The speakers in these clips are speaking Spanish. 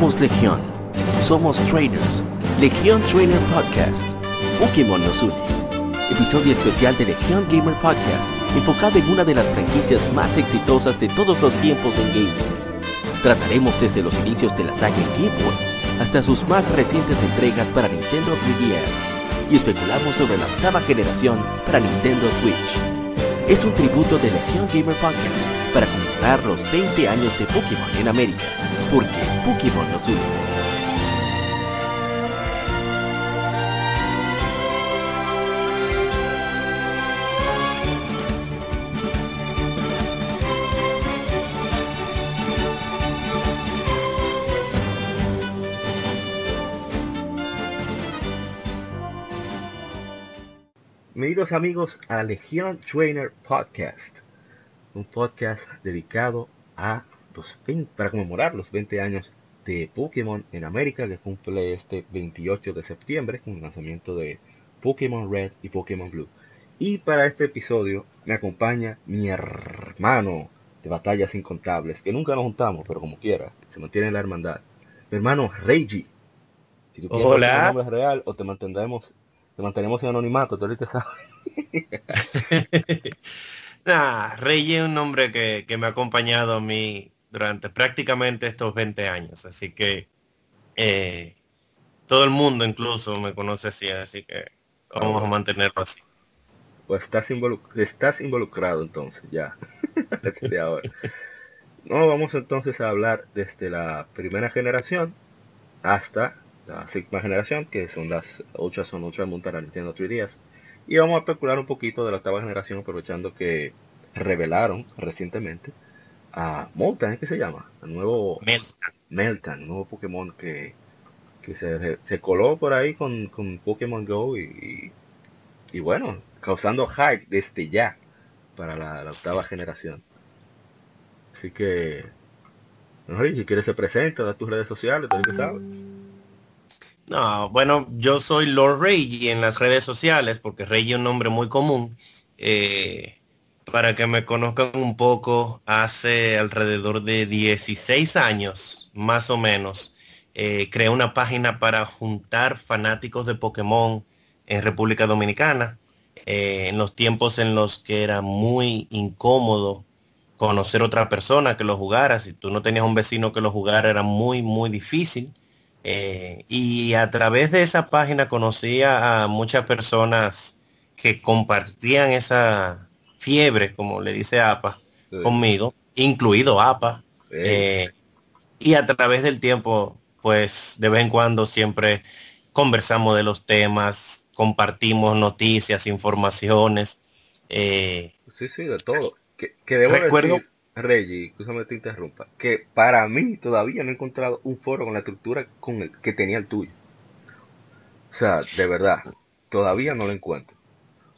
Somos Legión. Somos trainers. Legión Trainer Podcast. Pokémon nos une. Episodio especial de Legión Gamer Podcast, enfocado en una de las franquicias más exitosas de todos los tiempos en gaming. Trataremos desde los inicios de la saga en Game Boy hasta sus más recientes entregas para Nintendo 3DS y especulamos sobre la octava generación para Nintendo Switch. Es un tributo de Legion Gamer Podcast para conmemorar los 20 años de Pokémon en América, porque Pokémon nos une. Bienvenidos amigos a Legion Trainer Podcast, un podcast dedicado a los 20, para conmemorar los 20 años de Pokémon en América que cumple este 28 de septiembre con el lanzamiento de Pokémon Red y Pokémon Blue. Y para este episodio me acompaña mi hermano de batallas incontables, que nunca nos juntamos, pero como quiera, se mantiene la hermandad. Mi hermano Reiji. Si tú Hola. nombre real o te mantendremos te mantenemos en anonimato, tú ahorita sabes. nah, Rey es un nombre que, me ha acompañado a mí durante prácticamente estos 20 años, así que eh, todo el mundo incluso me conoce así, así que vamos a mantenerlo así. Pues estás, estás involucrado entonces, ya, desde ahora. No, vamos entonces a hablar desde la primera generación hasta la sexta generación, que son las Ultra son Ultra Moon para Nintendo 3DS. Y vamos a especular un poquito de la octava generación, aprovechando que revelaron recientemente a Molten, ¿qué se llama? El nuevo Meltan, Meltan nuevo Pokémon que, que se, se, coló por ahí con, con Pokémon Go y, y, bueno, causando hype desde ya para la, octava generación. Así que, si quieres se presenta, da tus redes sociales, todo que sabes. No, bueno, yo soy Lord Reggie en las redes sociales, porque Reggie es un nombre muy común. Eh, para que me conozcan un poco, hace alrededor de 16 años, más o menos, eh, creé una página para juntar fanáticos de Pokémon en República Dominicana, eh, en los tiempos en los que era muy incómodo conocer otra persona que lo jugara. Si tú no tenías un vecino que lo jugara, era muy, muy difícil. Eh, y a través de esa página conocía a muchas personas que compartían esa fiebre, como le dice APA, conmigo, incluido APA. Eh, y a través del tiempo, pues de vez en cuando siempre conversamos de los temas, compartimos noticias, informaciones. Eh, sí, sí, de todo. Que, debo recuerdo, Reggie, escúchame te interrumpa, que para mí todavía no he encontrado un foro con la estructura con el que tenía el tuyo. O sea, de verdad, todavía no lo encuentro.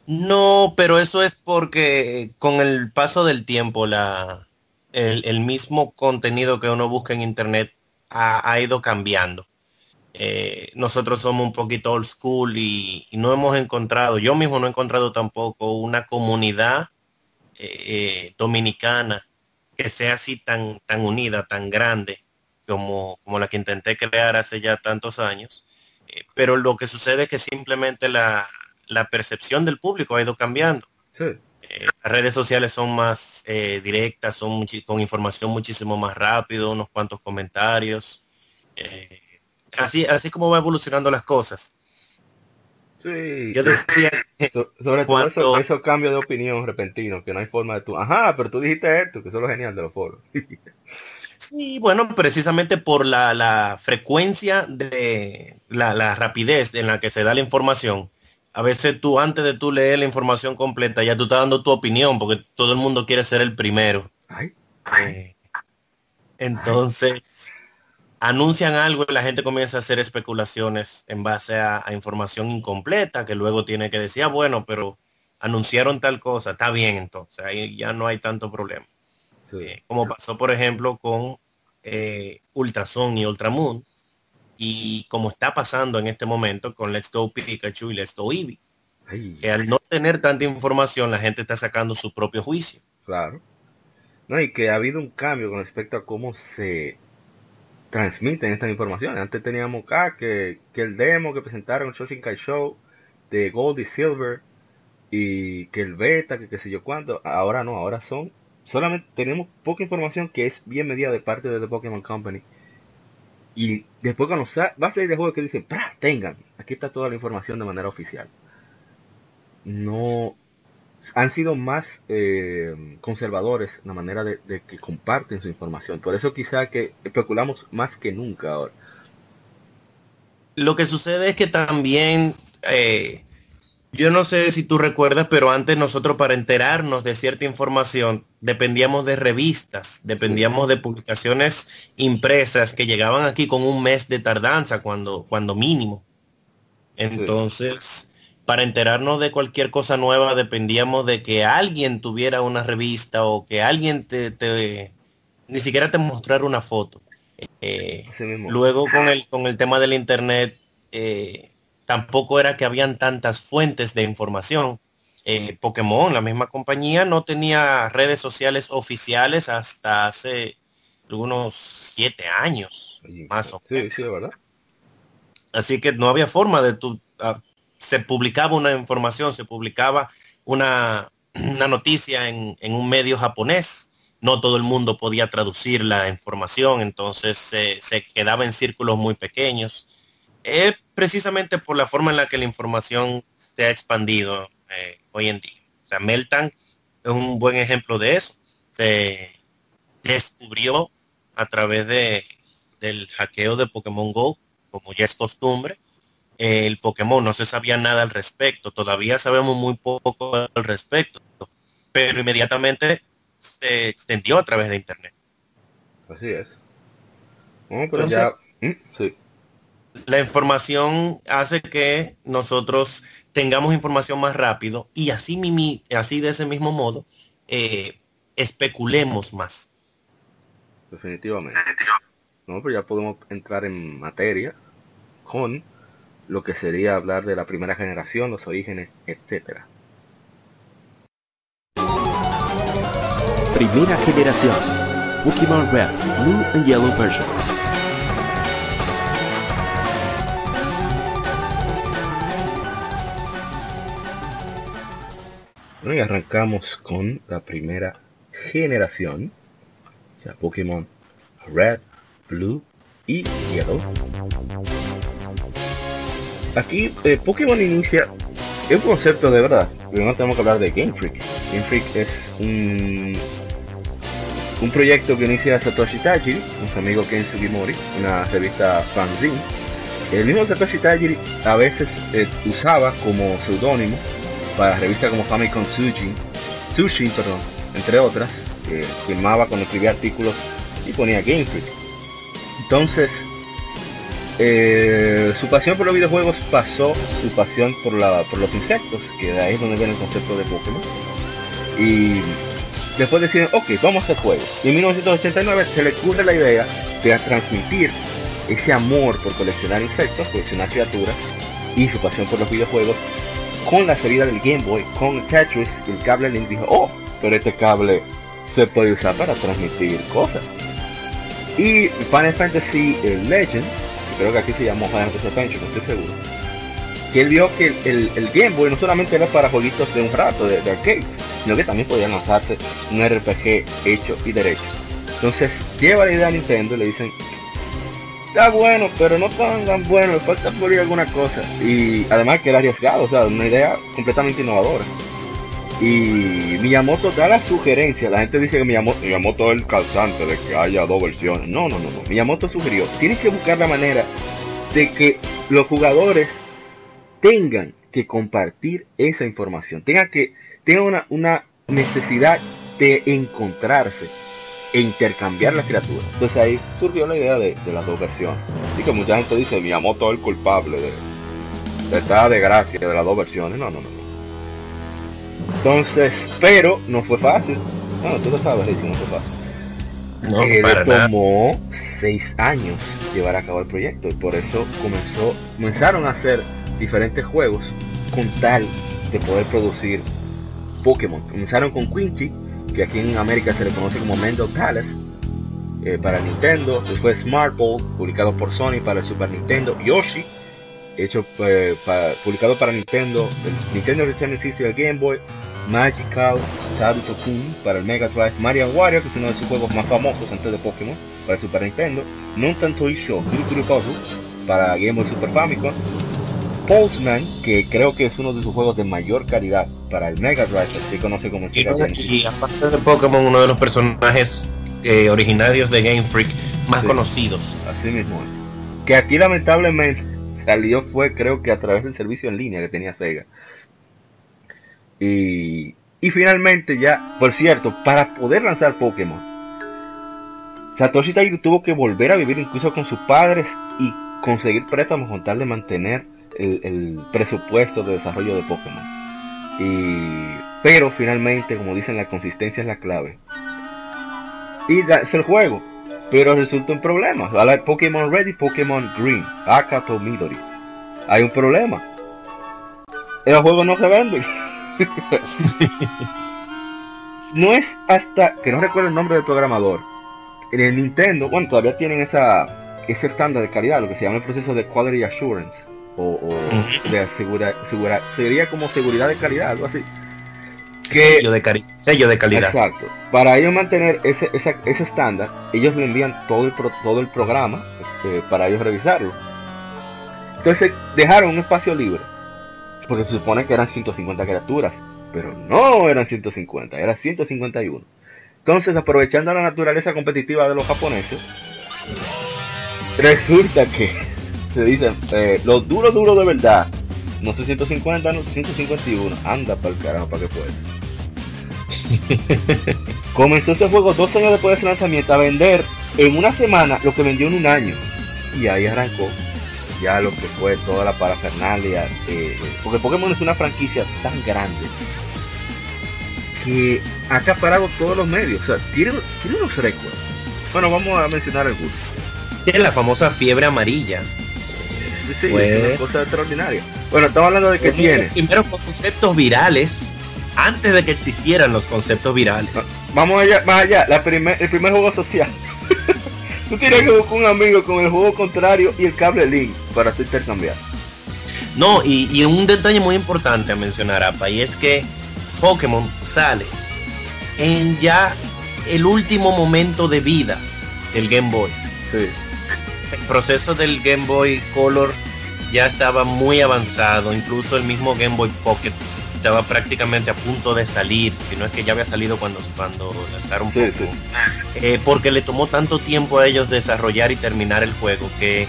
No, pero eso es porque con el paso del tiempo la, el, mismo contenido que uno busca en internet ha, ido cambiando. Eh, nosotros somos un poquito old school y, no hemos encontrado, yo mismo no he encontrado tampoco una comunidad eh, eh, dominicana que sea así tan, tan unida, tan grande como, como la que intenté crear hace ya tantos años. Pero lo que sucede es que simplemente la, percepción del público ha ido cambiando. Eh, las redes sociales son más eh, directas, son con información muchísimo más rápido, unos cuantos comentarios. así, así como va evolucionando las cosas. Sí. Yo decía sobre todo eso, cambios de opinión repentinos, que no hay forma de tú. Ajá, pero tú dijiste esto, que eso es lo genial de los foros. sí, bueno, precisamente por la, frecuencia de la, rapidez en la que se da la información. A veces tú, antes de tú leer la información completa, ya tú estás dando tu opinión, porque todo el mundo quiere ser el primero. Ay, eh, entonces, anuncian algo y la gente comienza a hacer especulaciones en base a, información incompleta, que luego tiene que decir, ah, bueno, pero anunciaron tal cosa, está bien entonces, ahí ya no hay tanto problema. Eh, como pasó, por ejemplo, con eh, Ultrason y Ultramoon, y como está pasando en este momento con Let's Go Pikachu y Let's Go Eevee. Que al no tener tanta información, la gente está sacando su propio juicio. Claro. No, y que ha habido un cambio con respecto a cómo se transmiten esta información. Antes teníamos acá que, el demo que presentaron el Shoshinkai Show de Gold y Silver y que el beta, que qué sé yo cuánto, ahora no, ahora son, solamente tenemos poca información que es bien medida de parte de The Pokémon Company. Y después cuando va a salir de juego que dicen, ¡Pra! tengan, aquí está toda la información de manera oficial. No, han sido más eh, conservadores en la manera de, que comparten su información. Por eso quizá que especulamos más que nunca ahora. Lo que sucede es que también, eh, yo no sé si tú recuerdas, pero antes nosotros para enterarnos de cierta información dependíamos de revistas, dependíamos de publicaciones impresas que llegaban aquí con un mes de tardanza cuando, cuando mínimo. Entonces para enterarnos de cualquier cosa nueva dependíamos de que alguien tuviera una revista o que alguien te, ni siquiera te mostrara una foto. Eh, luego con el, con el tema del internet, eh, tampoco era que habían tantas fuentes de información. Eh, Pokémon, la misma compañía, no tenía redes sociales oficiales hasta hace algunos siete años, más o menos. Sí, sí, ¿verdad? Así que no había forma de tu, ah, se publicaba una información, se publicaba una, noticia en, un medio japonés, no todo el mundo podía traducir la información, entonces se quedaba en círculos muy pequeños. Es precisamente por la forma en la que la información se ha expandido eh, hoy en día. O sea, Meltan es un buen ejemplo de eso. Se descubrió a través de, del hackeo de Pokémon Go, como ya es costumbre, el Pokémon, no se sabía nada al respecto, todavía sabemos muy poco al respecto, pero inmediatamente se extendió a través de Internet. Así es. pero ya... ¿Mm? Sí. La información hace que nosotros tengamos información más rápido y así, así de ese mismo modo eh, especulemos más. Definitivamente. No, pero ya podemos entrar en materia con lo que sería hablar de la primera generación, los orígenes, etc. Primera generación. Pokémon Red, Blue and Yellow versions. Y arrancamos con la primera generación. O Pokémon Red, Blue y Yellow aquí eh, Pokémon inicia un concepto de verdad. Primero tenemos que hablar de Game Freak. Game Freak es un, un proyecto que inicia Satoshi Tajiri, con su amigo Ken Sugimori, una revista fanzine. El mismo Satoshi Tajiri a veces eh, usaba como seudónimo para revistas como Famicom Sushi, Sushi, perdón, entre otras, que firmaba cuando escribía artículos y ponía Game Freak. Entonces, eh, su pasión por los videojuegos pasó su pasión por, la, por los insectos, que de ahí es donde viene el concepto de Pokémon. Y después deciden, ok, vamos a hacer juegos. Y en 1989 se le ocurre la idea de transmitir ese amor por coleccionar insectos, coleccionar criaturas y su pasión por los videojuegos con la salida del Game Boy, con Tetris, el cable Link dijo, oh, pero este cable se puede usar para transmitir cosas. Y Final Fantasy Legend creo que aquí se llamó Final Fantasy no estoy seguro. Que él vio que el, Game Boy no solamente era para jueguitos de un rato, de, arcades, sino que también podían lanzarse un RPG hecho y derecho. Entonces lleva la idea a Nintendo y le dicen, está bueno, pero no tan, tan bueno, le falta pulir alguna cosa. Y además que era arriesgado, o sea, una idea completamente innovadora. Y Miyamoto da la sugerencia, la gente dice que Miyamoto, Miyamoto es el calzante de que haya dos versiones. No, no, no, no. Miyamoto sugirió, tienes que buscar la manera de que los jugadores tengan que compartir esa información, tengan que tengan una, una necesidad de encontrarse e intercambiar la criatura. Entonces ahí surgió la idea de, las dos versiones. Y que mucha gente dice Miyamoto es el culpable de, de esta desgracia de las dos versiones. No, no, no. Entonces, pero no fue fácil. Bueno, tú lo sabes, no fue fácil. No, eh, tomó seis años llevar a cabo el proyecto y por eso comenzó, comenzaron a hacer diferentes juegos con tal de poder producir Pokémon. Comenzaron con Quincy, que aquí en América se le conoce como Mendel Palace, eh, para Nintendo. Después Smart Ball, publicado por Sony para el Super Nintendo. Yoshi, hecho eh, publicado para Nintendo, el Nintendo Return System del Game Boy. Magical Tabuto Kun para el Mega Drive. Mario Wario, que es uno de sus juegos más famosos antes de Pokémon, para el Super Nintendo. Non Tanto Show para Game Boy Super Famicom. Postman, que creo que es uno de sus juegos de mayor calidad para el Mega Drive, se conoce como y, y aparte de Pokémon, uno de los personajes eh, originarios de Game Freak más conocidos. Así mismo es. Que aquí lamentablemente salió fue creo que a través del servicio en línea que tenía Sega. Y, y finalmente ya, por cierto, para poder lanzar Pokémon, Satoshi Tairo tuvo que volver a vivir incluso con sus padres y conseguir préstamos con tal de mantener el, presupuesto de desarrollo de Pokémon. Y, pero finalmente, como dicen, la consistencia es la clave. Y es el juego. Pero resulta un problema. Ahora Pokémon Red y Pokémon Green. Akato Midori. Hay un problema. El juego no se venden. no es hasta que no recuerdo el nombre del programador. En el Nintendo, bueno, todavía tienen esa, ese estándar de calidad, lo que se llama el proceso de Quality Assurance o, de seguridad, sería como seguridad de calidad, algo así. Que, sello, de sello de calidad. Exacto. Para ellos mantener ese, ese, estándar, ellos le envían todo el, todo el programa eh, para ellos revisarlo. Entonces dejaron un espacio libre, porque se supone que eran 150 criaturas, pero no eran 150, eran 151. Entonces, aprovechando la naturaleza competitiva de los japoneses, resulta que te dicen, eh, los duros, duros de verdad. No sé 150, no sé 151. Anda para el carajo, para que puedes. Comenzó ese juego dos años después de su lanzamiento a vender en una semana lo que vendió en un año. Y ahí arrancó ya lo que fue toda la parafernalia. Eh, porque Pokémon es una franquicia tan grande que ha acaparado todos los medios. O sea, tiene, tiene unos récords. Bueno, vamos a mencionar algunos. Tiene la famosa fiebre amarilla sí, sí, es una pues, cosa extraordinaria. Bueno, estamos hablando de que tiene. Primero conceptos virales, antes de que existieran los conceptos virales. Vamos allá, más allá, la primer, el primer juego social. Tú tienes que buscar un amigo con el juego contrario y el cable link para tu intercambiar. No, y, y, un detalle muy importante a mencionar, Apa, y es que Pokémon sale en ya el último momento de vida del Game Boy. Sí el proceso del Game Boy Color ya estaba muy avanzado, incluso el mismo Game Boy Pocket estaba prácticamente a punto de salir, si no es que ya había salido cuando, cuando lanzaron sí, eh, porque le tomó tanto tiempo a ellos desarrollar y terminar el juego que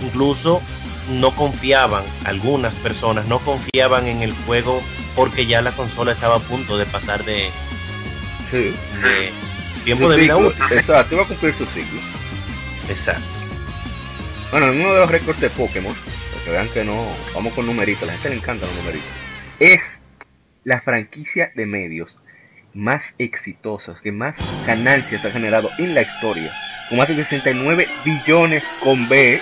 incluso no confiaban, algunas personas no confiaban en el juego porque ya la consola estaba a punto de pasar de, tiempo de vida útil. Exacto, iba a cumplir su ciclo. Exacto. Bueno, uno de los récords de Pokémon, para que vean que no, vamos con numeritos, a la gente le encantan los numeritos, es la franquicia de medios más exitosa, que más ganancias ha generado en la historia, con más de 69 billones con B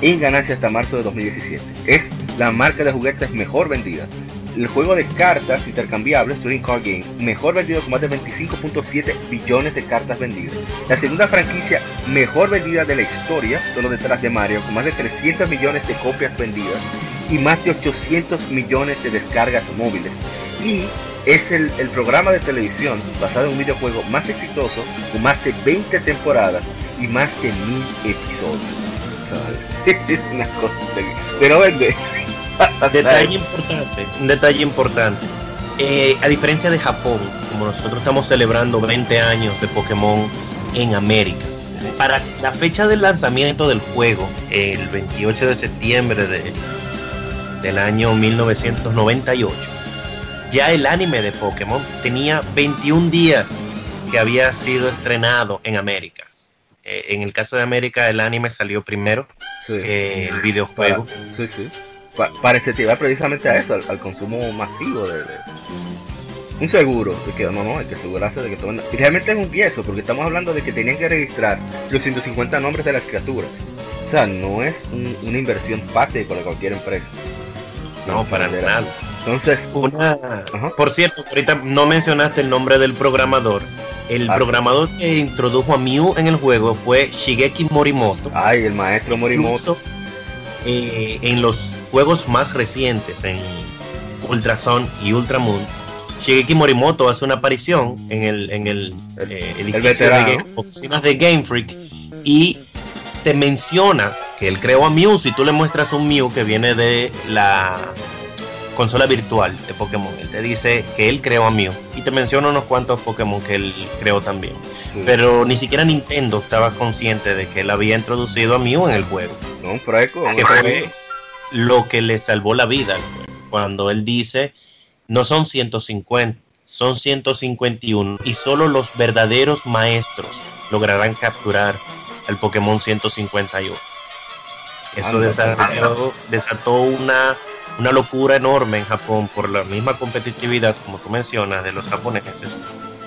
en ganancias hasta marzo de 2017. Es la marca de juguetes mejor vendida el juego de cartas intercambiables, Trading Card Game, mejor vendido con más de 25.7 billones de cartas vendidas. La segunda franquicia mejor vendida de la historia, solo detrás de Mario, con más de 300 millones de copias vendidas y más de 800 millones de descargas móviles. Y es el, programa de televisión basado en un videojuego más exitoso, con más de 20 temporadas y más de mil episodios. es una cosa pero vende. detalle importante, un detalle importante. Eh, a diferencia de Japón, como nosotros estamos celebrando 20 años de Pokémon en América, para la fecha del lanzamiento del juego, el 28 de septiembre de, del año 1998, ya el anime de Pokémon tenía 21 días que había sido estrenado en América. Eh, en el caso de América, el anime salió primero que el videojuego. Sí, sí para incentivar precisamente a eso, al, consumo masivo de, un seguro, de que no, no, hay que asegurarse de que todo... Y realmente es un piezo, porque estamos hablando de que tenían que registrar los 150 nombres de las criaturas. O sea, no es una inversión fácil para cualquier empresa. No, para nada. Entonces, una... Por cierto, ahorita no mencionaste el nombre del programador. el programador que introdujo a Mew en el juego fue Shigeki Morimoto. Ay, el maestro Morimoto. Eh, en los juegos más recientes, en Ultrason y Ultramoon, Shigeki Morimoto hace una aparición en el, en el, eh, edificio de oficinas de Game Freak y te menciona que él creó a Mew. Si tú le muestras un Mew que viene de la consola virtual de Pokémon, él te dice que él creó a Mew y te menciona unos cuantos Pokémon que él creó también. Pero ni siquiera Nintendo estaba consciente de que él había introducido a Mew en el juego. No, un freco. Que fue lo que le salvó la vida cuando él dice no son 150, son 151 y solo los verdaderos maestros lograrán capturar al Pokémon 151. Eso desató, desató una, una locura enorme en Japón por la misma competitividad, como tú mencionas, de los japoneses,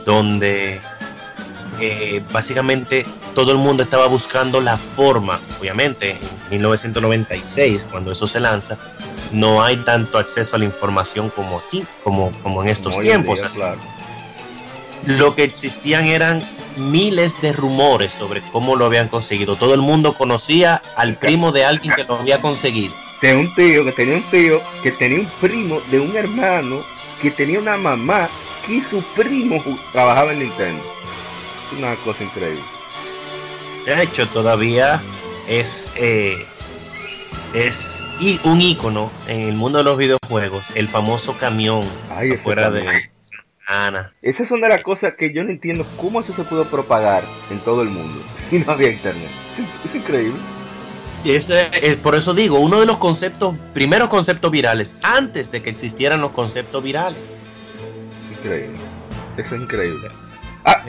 donde eh, básicamente todo el mundo estaba buscando la forma, obviamente, en 1996, cuando eso se lanza, no hay tanto acceso a la información como aquí, como, como en estos tiempos. Lo que existían eran miles de rumores sobre cómo lo habían conseguido. Todo el mundo conocía al primo de alguien que lo había conseguido. De un tío que tenía un tío que tenía un primo de un hermano que tenía una mamá que su primo trabajaba en Nintendo. Es una cosa increíble. De hecho, todavía es eh, es y un icono en el mundo de los videojuegos, el famoso camión fuera de Ana. Esas son de las cosas que yo no entiendo cómo eso se pudo propagar en todo el mundo si no había internet. Es, increíble. Ese, es, por eso digo, uno de los conceptos, primeros conceptos virales, antes de que existieran los conceptos virales. Es increíble. Es increíble. Ah,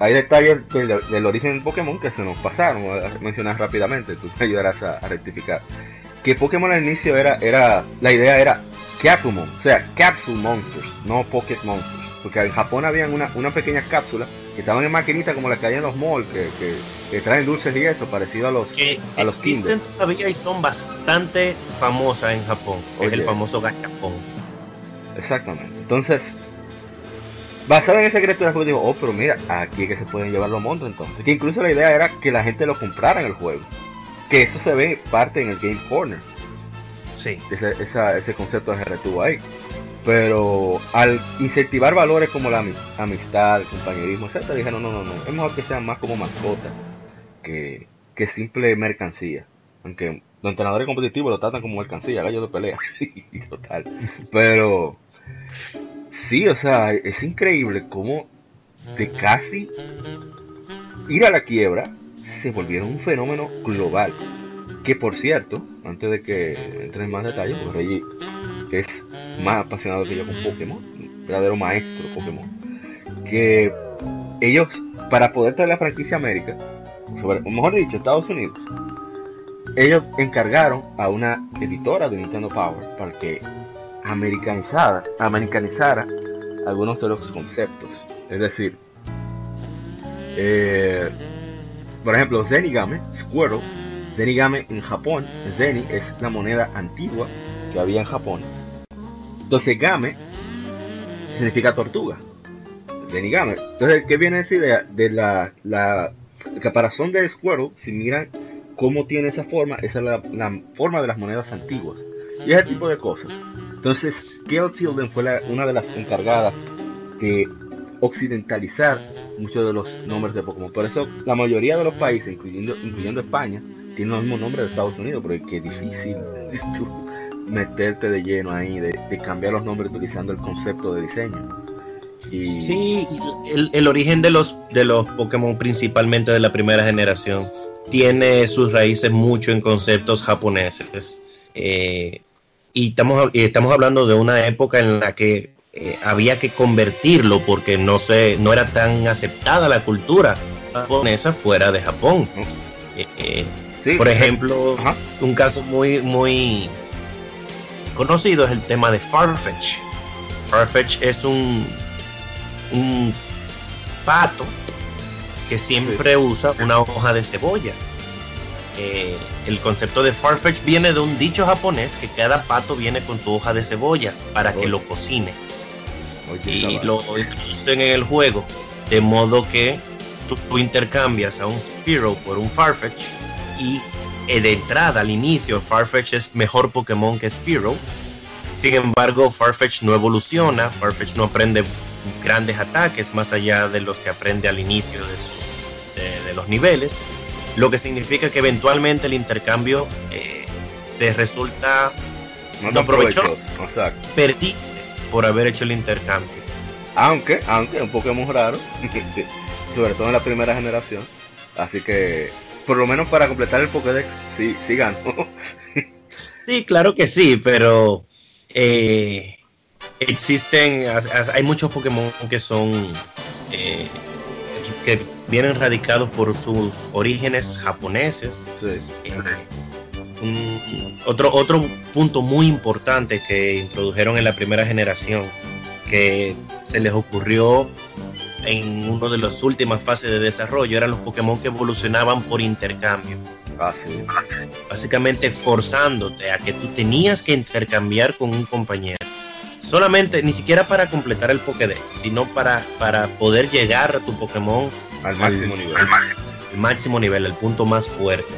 hay, detalles del, origen del Pokémon que se nos pasaron a mencionar rápidamente. Tú me ayudarás a rectificar que Pokémon al inicio era, era, la idea era Capumon, o sea, Capsule Monsters, no Pocket Monsters. Porque en Japón había una, una pequeña cápsula que estaban en maquinitas como las que hay en los malls, que, que, traen dulces y eso, parecido a los, que a los Kinder. todavía y son bastante famosas en Japón, es el famoso Gachapon. Exactamente. Entonces, basado en esa criatura, fue digo, oh, pero mira, aquí es que se pueden llevar los montos entonces. Que incluso la idea era que la gente lo comprara en el juego que eso se ve parte en el Game Corner. Sí. Ese, ese concepto se retuvo ahí. Pero al incentivar valores como la amistad, el compañerismo, etc., dijeron, no, no, no, es mejor que sean más como mascotas que, que simple mercancía. Aunque los entrenadores competitivos lo tratan como mercancía, gallo de pelea. Total. Pero sí, o sea, es increíble cómo de casi ir a la quiebra se volvieron un fenómeno global. Que por cierto, antes de que entre en más detalles, pues Reggie, es más apasionado que yo con Pokémon, verdadero maestro Pokémon, que ellos, para poder traer la franquicia América, sobre, mejor dicho, Estados Unidos, ellos encargaron a una editora de Nintendo Power para que americanizara, americanizara algunos de los conceptos. Es decir, eh, por ejemplo, Zenigame, Squirtle, Zenigame en Japón, Zeni es la moneda antigua que había en Japón. Entonces Game significa tortuga. Zenigame. Entonces, ¿qué viene esa idea? De la, la caparazón de Squirtle, si miran cómo tiene esa forma, esa es la, forma de las monedas antiguas. Y ese tipo de cosas. Entonces, Gail Tilden fue una de las encargadas de occidentalizar muchos de los nombres de Pokémon. Por eso la mayoría de los países, incluyendo, incluyendo España, tienen los mismos nombres de Estados Unidos, porque es difícil meterte de lleno ahí, de, cambiar los nombres utilizando el concepto de diseño. Y... Sí, el, origen de los, de los Pokémon, principalmente de la primera generación, tiene sus raíces mucho en conceptos japoneses. Eh, y estamos, estamos hablando de una época en la que eh, había que convertirlo porque no se, no era tan aceptada la cultura japonesa fuera de Japón. Eh, eh, por ejemplo, un caso muy, muy conocido es el tema de Farfetch. Farfetch es un, un pato que siempre usa una hoja de cebolla. el concepto de Farfetch viene de un dicho japonés que cada pato viene con su hoja de cebolla para que lo cocine y lo introducen en el juego. De modo que tú, intercambias a un Spearow por un Farfetch y eh, de entrada al inicio Farfetch es mejor Pokémon que Spearow. Sin embargo, Farfetch no evoluciona, Farfetch no aprende grandes ataques más allá de los que aprende al inicio de, los niveles, lo que significa que eventualmente el intercambio eh, te resulta no, provechoso. Perdiste por haber hecho el intercambio. Aunque, aunque es un Pokémon raro, sobre todo en la primera generación. Así que, por lo menos para completar el Pokédex, sí, sí gano. sí, claro que sí, pero eh, existen, hay muchos Pokémon que son, eh, que vienen radicados por sus orígenes japoneses. Sí. Eh, otro, otro punto muy importante que introdujeron en la primera generación, que se les ocurrió en una de las últimas fases de desarrollo, eran los Pokémon que evolucionaban por intercambio. Ah, Básicamente forzándote a que tú tenías que intercambiar con un compañero solamente, ni siquiera para completar el Pokédex, sino para, para poder llegar a tu Pokémon al máximo nivel. el máximo nivel, el punto más fuerte.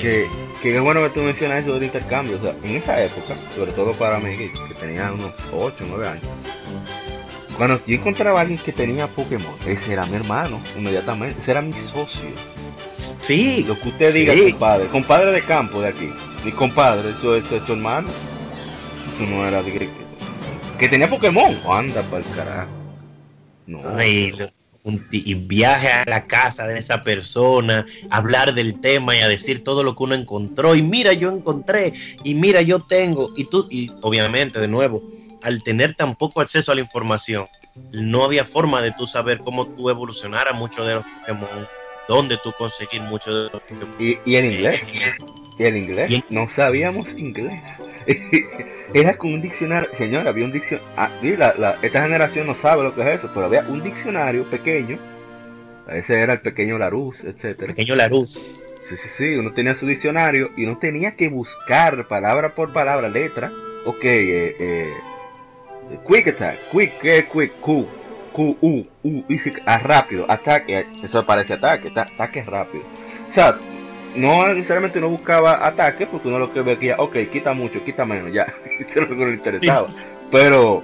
Que, que es bueno que tú mencionas eso del intercambio. O sea, en esa época, sobre todo para mí, que, tenía unos 8 o 9 años, cuando yo encontraba a alguien que tenía Pokémon, ese era mi hermano, inmediatamente, ese era mi socio. Sí. Lo que usted diga, compadre, compadre de campo de aquí, mi compadre, eso, es tu hermano. Eso no era de que, que tenía Pokémon. Anda para el carajo. No. un, y viaje a la casa de esa persona, hablar del tema y a decir todo lo que uno encontró. Y mira, yo encontré, y mira, yo tengo. Y tú, y obviamente, de nuevo, al tener tan poco acceso a la información, no había forma de tú saber cómo tú evolucionar a muchos de los Pokémon, dónde tú conseguir muchos de los Pokémon. Y, y en inglés. Y en inglés. No sabíamos inglés. Era con un diccionario, señor, había un diccionario. Ah, esta generación no sabe lo que es eso, pero había un diccionario pequeño. Ese era el pequeño Larus, etcétera. Pequeño Larus. Sí, sí, sí, uno tenía su diccionario y uno tenía que buscar palabra por palabra, letra. Ok, eh, eh, quick attack, quick, ¿qué quick? Q, Q, U, U, easy, ah, rápido, ataque, eso parece ataque, ataque rápido. O sea, no necesariamente uno buscaba ataques porque uno lo que veía, ok, quita mucho, quita menos, ya, eso es lo que le interesaba. Pero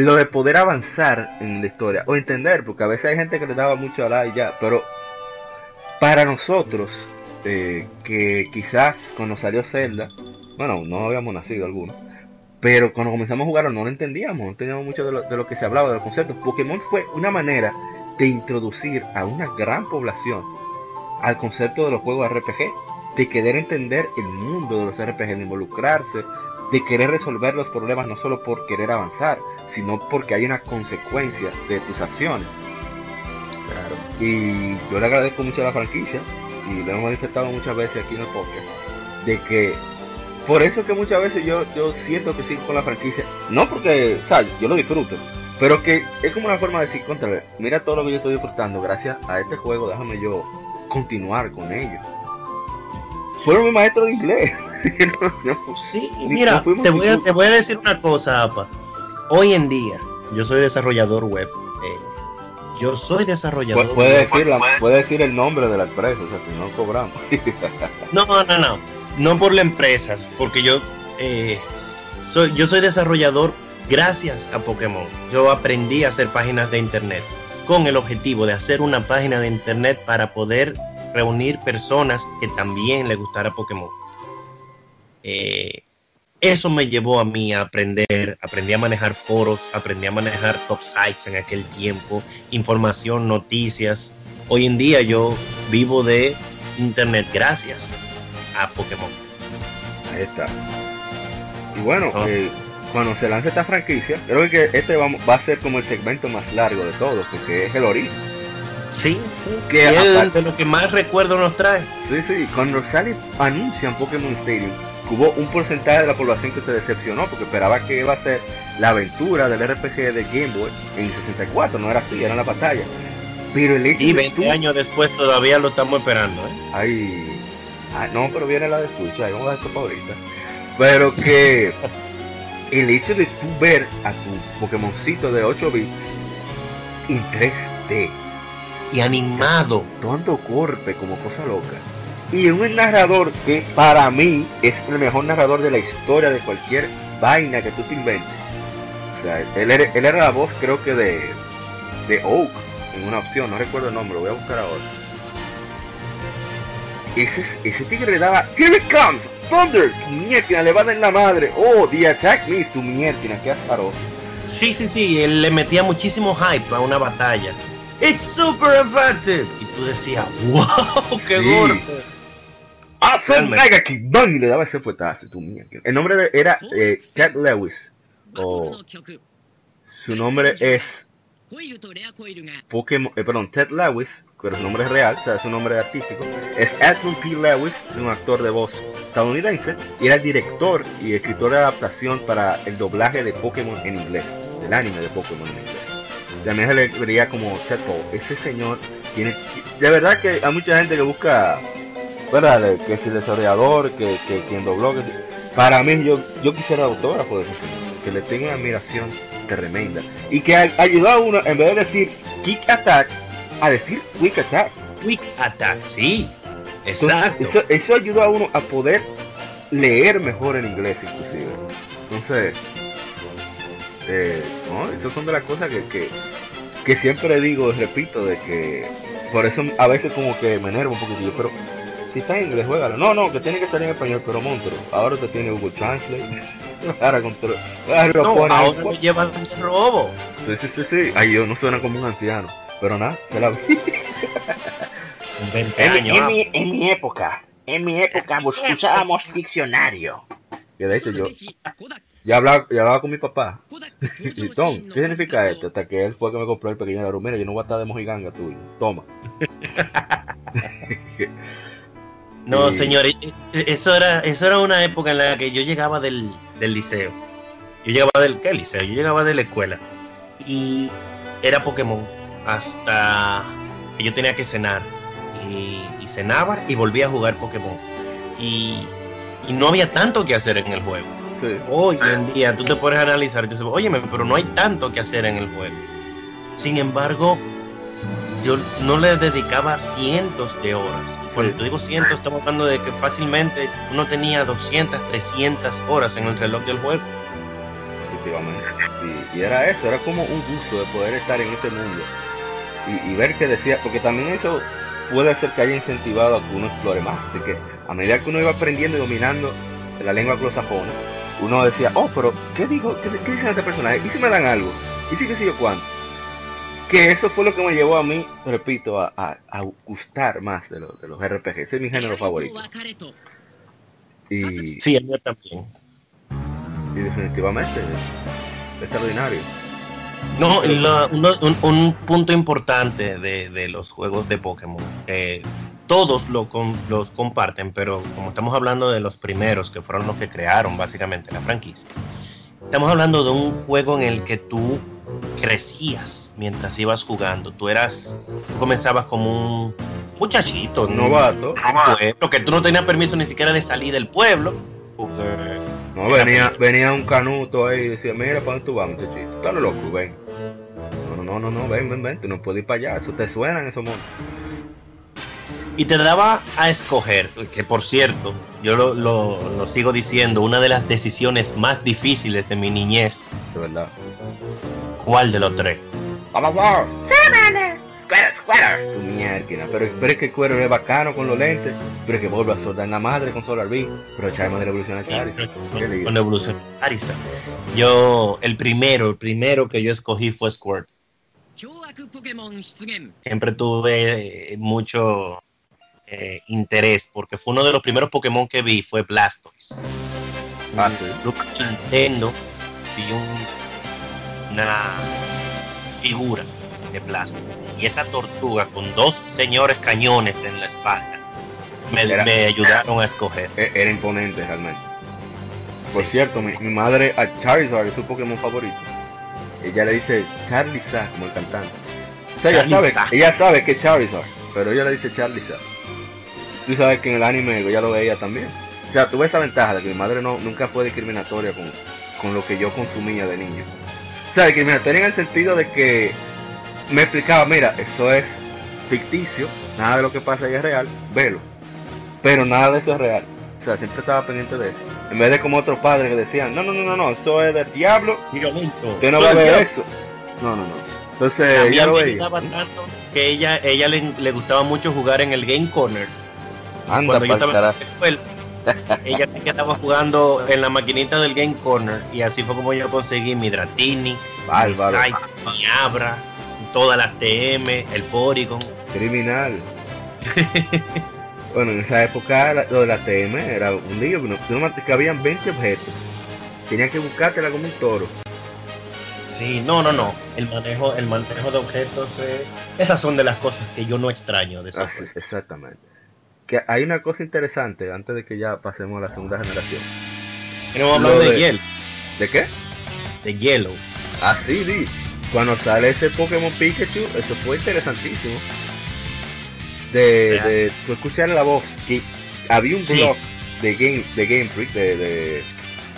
lo de poder avanzar en la historia o entender, porque a veces hay gente que le daba mucho a la y ya, pero para nosotros, eh, que quizás cuando salió Zelda, bueno, no habíamos nacido algunos, pero cuando comenzamos a jugar no lo entendíamos, no entendíamos mucho de lo, de lo que se hablaba, de los conceptos. Pokémon fue una manera de introducir a una gran población al concepto de los juegos RPG, de querer entender el mundo de los RPG, de involucrarse, de querer resolver los problemas no solo por querer avanzar, sino porque hay una consecuencia de tus acciones. Claro. Y yo le agradezco mucho a la franquicia, y lo hemos manifestado muchas veces aquí en el podcast, de que por eso que muchas veces yo, yo siento que sigo con la franquicia, no porque, o yo lo disfruto, pero que es como una forma de decir, contra, mira todo lo que yo estoy disfrutando gracias a este juego, déjame yo continuar con ellos. Fueron mi maestro de inglés. sí, mira, te, voy a, te voy a decir una cosa, Apa. Hoy en día, yo soy desarrollador web. Eh, yo soy desarrollador. puede, decir puede decir el nombre de la empresa, o sea, que no cobramos. no, no, no. No por la empresa, porque yo, eh, soy, yo soy desarrollador gracias a Pokémon. Yo aprendí a hacer páginas de internet con el objetivo de hacer una página de internet para poder reunir personas que también le gustara Pokémon. Eh, eso me llevó a mí a aprender, aprendí a manejar foros, aprendí a manejar top sites en aquel tiempo, información, noticias. Hoy en día yo vivo de internet gracias a Pokémon. Ahí está. Y bueno, eh, cuando se lance esta franquicia, creo que este va, va, a ser como el segmento más largo de todo, porque es el origen. Sí, sí. Que es de lo que más recuerdo nos trae. Sí, sí. Cuando sale, anuncian Pokémon Stadium, hubo un porcentaje de la población que se decepcionó porque esperaba que iba a ser la aventura del RPG de Game Boy en 64, no era así, era la batalla. Pero el hecho y 20 años después todavía lo estamos esperando, ¿eh? Ay, ah, no, pero viene la de Switch, ahí vamos a eso ahorita. Pero que el hecho de tú ver a tu Pokémoncito de 8 bits en 3D. Y animado. Tanto corpe como cosa loca. Y un narrador que para mí es el mejor narrador de la historia de cualquier vaina que tú te inventes. O sea, él él era la voz creo que de, de Oak en una opción, no recuerdo el nombre, lo voy a buscar ahora. Ese, ese tigre le daba, Here it comes, Thunder, tu mierda, le va a dar en la madre. Oh, the attack miss, tu mierda, qué azaroso. Sí, sí, sí, él le metía muchísimo hype a una batalla. It's super effective. Y tú decías, wow, qué Sí. golpe. Awesome. Mega Kick, bang, y le daba ese fuetazo, tu mierda. El nombre de- era eh, Cat Lewis. O su nombre es Pokémon, eh, perdón, Ted Lewis, pero su nombre es real, o sea, su nombre artístico, es Edmund P. Lewis, es un actor de voz estadounidense, y era el director y escritor de adaptación para el doblaje de Pokémon en inglés, del anime de Pokémon en inglés. También se le vería como Paul. Ese señor tiene, de verdad que hay mucha gente que busca, ¿verdad? Que si el desarrollador, que, que quien dobló, que si- para mí yo, yo quisiera autógrafo de ese señor, que le tengo una admiración tremenda. Y que ayudó a uno, en vez de decir kick attack, a decir quick attack. Quick attack, sí. Entonces, Exacto. eso, eso ayudó a uno a poder leer mejor en inglés inclusive. Entonces, eh, no, esas son de las cosas que, que, que siempre digo, repito, de que por eso a veces como que me enervo un poquito, pero si está en inglés, juégalo. No, no, que tiene que salir en español, pero monstruo. Ahora te tiene Google Translate. Ahora control. Ahora lo No, pone- ahora lo llevan de robo. Sí, sí, sí, sí. Ay, yo no suena como un anciano. Pero nada, se la vi. Con 20 En, mi- años. en mi, en mi época, en mi época usábamos diccionario. Que de hecho yo, yo hablaba, yo hablaba con mi papá. Y Tom, ¿qué significa esto? Hasta que él fue que me compró el pequeño de Mira, yo no voy a estar de mojiganga tuyo. Toma. No, señores, eh, eso era, eso era una época en la que yo llegaba del, del liceo. Yo llegaba del ¿qué liceo? Yo llegaba de la escuela. Y era Pokémon. Hasta que yo tenía que cenar. Y, y cenaba y volvía a jugar Pokémon. Y, y no había tanto que hacer en el juego. Sí. Hoy en día tú te a analizar y dices, óyeme, pero no hay tanto que hacer en el juego. Sin embargo, yo no le dedicaba cientos de horas. Cuando Sí. te digo cientos, estamos hablando de que fácilmente uno tenía 200, 300 horas en el reloj del juego. Efectivamente. Y, y era eso, era como un gusto de poder estar en ese mundo. Y, y ver que decía, porque también eso puede ser que haya incentivado a que uno explore más. De que a medida que uno iba aprendiendo y dominando la lengua anglosajona, uno decía, oh, pero ¿qué dijo? ¿Qué, qué dicen este personaje? ¿Y si me dan algo? ¿Y si qué sé yo cuánto? Que eso fue lo que me llevó a mí, repito, a, a- a gustar más de, los de los RPG. Ese es mi género favorito. Y, Sí, el mío también. y definitivamente es extraordinario. No, la- un, un punto importante de, de los juegos de Pokémon, todos lo con- los comparten, pero como estamos hablando de los primeros, que fueron los que crearon básicamente la franquicia, estamos hablando de un juego en el que tú crecías mientras ibas jugando. Tú eras, tú comenzabas como un muchachito, ¿no? Novato. pueblo, que tú no tenías permiso ni siquiera de salir del pueblo, porque No, venía, venía un canuto ahí y decía, mira, ¿para dónde tú vas, muchachito? Estás loco, ven. No, no, no, no, ven, ven, ven, tú no puedes ir para allá, eso te suenan esos monos. Y te daba a escoger, que por cierto, yo lo, lo- lo sigo diciendo, una de las decisiones más difíciles de mi niñez, De verdad. ¿Cuál de los tres? ¡Salazar! ¡Salamander! ¡Square, Square! Tu mierda, pero, pero es que el cuero es bacano con los lentes, pero es que vuelve a soltar la madre con Solar Beam, pero Charmander evoluciona a Charizard. Con evolución Charizard. Yo, el primero, el primero que yo escogí fue Squirt. Siempre tuve eh, mucho eh, interés porque fue uno de los primeros Pokémon que vi, fue Blastoise. Ah. Nintendo, vi un una figura de Blastoise. Y esa tortuga con dos señores cañones en la espalda me, Era- me ayudaron a escoger. E- Era imponente realmente. Por Sí. cierto, mi, mi madre a Charizard es su Pokémon favorito. Ella le dice Charizard como el cantante. O sea, ella sabe, ella sabe que es Charizard, pero ella le dice Charizard. Tú sabes que en el anime ella lo veía también. O sea, tuve esa ventaja de que mi madre no, nunca fue discriminatoria con, con lo que yo consumía de niño. O sea, discriminatoria en el sentido de que me explicaba, mira, eso es ficticio, nada de lo que pasa ahí es real, velo. Pero nada de eso es real. O sea, siempre estaba pendiente de eso. En vez de como otros padres que decían, no, no, no, no, no, eso es del diablo, usted no va a ver eso. No, no, no. Entonces, A ella lo me veía. tanto que ella, ella le, le gustaba mucho jugar en el Game Corner. Anda Cuando yo estaba en la escuela, ella sí que estaba jugando en la maquinita del Game Corner. Y así fue como yo conseguí mi Dratini, mi. Sight, mi Abra, todas las TM, el Porygon. Criminal. bueno, en esa época lo de la TM era un lío, que habían 20 objetos. Tenías que buscártela como un toro. Sí, no, no, no. El manejo, el manejo de objetos, eh, esas son de las cosas que yo no extraño de esos juegos. exactamente. Que hay una cosa interesante antes de que ya pasemos a la segunda generación. Lo de, de- Yellow, ¿De qué? de Yellow. Así, di. Cuando sale ese Pokémon Pikachu, eso fue interesantísimo. De, de tú escuchar la voz, que había un Sí. blog de Game, de Game Freak, de, de.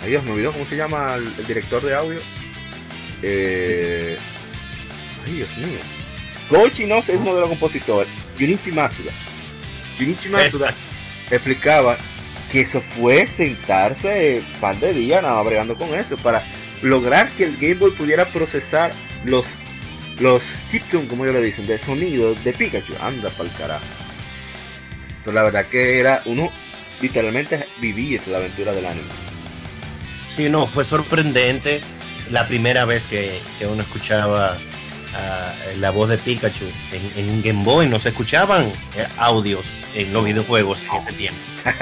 Ay Dios, me olvidó cómo se llama el, el director de audio. Eh, ay Dios mío. Goichi no es uno de los compositores. Junichi Masuda. Junichi Masuda explicaba que eso fue sentarse un par de días nada bregando con eso para lograr que el Game Boy pudiera procesar los los chiptune, como ellos le dicen, de sonido de Pikachu. Anda pa'l carajo. Pero la verdad que era uno literalmente vivía la aventura del anime. Sí, no, fue sorprendente la primera vez que, que uno escuchaba la voz de Pikachu en, en un Game Boy. No se escuchaban eh, audios en los videojuegos en ese tiempo.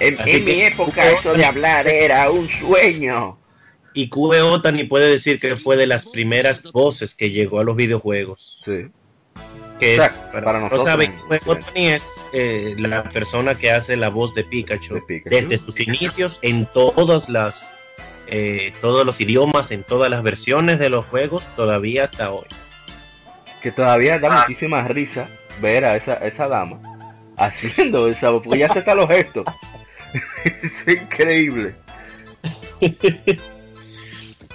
En, Así en que- mi época eso de hablar era un sueño. Y QE Otani puede decir que fue de las primeras voces que llegó a los videojuegos. Sí. Que O sea, es, para para nosotros, no saben. Otani es eh, la persona que hace la voz de Pikachu, De Pikachu. desde sus inicios en todas las eh, todos los idiomas, en todas las versiones de los juegos, todavía hasta hoy. que todavía da muchísima risa ver a esa, esa dama haciendo esa voz, porque ya se está los gestos. es increíble.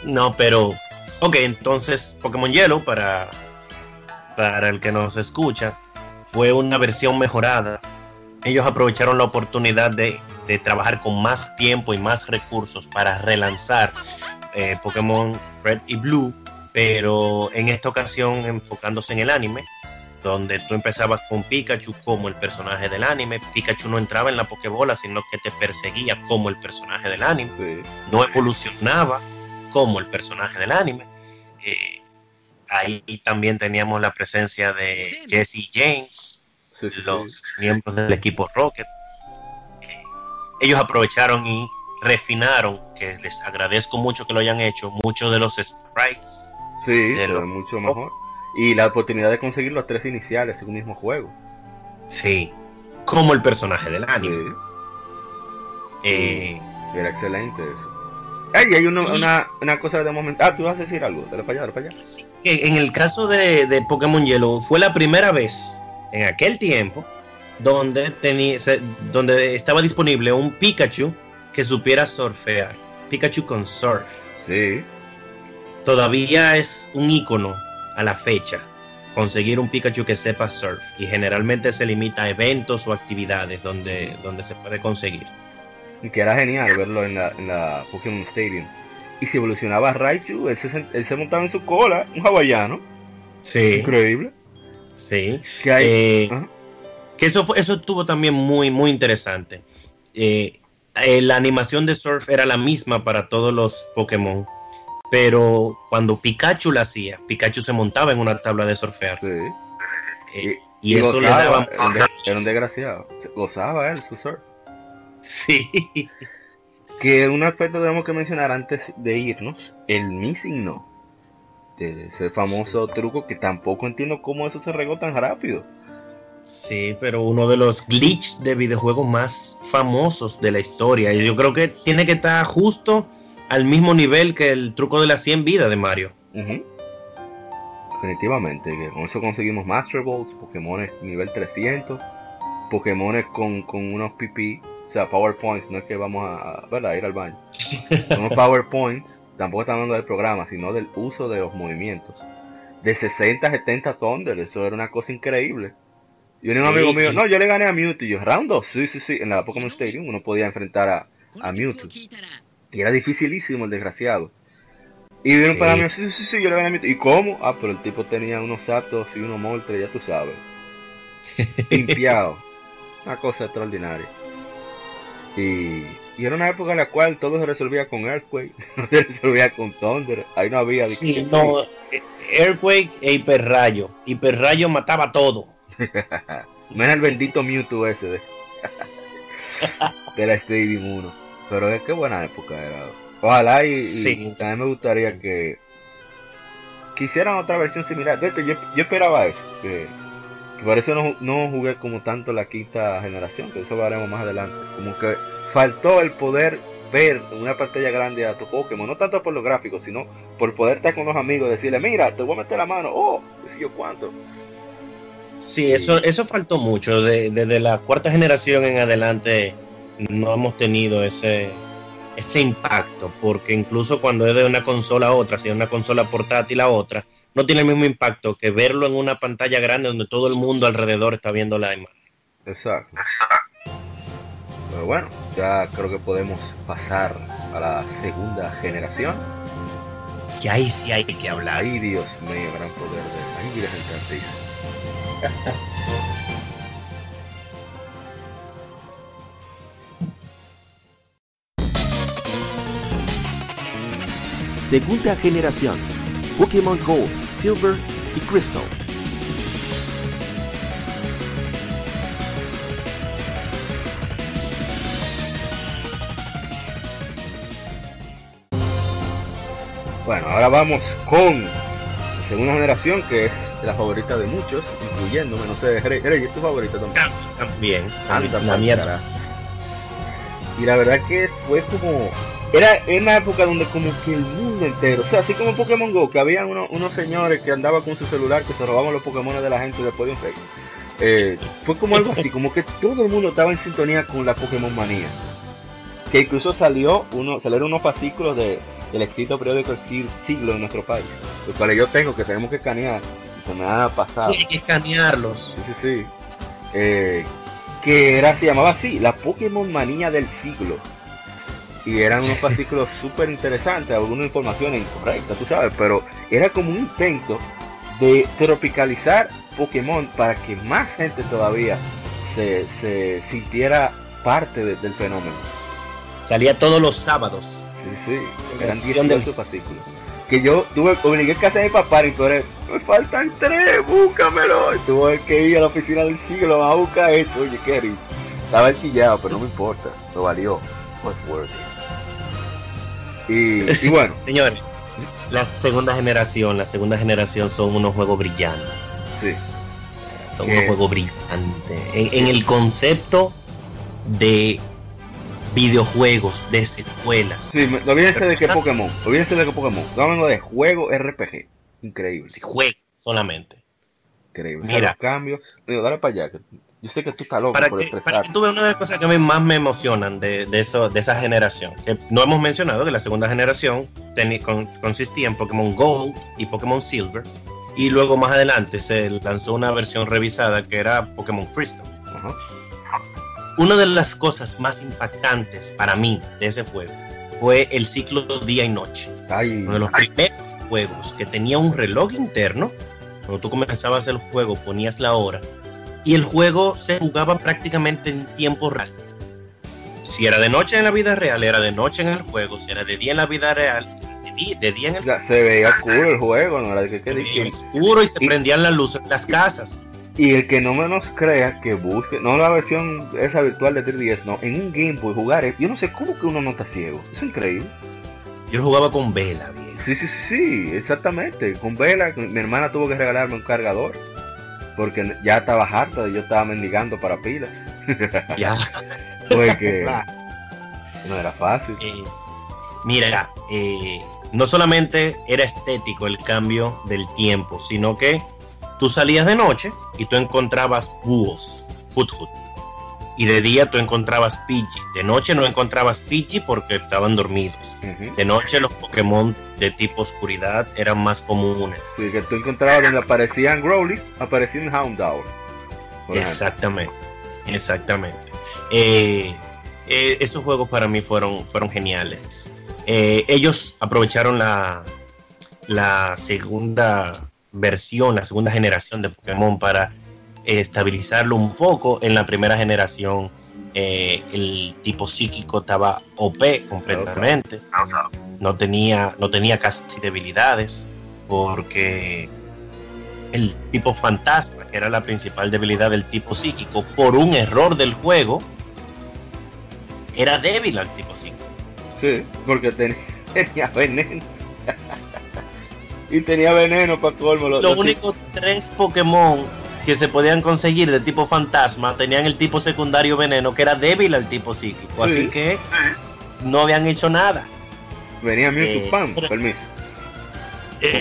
No, pero. Ok, entonces Pokémon Yellow, para, para el que nos escucha, fue una versión mejorada. Ellos aprovecharon la oportunidad de, de trabajar con más tiempo y más recursos para relanzar eh, Pokémon Red y Blue, pero en esta ocasión enfocándose en el anime, donde tú empezabas con Pikachu como el personaje del anime. Pikachu no entraba en la Pokébola, sino que te perseguía como el personaje del anime Sí. no evolucionaba como el personaje del anime. Eh, ahí también teníamos la presencia de Jesse James, Sí, sí, sí. los miembros del equipo Rocket. Eh, ellos aprovecharon y refinaron, que les agradezco mucho que lo hayan hecho, muchos de los sprites. Sí, de mucho mejor. Y la oportunidad de conseguir los tres iniciales en un mismo juego. Sí, como el personaje del anime. Sí, Eh, era excelente eso. Ay, hay una, una, una cosa de momento. Ah, tú vas a decir algo. Dale para allá, dale para allá. que en el caso de, de Pokémon Yellow fue la primera vez en aquel tiempo donde tenía donde estaba disponible un Pikachu que supiera surfear. Pikachu con surf. Sí, Todavía es un icono a la fecha conseguir un Pikachu que sepa surf y generalmente se limita a eventos o actividades donde, donde se puede conseguir. y que era genial verlo en la, en la Pokémon Stadium. Y si evolucionaba a Raichu, él se, él se montaba en su cola, un hawaiano. Sí, Increíble. Sí. Que hay. Eh, que eso fue, eso estuvo también muy, muy interesante. Eh, eh, la animación de Surf era la misma para todos los Pokémon, pero cuando Pikachu la hacía, Pikachu se montaba en una tabla de surfear. Sí. eh, y, eso le daba era un, de- era un desgraciado. Gozaba él su surf. Sí, Que un aspecto tenemos que mencionar antes de irnos, el missing no. De ese famoso truco que tampoco entiendo cómo eso se regó tan rápido. sí, pero uno de los glitch de videojuegos más famosos de la historia. Y yo creo que tiene que estar justo al mismo nivel que el truco de las 100 vidas de Mario. Definitivamente, que con eso conseguimos Master Balls, Pokémon nivel 300, Pokémon con, con unos PP, o sea, PowerPoints, no es que vamos a, a- a ir al baño. Unos PowerPoints, tampoco estamos hablando del programa, sino del uso de los movimientos. De 60 a 70 Thunder, eso era una cosa increíble. Y un amigo mío, no, yo le gané a Mewtwo. Y yo, round 2, sí, sí, sí. En la época Pokémon Stadium uno podía enfrentar a, a Mewtwo. Y era dificilísimo el desgraciado. Y vino sí. para mí, sí, sí, sí, yo le gané a Mewtwo. ¿Y cómo? Ah, pero el tipo tenía unos Zapdos y unos Moltres, ya tú sabes. limpiado una cosa extraordinaria. Y y era una época en la cual todo se resolvía con Earthquake, no se resolvía con Thunder. Ahí no había. Sí, no, eh, Earthquake e Hiperrayo. Hiperrayo mataba todo. Menos el bendito Mewtwo ese de, de la Stadium 1. Pero es que buena época era. Ojalá y, también me gustaría que, hicieran otra versión similar. De hecho, yo, yo esperaba eso. Que, que por eso no, no jugué como tanto la quinta generación, que eso lo haremos más adelante. Como que faltó el poder ver en una pantalla grande a tu Pokémon, no tanto por los gráficos, sino por poder estar con los amigos y decirle, mira, te voy a meter la mano, oh, qué sé yo cuánto. Sí, eso, eso faltó mucho. De- Desde la cuarta generación en adelante no hemos tenido ese, ese impacto, porque incluso cuando es de una consola a otra, si es una consola portátil a otra, no tiene el mismo impacto que verlo en una pantalla grande donde todo el mundo alrededor está viendo la imagen. Exacto. Pero bueno, ya creo que podemos pasar a la segunda generación. Y ahí sí hay que hablar. Ay, Dios mío, gran poder de. Virgen Santísima. Segunda generación. Pokémon Gold, Silver y Crystal. Bueno, ahora vamos con la segunda generación, que es la favorita de muchos, incluyéndome, no sé, Rey, Rey, ¿es tu favorita también? También. Anda la pa'l mía carajo. Y la verdad que fue como. Era en una época donde como que el mundo entero, o sea, así como en Pokémon Go, que había uno- unos señores que andaban con su celular que se robaban los Pokémon de la gente después de un rey. Eh, fue como algo así, como que todo el mundo estaba en sintonía con la Pokémon manía. Que incluso salió uno, salieron unos fascículos de, del éxito periódico El Sig- Siglo en nuestro país, los cuales yo tengo que tenemos que escanear, y se me ha pasado. Sí, hay que escanearlos. Sí, sí, sí. Eh, que era, se llamaba así, la Pokémon Manía del siglo. Y eran unos fascículos súper interesantes, alguna información incorrecta, tú sabes, pero era como un intento de tropicalizar Pokémon para que más gente todavía se, se sintiera parte de- del fenómeno. Salía todos los sábados. Sí, sí, eran Versión 18 del- fascículos. Que yo tuve, obligué que hacer a mi papá y pero me faltan tres, búscamelo. Y tuve que ir a la oficina del siglo a buscar eso. Oye, qué risa. Estaba alquillado, pero no me importa. Lo valió. Was worth it. Y, y bueno, Señores, la segunda generación, la segunda generación son unos juegos brillantes. sí. Son unos juegos brillantes. En, en el concepto de videojuegos, de secuelas. Sí, me- olvídense de que Pokémon. Olvídense de que Pokémon. Hablando de juego RPG. Increíble. Sí, juegos solamente. Increíble. O sea, Mira. los cambios. Digo, dale para allá. que yo sé que tú estás loco Para por que, para expresar. que tú veas una de las cosas que a mí más me emocionan de, de, eso, de esa generación, que no hemos mencionado que la segunda generación con- consistía en Pokémon Gold y Pokémon Silver, y luego más adelante se lanzó una versión revisada que era Pokémon Crystal. Ajá. Una de las cosas más impactantes para mí de ese juego fue el ciclo día y noche. Ay, Uno de los primeros juegos que tenía un reloj interno. Cuando tú comenzabas el juego, ponías la hora. Y el juego se jugaba prácticamente en tiempo real. Si era de noche en la vida real, era de noche en el juego. Si era de día en la vida real, de día, en el o sea, se veía cool el juego, ¿no? Era que, que- juego. que- oscuro y se y- prendían las luces en las casas. Y el que no menos crea que busque, no la versión esa virtual de 3DS, no, en un Game Boy jugar, yo no sé cómo que uno no está ciego, es increíble. Yo jugaba con vela, bien. Sí, sí, sí, sí, exactamente, con vela, mi hermana tuvo que regalarme un cargador, porque ya estaba harta, yo estaba mendigando para pilas, Ya. porque no era fácil. Eh, mira, eh, no solamente era estético el cambio del tiempo, sino que tú salías de noche y tú encontrabas búhos, hut hut. y de día tú encontrabas Pidgey. De noche no encontrabas Pidgey porque estaban dormidos. De noche los Pokémon de tipo oscuridad eran más comunes. Sí, que tú encontrabas donde aparecían Growly, aparecían Houndour. ejemplo. Exactamente, exactamente. Eh, eh, esos juegos para mí fueron, fueron geniales. Eh, ellos aprovecharon la, la segunda versión, la segunda generación de Pokémon para eh, estabilizarlo un poco. En la primera generación eh, el tipo psíquico estaba OP completamente. No tenía, no tenía casi debilidades porque el tipo fantasma, que era la principal debilidad del tipo psíquico, por un error del juego, era débil al tipo psíquico. Sí, porque ten- tenía veneno. Y tenía veneno para colmo. Los, Los únicos tres Pokémon que se podían conseguir de tipo fantasma tenían el tipo secundario veneno, que era débil al tipo psíquico. Sí. Así que no habían hecho nada. Venía Mewtwo eh, pero- permiso.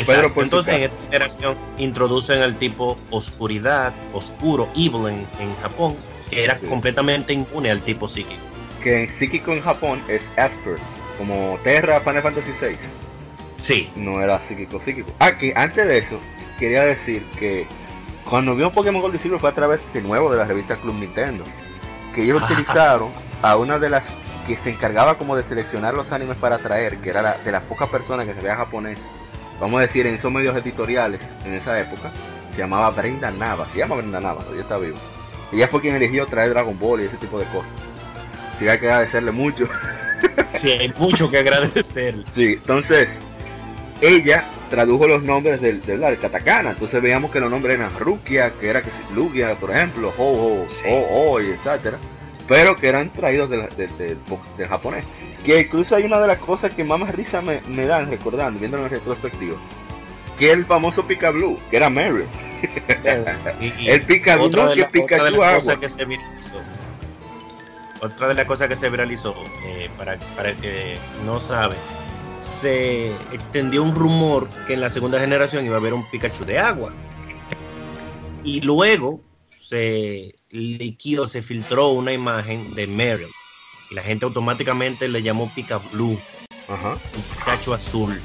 Pedro Entonces en esta generación introducen el tipo oscuridad, oscuro, evil en, en Japón, que era Sí. completamente inmune al tipo psíquico. Que en psíquico en Japón es Asper, como Terra Final Fantasy VI. Sí, No era psíquico psíquico. Ah, que antes de eso, quería decir que cuando vio Pokémon Gold y Silver fue a través de nuevo de la revista Club Nintendo. Que ellos utilizaron a una de las que se encargaba como de seleccionar los animes para traer, que era la- de las pocas personas que sabía japonés, vamos a decir en esos medios editoriales en esa época, se llamaba Brenda Nava, se llama Brenda Nava, todavía está vivo. Ella fue quien eligió traer Dragon Ball y ese tipo de cosas. Así que hay que agradecerle mucho. sí, hay mucho que agradecer. Sí, entonces ella tradujo los nombres del, del, del katakana. Entonces veíamos que los nombres eran Rukia, que era que Lugia, por ejemplo, Ho, Ho, Sí. Ho, Ho, y etcétera. Pero que eran traídos del, del- japonés. Que incluso hay una de las cosas que más risa me, me dan recordando, viéndolo en retrospectiva. Que el famoso Pika Blue, que era Mario. Y- El Pikachu, no, de que la- otra de Pikachu las agua. cosas que se viralizó. Otra de las cosas que se viralizó, eh, para, para el que no sabe, se extendió un rumor que en la segunda generación iba a haber un Pikachu de agua. Y luego se liquió, se filtró una imagen de Meryl. Y la gente automáticamente le llamó Pika Blue, Ajá. un Pikachu azul.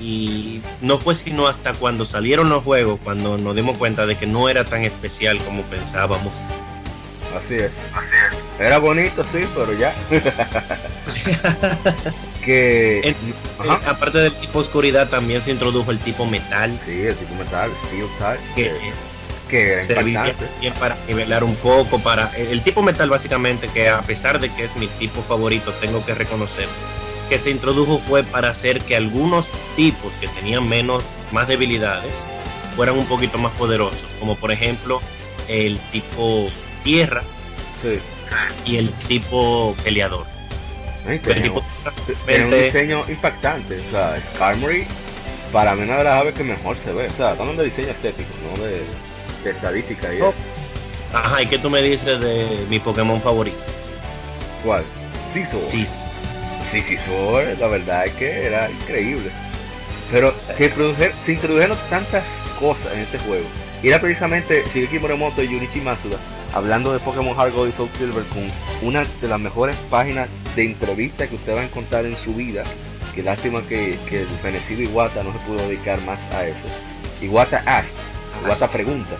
Y no fue sino hasta cuando salieron los juegos, cuando nos dimos cuenta de que no era tan especial como pensábamos. Así es. Era bonito, sí, pero ya. que. Es- aparte del tipo oscuridad, también se introdujo el tipo metal, Sí, el tipo metal, Steel Type, que que, era servía bien para nivelar un poco, para el, el tipo metal básicamente, que a pesar de que es mi tipo favorito, tengo que reconocer que se introdujo fue para hacer que algunos tipos que tenían menos, más debilidades, fueran un poquito más poderosos, como por ejemplo el tipo tierra Sí. y el tipo peleador. Ay, Pero el tenía, tipo tenía un diseño impactante. O sea, Skarmory, para mí, una de las aves que mejor se ve. O sea, hablando de diseño estético, no de, de estadística y Oh. eso. Ajá, ¿y qué tú me dices de mi Pokémon favorito? ¿Cuál? Scizor. Sí, Sí, la verdad es que era increíble. Pero que se introdujeron tantas cosas en este juego. Y era precisamente Shigeki Morimoto y Junichi Masuda hablando de Pokémon Heart Gold y Soul Silver con una de las mejores páginas de entrevista que usted va a encontrar en su vida. Que lástima que, que el fenecido Iwata no se pudo dedicar más a eso. Iwata asks, Iwata pregunta.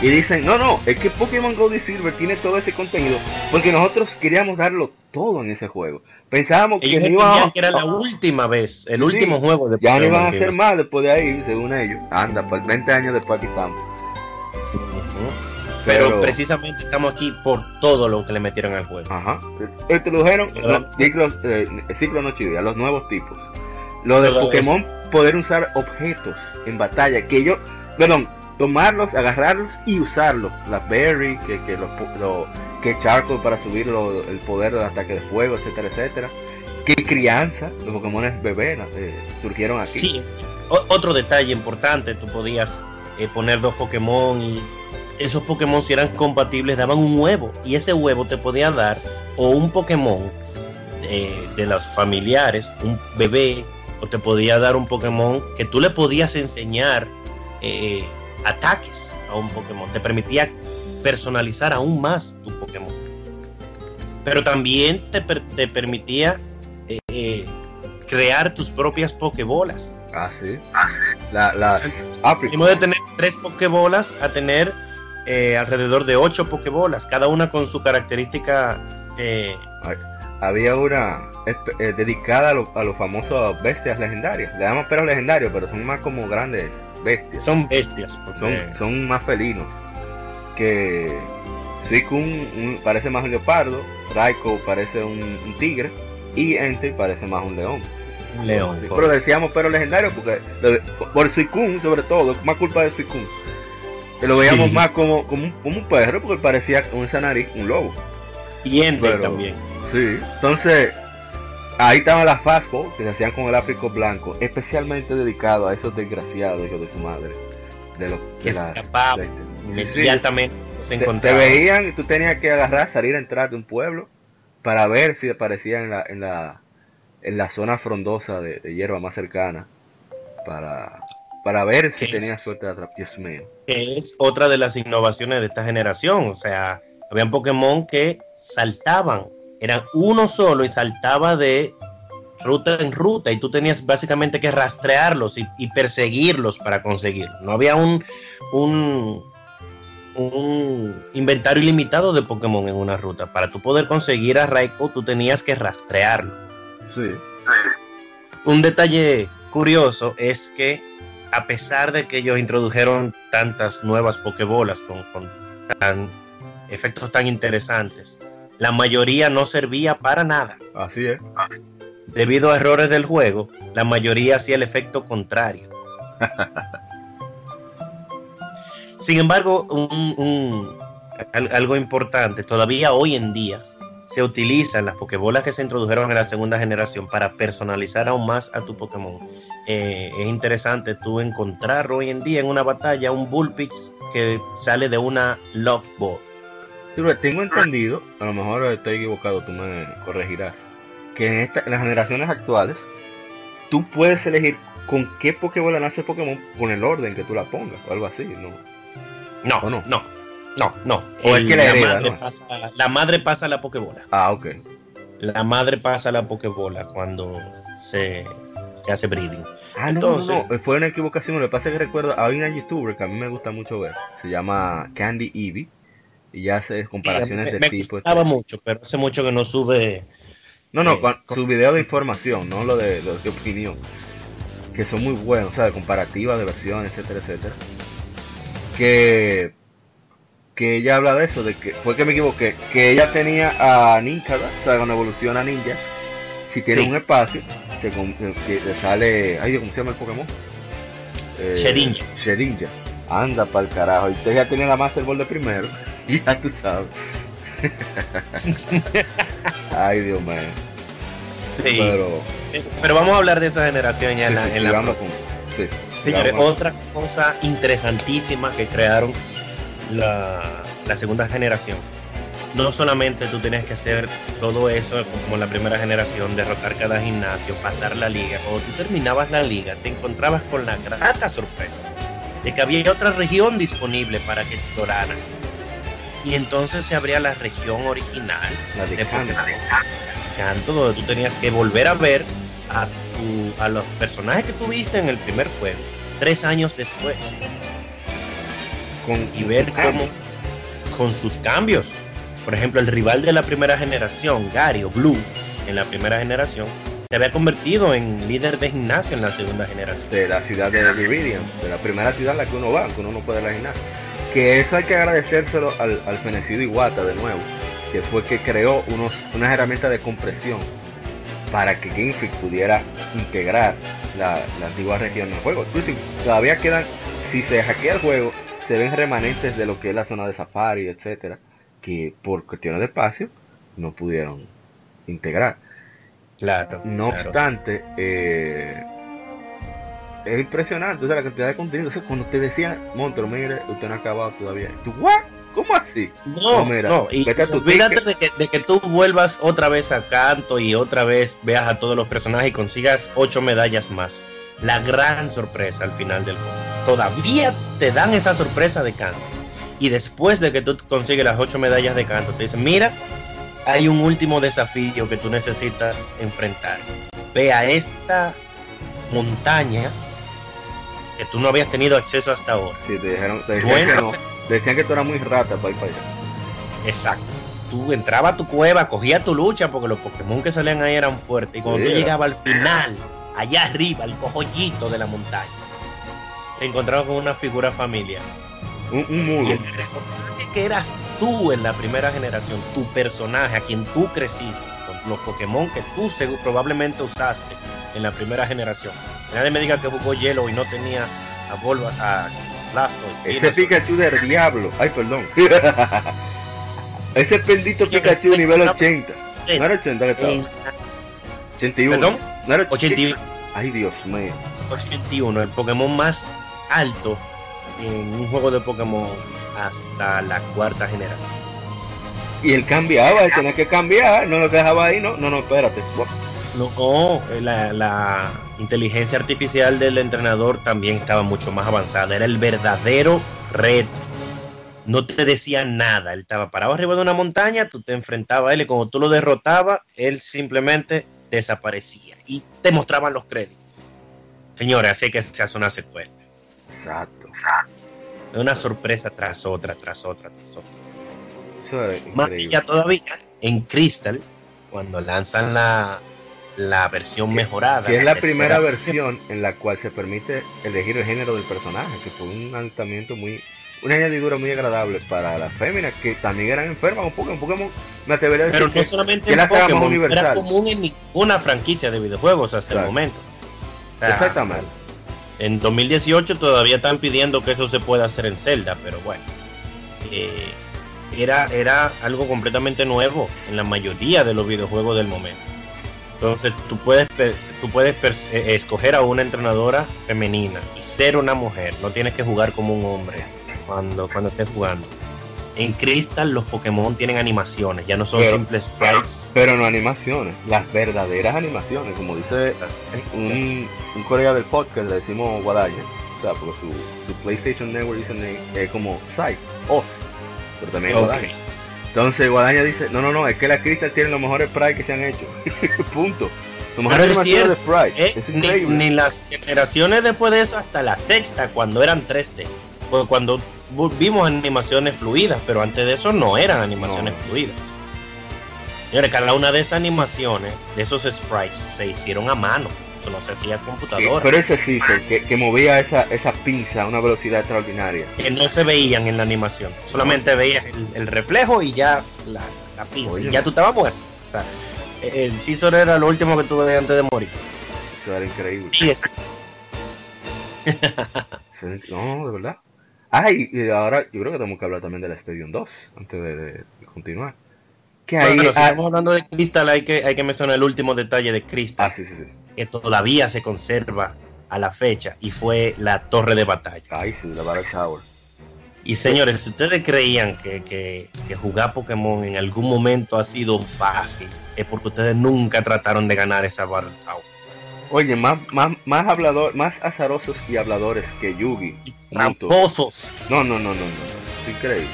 Y dicen, no, no, es que Pokémon Gold y Silver tiene todo ese contenido porque nosotros queríamos darlo todo en ese juego. Pensábamos que no era la última vez, el Sí, último sí. juego de ya no iban a hacer más después de ahí, según ellos. Anda, pues 20 años después aquí estamos. Pero, Pero- precisamente estamos aquí por todo lo que le metieron al juego. Ajá. Introdujeron Sí, no, ciclos, eh, ciclo no chivia, los nuevos tipos. Lo de Todo Pokémon, poder usar objetos en batalla, que yo, perdón, tomarlos, agarrarlos y usarlos. Las berry, que, que los po- lo- que charcoal para subir lo- el poder del ataque de fuego, etcétera, etcétera. Que crianza, los Pokémon bebés eh, surgieron aquí. Sí, o- otro detalle importante, tú podías eh, poner dos Pokémon y esos Pokémon si eran compatibles daban un huevo y ese huevo te podía dar o un Pokémon eh, de los familiares, un bebé, o te podía dar un Pokémon que tú le podías enseñar eh, ataques a un Pokémon. Te permitía personalizar aún más tu Pokémon. Pero también te, per- te permitía eh, crear tus propias Pokébolas. Ah, sí. La, las África. Pasamos de tener tres Pokébolas a tener eh, alrededor de ocho Pokébolas, cada una con su característica. eh, Había una espe- eh, dedicada a, lo- a los famosos bestias legendarias. Le llaman perros legendarios, pero son más como grandes bestias. son bestias. porque- Son, son más felinos. Que Suicune un- parece más un leopardo, Raikou parece un, un tigre y Entei parece más un león. un león. Pero decíamos perro legendario porque por Suicune sobre todo, más culpa de Suicune. Que lo veíamos Sí. más como, como, un, como un perro porque parecía con esa nariz un lobo. Y pero- también. Sí, entonces ahí estaban las fastball que se hacían con el Áfrico blanco, especialmente dedicado a esos desgraciados hijos de su madre. De los Que las- escapaban este- sí, se Te, te veían y tú tenías que agarrar, salir a entrar de un pueblo para ver si aparecían en la, en la, en la zona frondosa de, de hierba más cercana. Para, para ver si ¿Qué tenías es? suerte de atrapar. Dios mío. es otra de las innovaciones de esta generación. O sea, habían Pokémon que saltaban, eran uno solo y saltaba de ruta en ruta y tú tenías básicamente que rastrearlos y, y perseguirlos para conseguirlo. No había un, un, un inventario ilimitado de Pokémon en una ruta. Para tú poder conseguir a Raikou, tú tenías que rastrearlo. Sí. Un detalle curioso es que a pesar de que ellos introdujeron tantas nuevas Pokébolas con, con tan- efectos tan interesantes, la mayoría no servía para nada. Así es. Debido a errores del juego, la mayoría hacía el efecto contrario. Sin embargo, un- un- al- algo importante, todavía hoy en día se utilizan las Pokébolas que se introdujeron en la segunda generación para personalizar aún más a tu Pokémon. Eh, es interesante tú encontrar hoy en día en una batalla un Bullpix que sale de una Love Ball. Sí, pero tengo entendido, a lo mejor estoy equivocado, tú me corregirás, que en, esta, en las generaciones actuales, tú puedes elegir con qué Pokébola nace Pokémon con el orden que tú la pongas, o algo así, ¿no? No, ¿O no, no? No, no. O es que la hereda, madre ¿no? pasa, la madre pasa la Pokébola. Ah, ok. La madre pasa la Pokébola cuando se, se hace breeding. Ah, no, no, Entonces- no, fue una equivocación, lo que pasa es que recuerdo, hay una youtuber que a mí me gusta mucho ver, se llama Candy Eevee, y ya hace comparaciones me, de me tipo... gustaba mucho, pero hace mucho que no sube. No, no, Eh, con- su video de información, no lo de, lo de opinión. Que son muy buenos, o sea, de comparativa de versiones, etcétera, etcétera. Que, que ella habla de eso, de que fue que me equivoqué, que ella tenía a Ninkada, o sea, cuando evoluciona ninjas, si tiene Sí. un espacio, se que le sale, ay Dios, ¿cómo se llama el Pokémon? Eh, Shedinja. Shedinja. Anda pa'l carajo, y usted ya tenía la Master Ball de primero, y ya tú sabes. ay Dios mío. Sí. Pero, Pero vamos a hablar de esa generación ya en la, sí, en la sigamos pro- con- sí, Señores, otra cosa interesantísima que crearon la, la segunda generación. No solamente tú tenías que hacer todo eso como la primera generación, derrotar cada gimnasio, pasar la liga. Cuando tú terminabas la liga, te encontrabas con la grata sorpresa de que había otra región disponible para que exploraras. Y entonces se abría la región original La de de. Pokémon Kanto, donde tú tenías que volver a ver a, tu- a los personajes que tuviste en el primer juego, tres años después, con y ver cómo, con sus cambios, por ejemplo, el rival de la primera generación, Gary o Blue, en la primera generación, se había convertido en líder de gimnasio en la segunda generación. de la ciudad de Viridian, de la primera ciudad en la que uno va, que uno no puede ir a la gimnasia. Que eso hay que agradecérselo al, al fenecido Iwata de nuevo, que fue que creó unos, unas herramientas de compresión para que Game Freak pudiera integrar la, la antigua región del juego. Incluso todavía quedan, si se hackea el juego, se ven remanentes de lo que es la zona de Safari, etcétera, que por cuestiones de espacio no pudieron integrar. Claro. No claro. obstante, eh, es impresionante o sea, la cantidad de contenido. O sea, cuando te decían, Montro, mire, usted no ha acabado todavía. ¿Tú, what? ¿Cómo así? No, No, mira, no, y olvídate de que, de que tú vuelvas otra vez a Canto y otra vez veas a todos los personajes y consigas ocho medallas más. La gran sorpresa al final del juego. Todavía te dan esa sorpresa de Canto. y después de que tú consigues las ocho medallas de canto, te dicen, mira, hay un último desafío que tú necesitas enfrentar. Ve a esta montaña que tú no habías tenido acceso hasta ahora. Sí, te dijeron, te decían, que no, decían que tú eras muy rata para ir para allá. Exacto. Tú entrabas a tu cueva, cogías tu lucha porque los Pokémon que salían ahí eran fuertes. Y cuando Sí, tú llegabas al final, allá arriba, el cojollito de la montaña, te encontrabas con una figura familiar. Un, un Y el personaje que eras tú en la primera generación, tu personaje, a quien tú creciste, con los Pokémon que tú probablemente usaste en la primera generación. Nadie me diga que jugó Hielo y no tenía a Volva, a Blastoise. Ese. Pikachu del diablo. Ay, perdón. Ese bendito Sí, Pikachu nivel me- 80. No era 80 que estaba. En 81. ¿Perdón? No era 80 Ay, Dios mío. 81, el Pokémon más alto en un juego de Pokémon hasta la cuarta generación. Y él cambiaba, él tenía que cambiar. No lo dejaba ahí, no. No, no, espérate. No, eh, la, la inteligencia artificial del entrenador también estaba mucho más avanzada. Era el verdadero reto. No te decía nada. Él estaba parado arriba de una montaña, tú te enfrentabas a él y cuando tú lo derrotabas, él simplemente desaparecía y te mostraban los créditos. Señores, así que se hace una secuela. Exacto. Una sorpresa tras otra, tras otra, tras otra. Eso es Más ya todavía en Crystal, cuando lanzan la, la versión mejorada. Que es la primera versión en la cual se permite elegir el género del personaje, que fue un adaptamiento muy, una añadidura muy agradable para las féminas que también eran enfermas un Pokémon. Pokémon me atrevería a decir Pero no que, solamente que en Pokémon, universal. era común en ninguna franquicia de videojuegos hasta el momento. Sea, exactamente. En 2018 todavía están pidiendo que eso se pueda hacer en Zelda, pero bueno. eh, era, era algo completamente nuevo en la mayoría de los videojuegos del momento. Entonces tú puedes, tú puedes eh, escoger a una entrenadora femenina y ser una mujer. No tienes que jugar como un hombre cuando, cuando estés jugando. En Crystal los Pokémon tienen animaciones, ya no son Pero- simples sprites. Pero no animaciones, las verdaderas animaciones, como dice un, un colega del podcast, le decimos Guadaña, o sea, porque su, su PlayStation Network dice eh, como Sai, Oz, pero también Ok. Guadaña. Entonces Guadaña dice, no, no, no, es que la Crystal tiene los mejores sprites que se han hecho. Punto. Los mejores es animaciones de cierto, sprite. Eh, es ni, las generaciones después de eso, hasta la sexta, cuando eran 3D. Pues cuando vimos animaciones fluidas, pero antes de eso no eran animaciones No. fluidas. Señores, cada una de esas animaciones, de esos sprites, se hicieron a mano. Eso no se hacía a Sí, computadora. pero ese sí, que, que movía esa, esa pinza a una velocidad extraordinaria. Que no se veían en la animación. Solamente veías el, el reflejo y ya la, la pinza. Oye. Y ya tú estabas muerto. O sea, el Scizor era lo último que tuve antes de morir. Eso era increíble. Es- No, de verdad. Ay, y ahora yo creo que tenemos que hablar también de la Stadium 2 antes de, de- de continuar. Que ahí, Bueno, pero si ah, estamos hablando de Crystal, hay que, hay que mencionar el último detalle de Crystal, ah, sí, sí, sí. que todavía se conserva a la fecha, y fue la torre de batalla. Ay, sí, la Battle Tower. Y señores, si ustedes creían que, que- que jugar Pokémon en algún momento ha sido fácil, es porque ustedes nunca trataron de ganar esa Battle Tower. Oye, más, más, más hablador, más azarosos y habladores que Yugi. Tramposos. No, no, no, no, no. Es increíble.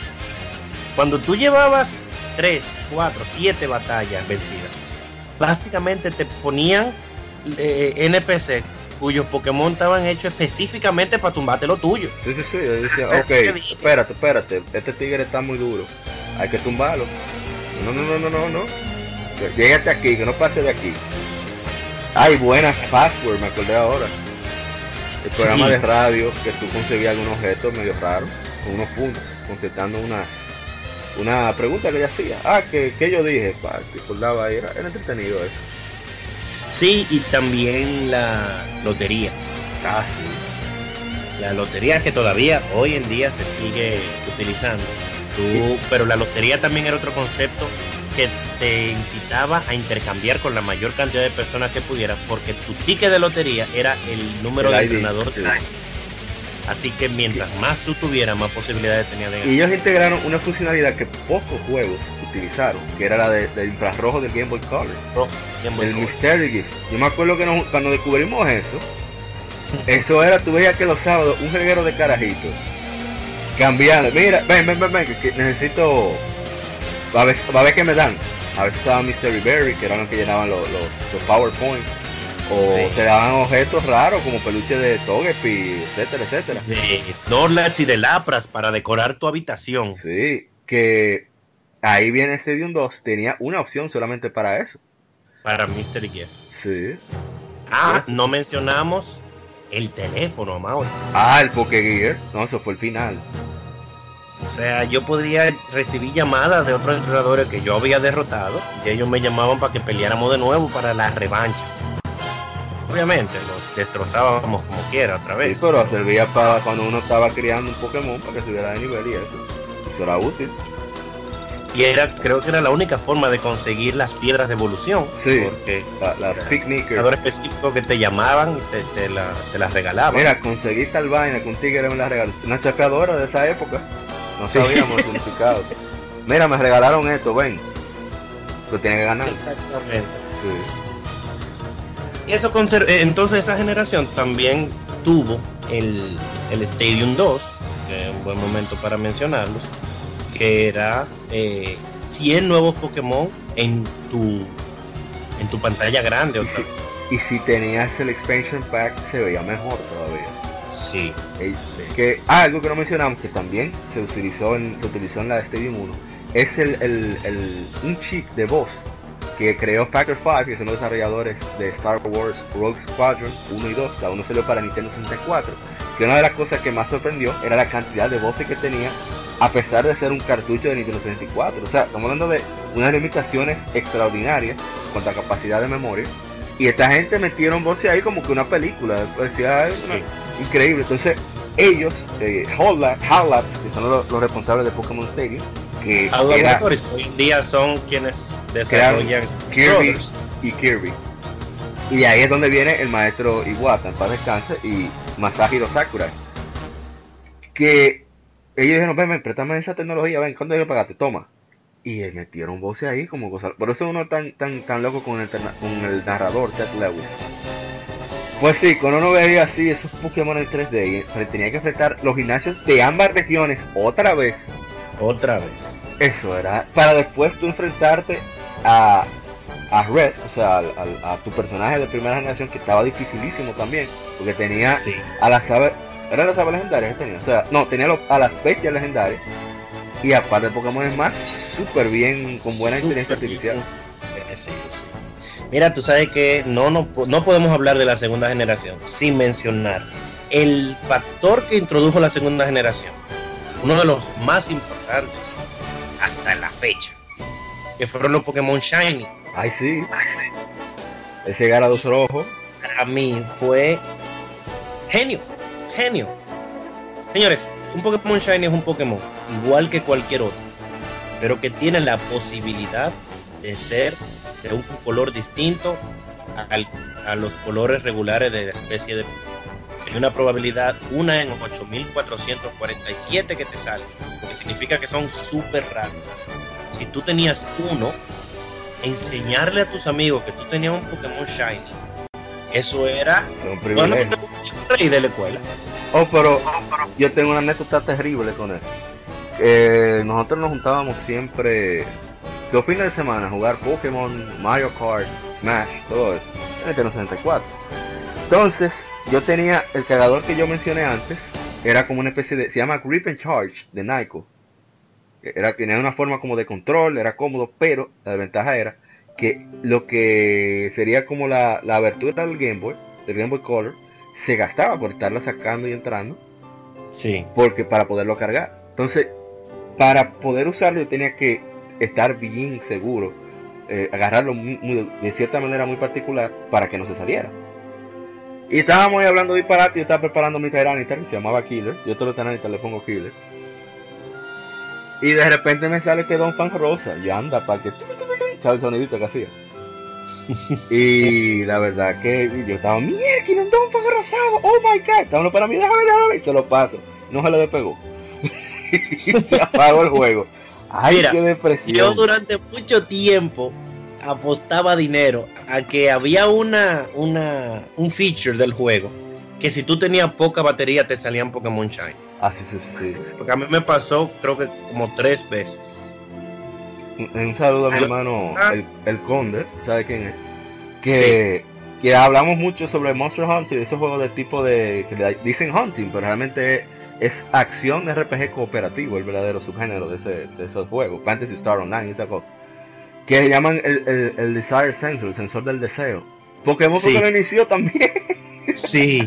Cuando tú llevabas 3, 4, 7 batallas vencidas, básicamente te ponían eh, NPC cuyos Pokémon estaban hechos específicamente para tumbarte lo tuyo. Sí, sí, sí. Yo decía, ok, espérate, espérate. Este tigre está muy duro. Hay que tumbarlo. No, no, no, no, no, no. Llégate aquí, que no pase de aquí. Ay, buenas password, me acordé ahora. El programa Sí. de radio que tú conseguías algún objeto medio raro, con unos puntos, contestando unas una pregunta que ella hacía. Ah, que, que yo dije, pa, ahí, era, era entretenido eso. Sí, y también la lotería. Ah, sí. La lotería que todavía hoy en día se sigue utilizando. Tú- pero la lotería también era otro concepto que te incitaba a intercambiar con la mayor cantidad de personas que pudieras, porque tu ticket de lotería era el número El de ID, entrenador. sí. Así que mientras más tú tuvieras, más posibilidades tenías de Y ganar. ellos integraron una funcionalidad que pocos juegos utilizaron, que era la de- infrarrojo del Game Boy Color. Game Boy El Color. Mystery Gift. Yo me acuerdo que nos- cuando descubrimos eso, eso era, tú veías que los sábados un reguero de carajitos cambiando. Mira, ven, ven, ven, ven, que necesito. Va a, ver, a ver qué me dan. A veces estaba Mystery Berry, que eran los que llenaban los, los, los PowerPoints. O Sí. te daban objetos raros como peluche de Togepi, etcétera, etcétera. De Snorlax y de Lapras para decorar tu habitación. Sí, que ahí viene Stadium 2, tenía una opción solamente para eso. Para Mystery Gear. Sí. Ah, Yes. no mencionamos el teléfono, Mauro. Ah, el Pokégear. No, eso fue el final. O sea, yo podía recibir llamadas de otros entrenadores que yo había derrotado y ellos me llamaban para que peleáramos de nuevo para la revancha. Obviamente, los destrozábamos como quiera otra Sí, vez. pero servía para cuando uno estaba criando un Pokémon para que subiera de nivel y eso. Eso era útil. Y era, creo que era la única forma de conseguir las piedras de evolución. Sí. Porque La- las picnickers. entrenador específico que te llamaban y te, te la- te las regalaban. Mira, conseguí tal vaina un tigre me la regaló. Una chapeadora de esa época. No Sí. sabíamos el significado. Mira, me regalaron esto, ven. Lo tiene que ganar. Exactamente. Sí. Y eso eh, entonces esa generación también tuvo el, el Stadium 2, que es un buen momento para mencionarlos, que era eh, 100 nuevos Pokémon en tu en tu pantalla grande otra Sí. vez. Y si tenías el expansion pack, se veía mejor todavía. Sí. Eh, Que, ah, algo que no mencionamos, que también se utilizó en, se utilizó en la Stadium 1, es el, el, el- un chip de voz que creó Factor 5, que son los desarrolladores de Star Wars Rogue Squadron 1 y 2, la uno salió para Nintendo 64, que una de las cosas que más sorprendió era la cantidad de voces que tenía, a pesar de ser un cartucho de Nintendo 64. O sea, estamos hablando de unas limitaciones extraordinarias cuanto a capacidad de memoria. Y esta gente metieron voces ahí como que una película, parecía Sí. Increíble. Entonces, ellos, eh, HAL Lab- HAL Labs, que son los, los responsables de Pokémon Stadium, que A los era hoy en día son quienes desarrollan Kirby Brothers. y Kirby. Y de ahí es donde viene el maestro Iwata, en paz descanse, y Masahiro Sakurai. Que ellos dijeron, ven, ven, préstame esa tecnología, ven, ¿cuándo hay que pagarte? Toma. Y eh, metieron voces ahí como cosas. Por eso uno tan, tan, tan loco con el, con el narrador, Ted Lewis. Pues sí, cuando uno veía así esos Pokémon en 3D, y tenía que enfrentar los gimnasios de ambas regiones otra vez. Otra vez. Eso era para después tú enfrentarte a, a Red, o sea, al- al- a tu personaje de primera generación que estaba dificilísimo también, porque tenía Sí. a las aves, eran las aves legendarias que tenía, o sea, no, tenía los- a las bestias legendarias y aparte Pokémon más, súper bien, con buena Súper inteligencia artificial. Eh, sí, sí. Mira, tú sabes que no, no, no podemos hablar de la segunda generación sin mencionar el factor que introdujo la segunda generación, uno de los más importantes hasta la fecha, que fueron los Pokémon Shiny. Ay, sí, ese Garados rojo, Para mí fue genio, genio. Señores, un Pokémon Shiny es un Pokémon igual que cualquier otro, pero que tiene la posibilidad de ser de un color distinto al- a los colores regulares de la especie de Hay una probabilidad, una en 8447 que te sale, lo que significa que son súper raros. Si tú tenías uno, enseñarle a tus amigos que tú tenías un Pokémon Shiny, eso era un bueno, privilegio. rey de la escuela. Oh, pero yo tengo una anécdota terrible con eso. Eh, nosotros nos juntábamos siempre los fines de semana jugar Pokémon, Mario Kart, Smash, todo eso. En el Nintendo 64. Entonces, yo tenía el cargador que yo mencioné antes. Era como una especie de. Se llama Grip and Charge de Nyko. Era, tenía una forma como de control, era cómodo, pero la desventaja era que lo que sería como la, la abertura del Game Boy, del Game Boy Color, se gastaba por estarla sacando y entrando, Sí. porque para poderlo cargar. Entonces, para poder usarlo yo tenía que estar bien seguro, eh, agarrarlo muy- muy- de cierta manera muy particular para que no se saliera. Y estábamos ahí hablando de disparate, yo estaba preparando mi Tyranitar, que se llamaba Killer, yo todo los Tyranitar le pongo Killer. Y de repente me sale este Don Fan Rosa, y anda, para que... ¿Sabe el sonidito que hacía? y la verdad que yo estaba, mierda, un Don Fan rosado, oh my god, estaba uno para mí, déjame, déjame, y se lo paso. No se lo despegó. y se apagó el juego. Ay, Mira, qué Yo depresión. durante mucho tiempo apostaba dinero a que había una, una, un feature del juego que si tú tenías poca batería te salían Pokémon Shiny. Ah, sí, sí, sí. Porque a mí me pasó creo que como tres veces. Un, un saludo a mi Yo- hermano, Ah. el, el Conde, ¿sabe quién es? Que, que hablamos mucho sobre Monster Hunter, esos juegos de tipo de. que dicen hunting, pero realmente es acción RPG cooperativo, el verdadero subgénero de, ese, de esos juegos. Fantasy Star Online, esa cosa. Que se llaman el, el, el Desire Sensor, el sensor del deseo. Pokémon Sí. lo inició también. Sí.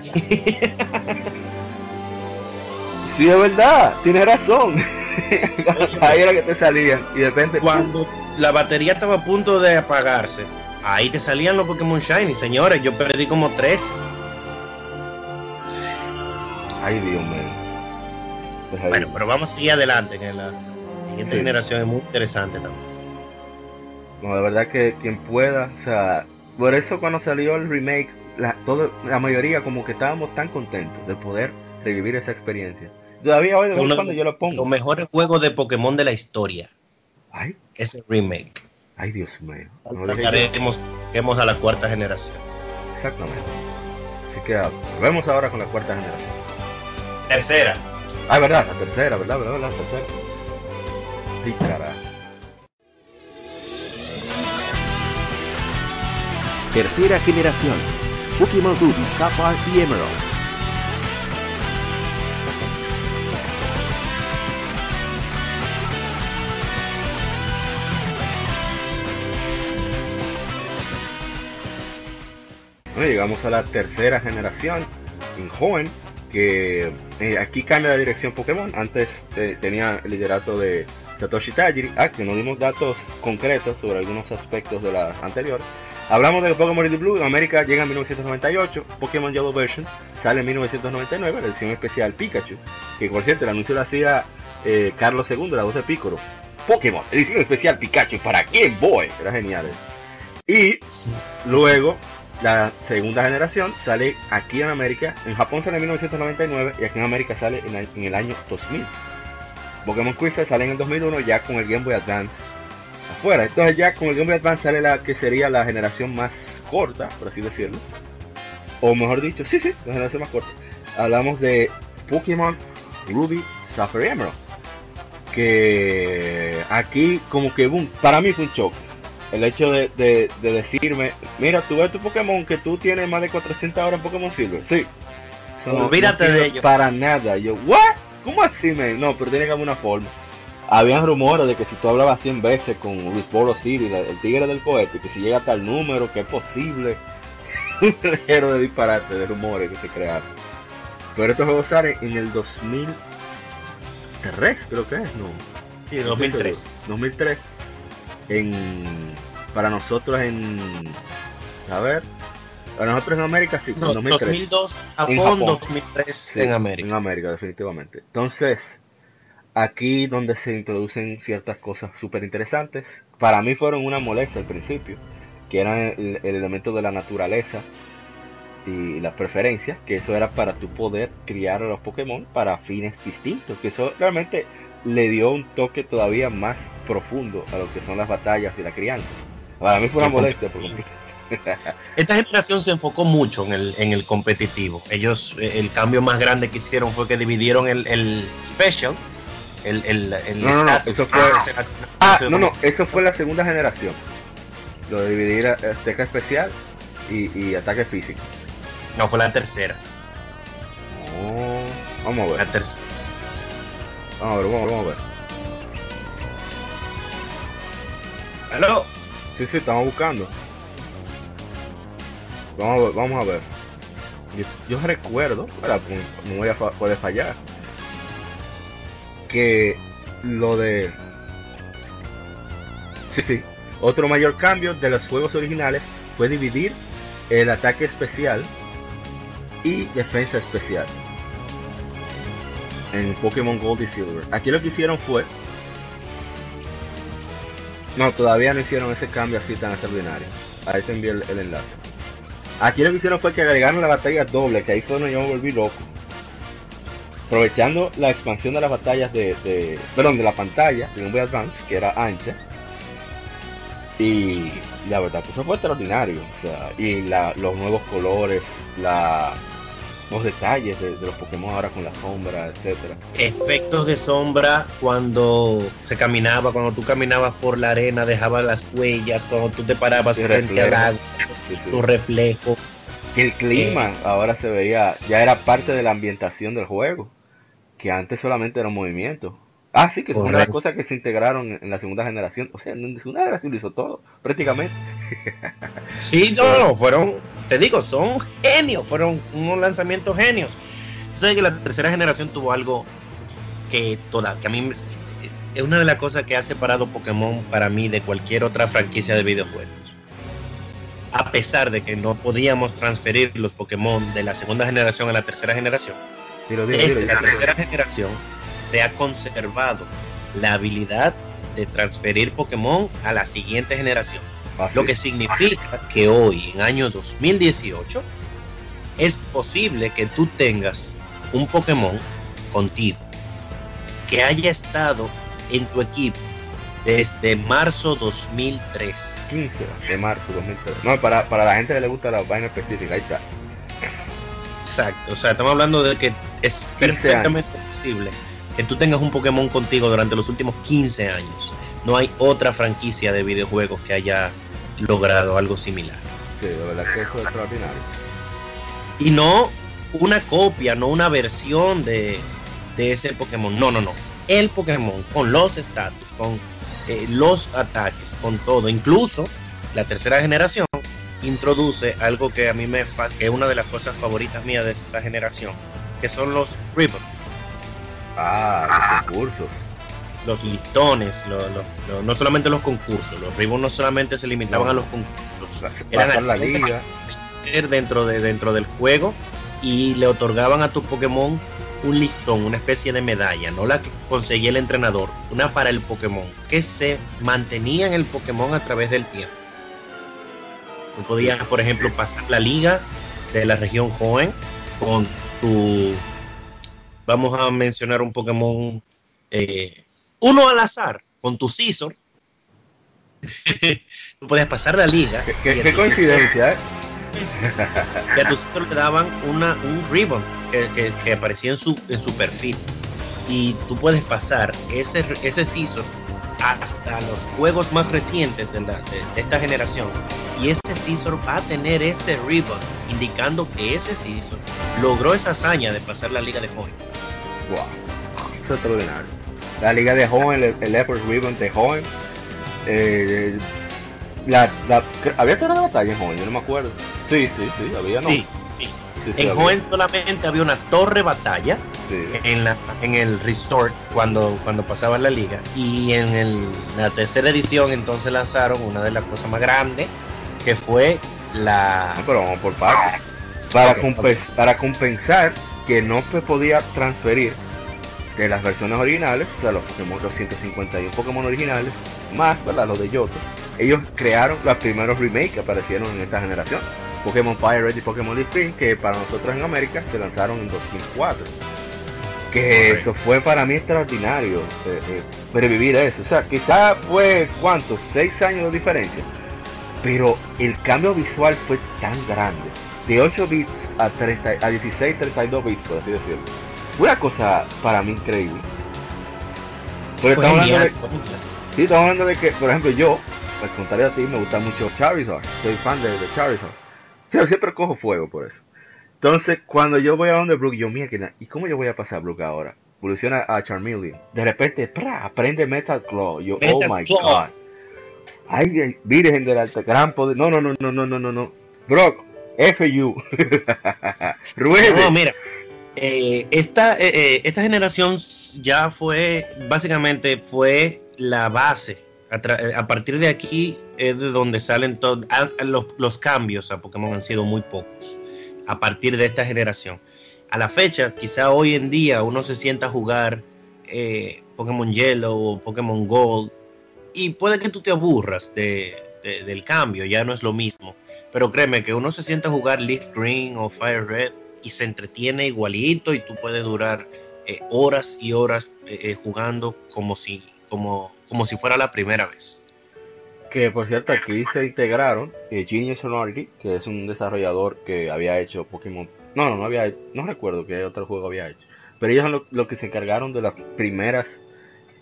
sí, es verdad, tienes razón. Ahí era que te salían y de repente. Cuando la batería estaba a punto de apagarse, ahí te salían los Pokémon Shiny, señores. Yo perdí como tres. Ay, Dios mío. Pues ahí- Bueno, pero vamos a seguir adelante, que la siguiente Sí. generación es muy interesante también. No, de verdad que quien pueda, o sea, por eso cuando salió el remake, la, todo, la mayoría como que estábamos tan contentos de poder revivir esa experiencia. Todavía hoy de vez cuando yo lo Los pongo. mejores juegos de Pokémon de la historia. Ay, Ese remake. ay Dios mío. Llegaremos a la cuarta generación. Exactamente. Así que vemos ahora con la cuarta generación. Tercera. Ah, verdad, la tercera, verdad, verdad, la tercera. Sí. Tercera generación. Pokémon Ruby, Sapphire y Emerald. Bueno, llegamos a la tercera generación en joven que aquí cambia la dirección Pokémon. Antes tenía el liderato de Satoshi Tajiri. Ah que no dimos datos concretos sobre algunos aspectos de la anterior. Hablamos de Pokémon Red Blue. En América llega en 1998 Pokémon Yellow Version sale en 1999 la edición especial Pikachu. Que por cierto el anuncio lo hacía eh, Carlos II la voz de Piccolo. Pokémon edición especial Pikachu. Para Game Boy era genial eso. Y luego la segunda generación sale aquí en América, en Japón sale en 1999 y aquí en América sale en, el- año 2000. Pokémon Crystal sale en el 2001 ya con el Game Boy Advance afuera. Entonces ya con el Game Boy Advance sale la que sería la generación más corta, por así decirlo. O mejor dicho, sí, sí, la generación más corta. Hablamos de Pokémon Ruby, Sapphire Emerald. Que aquí como que boom, para mí fue un choque el hecho de, de- de decirme, mira, tú ves tu Pokémon que tú tienes más de 400 horas en Pokémon Silver. Sí. Olvídate no de ello. Para nada. Yo, ¿what? ¿Cómo así, man? No, pero tiene que haber una forma. Habían rumores de que si tú hablabas 100 veces con Risboro City, la- el tigre del cohete, que si llega a tal número, que es posible. Un de disparate, de rumores que se crearon. Pero estos juegos salen en el 2003, creo que es, ¿no? Sí, No estoy 2003. seguro. 2003. En, para nosotros en. A ver. Para nosotros en América sí, No, en 2003. 2002 Japón, Japón. 2003 Sí, en América. En América, definitivamente. Entonces, aquí donde se introducen ciertas cosas súper interesantes. Para mí fueron una molestia al principio, que eran el, el elemento de la naturaleza y las preferencias, que eso era para tu poder criar a los Pokémon para fines distintos, que eso realmente le dio un toque todavía más profundo a lo que son las batallas y la crianza. Para mí fue una molestia por completo. Esta generación se enfocó mucho en el, en el competitivo. Ellos, eh, el cambio más grande que hicieron fue que dividieron el, el special, el, el, el No, no, no, eso fue- Ah, Ah, no, no, eso fue la segunda generación. Lo de dividir a- ataque especial y, y ataque físico. No, fue la tercera. Oh, vamos a La ver, tercera. Vamos a ver, vamos, vamos a ver. Aló. Sí, sí, estamos buscando. Vamos a ver, vamos a ver. Yo, yo recuerdo, bueno, no voy a fa- puede fallar, que lo de... Sí, sí. Otro mayor cambio de los juegos originales fue dividir el ataque especial y defensa especial en Pokémon Gold y Silver. Aquí lo que hicieron fue no, todavía no hicieron ese cambio así tan extraordinario. Ahí te envié el, enlace. Aquí lo que hicieron fue que agregaron la batalla doble, que ahí fue donde yo me volví loco. Aprovechando la expansión de las batallas de, de perdón, de la pantalla de Game Boy Advance, que era ancha. Y la verdad que eso fue extraordinario. O sea, y la- los nuevos colores, la, los detalles de, de los Pokémon ahora con la sombra, etcétera. Efectos de sombra cuando se caminaba, cuando tú caminabas por la arena, dejaba las huellas, cuando tú te parabas frente al reflejo. agua, Sí, sí. tu reflejo. Que el clima ahora se veía, ya era parte de la ambientación del juego, que antes solamente era un movimiento. Ah, sí, que es una de las cosas que se integraron en la segunda generación. O sea, en la segunda generación lo hizo todo, prácticamente. Sí, no, no, fueron, te digo, son genios, fueron unos lanzamientos genios. Sabes que la tercera generación tuvo algo que toda, que a mí me- es una de las cosas que ha separado Pokémon para mí de cualquier otra franquicia de videojuegos. A pesar de que no podíamos transferir los Pokémon de la segunda generación a la tercera generación, desde dilo, la tercera generación se ha conservado la habilidad de transferir Pokémon a la siguiente generación. Lo que significa que hoy, en año 2018, es posible que tú tengas un Pokémon contigo que haya estado en tu equipo desde marzo 2003. 15 de marzo de 2003. No, para, para la gente que le gusta la vaina específica, ahí está. Exacto, o sea, estamos hablando de que es 15 perfectamente posible que tú tengas un Pokémon contigo durante los últimos 15 años. No hay otra franquicia de videojuegos que haya logrado algo similar. Sí, de verdad que eso es extraordinario. Y no una copia, no una versión de, de ese Pokémon. No, no, no. El Pokémon con los estatus, con eh, los ataques, con todo. Incluso la tercera generación introduce algo que a mí me que es una de las cosas favoritas mías de esta generación, que son los ribbons, Ah, los concursos. los listones, lo- lo- lo- no solamente los concursos. Los ribbons no solamente se limitaban a los concursos, eran la liga. ser dentro, de, dentro del juego y le otorgaban a tu Pokémon un listón, una especie de medalla, no la que conseguía el entrenador, una para el Pokémon, que se mantenía en el Pokémon a través del tiempo. Tú podías, por ejemplo, pasar la liga de la región joven con tu. Vamos a mencionar un Pokémon. eh, uno al azar, con tu Scizor. Tú podías pasar la liga. Qué, tu coincidencia, ¿eh? que a tus hijos le daban una, un ribbon que, que- que aparecía en su, en su perfil. Y tú puedes pasar ese, ese Scizor hasta los juegos más recientes de, la- de- de esta generación. Y ese Scizor va a tener ese ribbon, indicando que ese Scizor logró esa hazaña de pasar la liga de joven. Wow. Es extraordinario. La liga de joven, el, el Effort Ribbon de joven. eh, la, había toda la batalla en joven, yo no me acuerdo. Sí, sí, sí, había, ¿no? Sí, sí. Sí, sí, En había. joven solamente había una torre batalla Sí. en, la, en el resort cuando, cuando pasaba la liga. Y en el- la tercera edición entonces lanzaron una de las cosas más grandes, que fue la... No, pero vamos por partes. Para compensar que no se podía transferir de las versiones originales, o sea, los Pokémon, los 151 Pokémon originales, más, ¿verdad? Los de Yoto. Ellos crearon los primeros remakes que aparecieron en esta generación. Pokémon Fire Red y Pokémon Green, que para nosotros en América se lanzaron en 2004. Que eso fue para mí extraordinario, eh, eh, revivir eso. O sea, quizá fue, ¿cuántos? 6 años de diferencia. Pero el cambio visual fue tan grande. De 8 bits a, 30, a 16, 32 bits, por así decirlo. Fue una cosa para mí increíble. Porque estamos hablando, de, sí, estamos hablando de que, por ejemplo, yo, al contrario a ti, me gusta mucho Charizard. Soy fan de, de Charizard. Sea, siempre cojo fuego por eso. Entonces, cuando yo voy a donde Brook, yo, mira, ¿y cómo yo voy a pasar a Brook ahora? Evoluciona a Charmeleon. De repente, ¡pra! aprende Metal Claw. Yo, Metal oh my Claw. god. Ay, ay, virgen del alta, gran poder. No, no, no, no, no, no, no, no. Brock, FU. No, mira, eh, esta, eh, eh, esta generación ya fue, básicamente fue la base. A, partir de aquí es de donde salen todos los, los cambios a Pokémon han sido muy pocos. A partir de esta generación. A la fecha, quizá hoy en día uno se sienta a jugar Pokémon Yellow o Pokémon Gold y puede que tú te aburras de- de- del cambio, ya no es lo mismo. Pero créeme que uno se sienta a jugar Leaf Green o Fire Red y se entretiene igualito y tú puedes durar eh, horas y horas eh, eh, jugando como si, como, como si fuera la primera vez. Que por cierto, aquí se integraron eh, Genius Sonority, que es un desarrollador que había hecho Pokémon. No, no, no había No recuerdo qué otro juego había hecho. Pero ellos son los que se encargaron de las primeras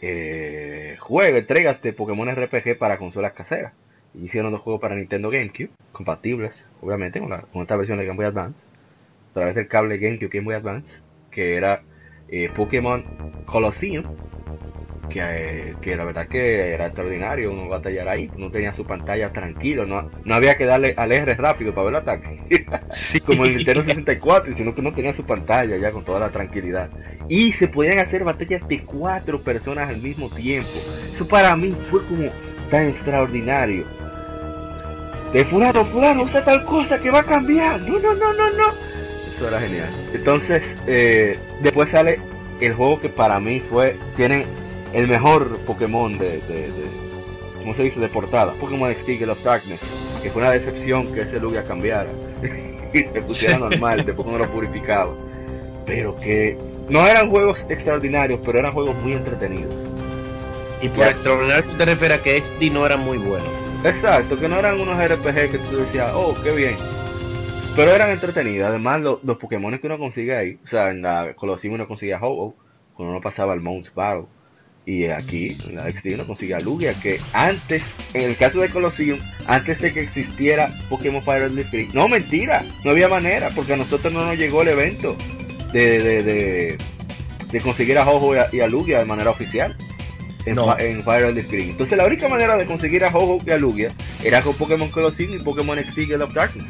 eh, juegos, entregas de Pokémon RPG para consolas caseras. Hicieron dos juegos para Nintendo GameCube, compatibles, obviamente, con, la, con esta versión de Game Boy Advance, a través del cable GameCube Game Boy Advance, que era eh, Pokémon Colosseum, que, eh, que, la verdad que era extraordinario uno batallar ahí, no tenía su pantalla tranquilo, no, no había que darle al R rápido para ver el ataque, como el Nintendo 64, sino que no tenía su pantalla ya con toda la tranquilidad. Y se podían hacer batallas de cuatro personas al mismo tiempo. Eso para mí fue como tan extraordinario. De fulano, fulano, usa tal cosa que va a cambiar. No, no, no, no, no. Eso era genial. Entonces, eh, después sale el juego que para mí fue, tiene el mejor Pokémon de, de, ¿cómo se dice? De portada. Pokémon XT of Darkness. Que fue una decepción que ese Lugia cambiara. y se pusiera normal, después no lo purificaba. Pero que no eran juegos extraordinarios, pero eran juegos muy entretenidos. Y por extraordinario te refieres a que XD no era muy bueno. Exacto, que no eran unos RPG que tú decías, oh, qué bien. Pero eran entretenidos. Además, los Pokémon que uno consigue ahí, o sea, en la Colosseum uno conseguía Ho-Oh, cuando uno pasaba al Mount Battle. Y aquí, en la XD uno consigue a Lugia, que antes, en el caso de Colosseum, antes de que existiera Pokémon Fire Emblem Free, no mentira, no había manera, porque a nosotros no nos llegó el evento de, de, de, de conseguir a Ho-Oh y a Lugia de manera oficial en, no. en Fire and the Screen. Entonces la única manera de conseguir a Ho-Oh y a Lugia era con Pokémon Colosseum y Pokémon XD of Darkness.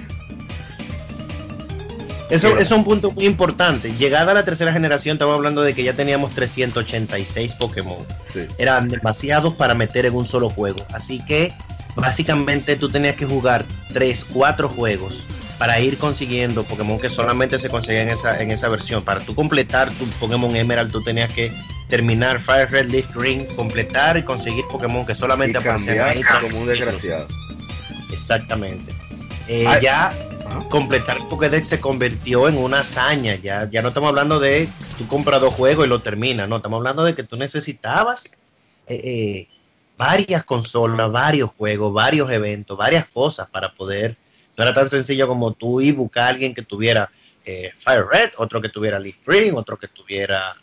Eso, eso, es un punto muy importante. Llegada a la tercera generación, estamos hablando de que ya teníamos 386 Pokémon. Sí. Eran demasiados para meter en un solo juego. Así que básicamente tú tenías que jugar 3, 4 juegos para ir consiguiendo Pokémon que solamente se conseguían en esa, en esa versión. Para tú completar tu Pokémon Emerald, tú tenías que terminar Fire Red Leaf Green, completar y conseguir Pokémon que solamente aparecían ahí. Como un desgraciado. Exactamente. Eh, ya completar el Pokédex se convirtió en una hazaña. Ya, ya no estamos hablando de tú compras dos juegos y lo terminas. No, estamos hablando de que tú necesitabas eh, eh, varias consolas, varios juegos, varios eventos, varias cosas para poder. No era tan sencillo como tú y buscar a alguien que tuviera Fire Red, otro que tuviera Leaf Green, otro que tuviera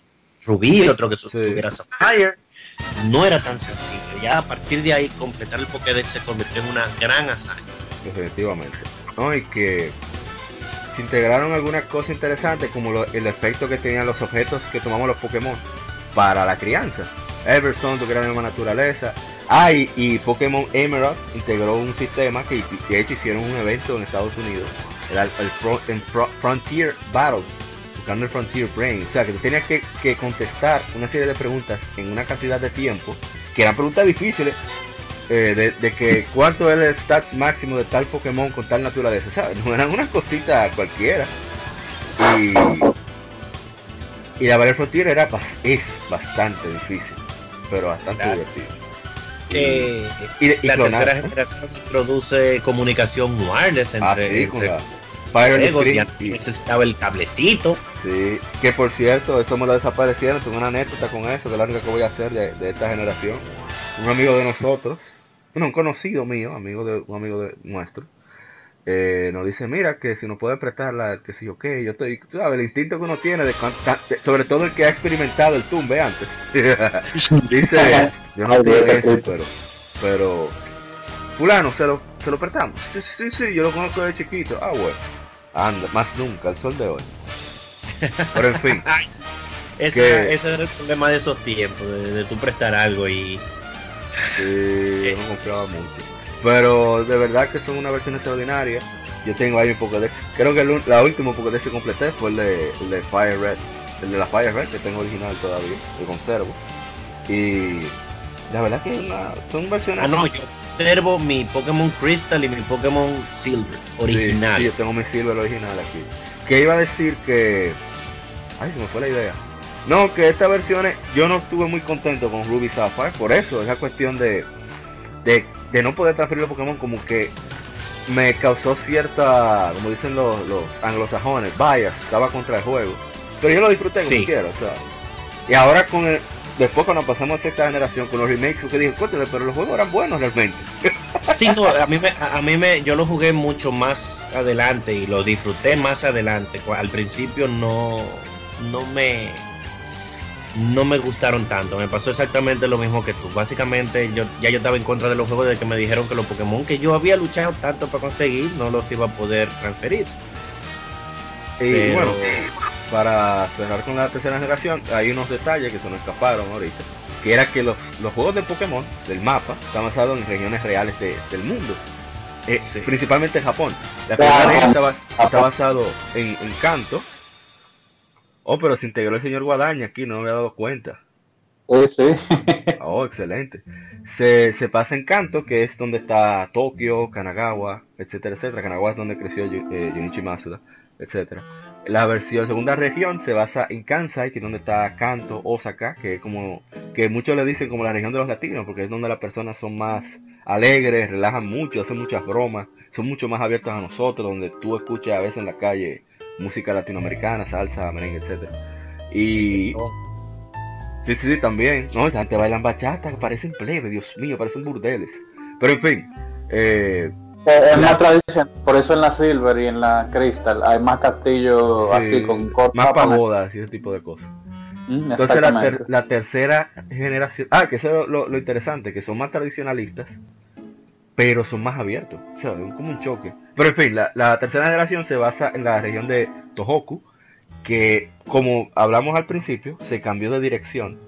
Rubí, otro que tuviera Sapphire. No era tan sencillo. Ya a partir de ahí completar el Pokédex se convirtió en una gran hazaña. Definitivamente. ¿no? Y que se integraron algunas cosas interesantes como lo, el efecto que tenían los objetos que tomamos los Pokémon para la crianza. Everstone, tu gran naturaleza. Ah, y, y, Pokémon Emerald integró un sistema que de hecho hicieron un evento en Estados Unidos. El, el Frontier Battle el Frontier Brain. O sea, que tú tenías que, que, contestar una serie de preguntas en una cantidad de tiempo, que eran preguntas difíciles, eh, de, de, que cuánto es el stats máximo de tal Pokémon con tal naturaleza. ¿sabes? No eran unas cositas cualquiera. Y, y la Battle Frontier era, es bastante difícil, pero bastante claro. divertido. Que y, y, la clonar, tercera generación introduce comunicación wireless entre, ah, sí, entre la, juegos, ya necesitaba el cablecito. Sí, que por cierto, eso me lo desaparecieron. Tengo una anécdota con eso, que es la única que voy a hacer de, de, esta generación. Un amigo de nosotros, bueno, un conocido mío, amigo de un amigo de nuestro, eh, nos dice: Mira, que si nos puede prestar la, que si yo qué, yo estoy, tú sabes, el instinto que uno tiene, de, de, sobre todo el que ha experimentado el tumbe antes. dice: Yo no puedo eso, pero, pero, Fulano, se lo, se lo prestamos. Sí, sí, sí, yo lo conozco de chiquito. Ah, bueno. Anda, más nunca, el sol de hoy. Pero en fin. ese, que... ese, era el problema de esos tiempos, de, de tú prestar algo y. Sí, yo no confiaba mucho. Pero de verdad que son una versión extraordinaria. Yo tengo ahí un Pokédex. Creo que el, la última Pokédex que completé fue el de, el de Fire Red. El de la Fire Red, que tengo original todavía, que conservo. Y la verdad que una, son versiones. Ah, no, yo observo mi Pokémon Crystal y mi Pokémon Silver original. Sí, sí, yo tengo mi Silver original aquí. Que iba a decir que. Ay, se me fue la idea. No, que estas versiones yo no estuve muy contento con Ruby Sapphire. Por eso, esa cuestión de, de, de no poder transferir los Pokémon, como que me causó cierta, como dicen los, los anglosajones, bias, estaba contra el juego. Pero yo lo disfruté como sí. quiera, o sea. Y ahora con el, después cuando pasamos a sexta generación con los remakes, que dije, pero los juegos eran buenos realmente. Sí, no, a mí, me, a mí me, yo lo jugué mucho más adelante y lo disfruté más adelante. Al principio no, no me, no me gustaron tanto. Me pasó exactamente lo mismo que tú. Básicamente yo ya yo estaba en contra de los juegos de que me dijeron que los Pokémon que yo había luchado tanto para conseguir no los iba a poder transferir. Y Pero- bueno, para cerrar con la tercera generación, hay unos detalles que se nos escaparon ahorita. Que era que los, los juegos de Pokémon, del mapa, están basados en regiones reales de- del mundo. Eh, Sí. Principalmente en Japón. La primera está, bas- está basado en, en Kanto. Oh, pero se integró el señor Guadaña aquí, no me había dado cuenta. Sí, sí. Oh, excelente. Se, se pasa en Kanto, que es donde está Tokio, Kanagawa, etcétera, etcétera. Kanagawa es donde creció eh, Junichi Masuda, etcétera. La versión segunda región se basa en Kansai, que es donde está Kanto, Osaka, que como que muchos le dicen como la región de los latinos, porque es donde las personas son más alegres, relajan mucho, hacen muchas bromas, son mucho más abiertos a nosotros, donde tú escuchas a veces en la calle música latinoamericana, salsa, merengue, etcétera. Y Sí, sí, sí, también. No, esa gente bailan bachata, parecen plebe, Dios mío, parecen burdeles. Pero en fin, eh, Es más tradición, por eso en la Silver y en la Crystal hay más castillos sí, así con corta más pagodas y ese tipo de cosas. Mm, Entonces la, ter- la tercera generación, ah, que eso es lo, lo interesante, que son más tradicionalistas, pero son más abiertos, o sea, es como un choque. Pero en fin, la, la tercera generación se basa en la región de Tohoku, que como hablamos al principio, se cambió de dirección.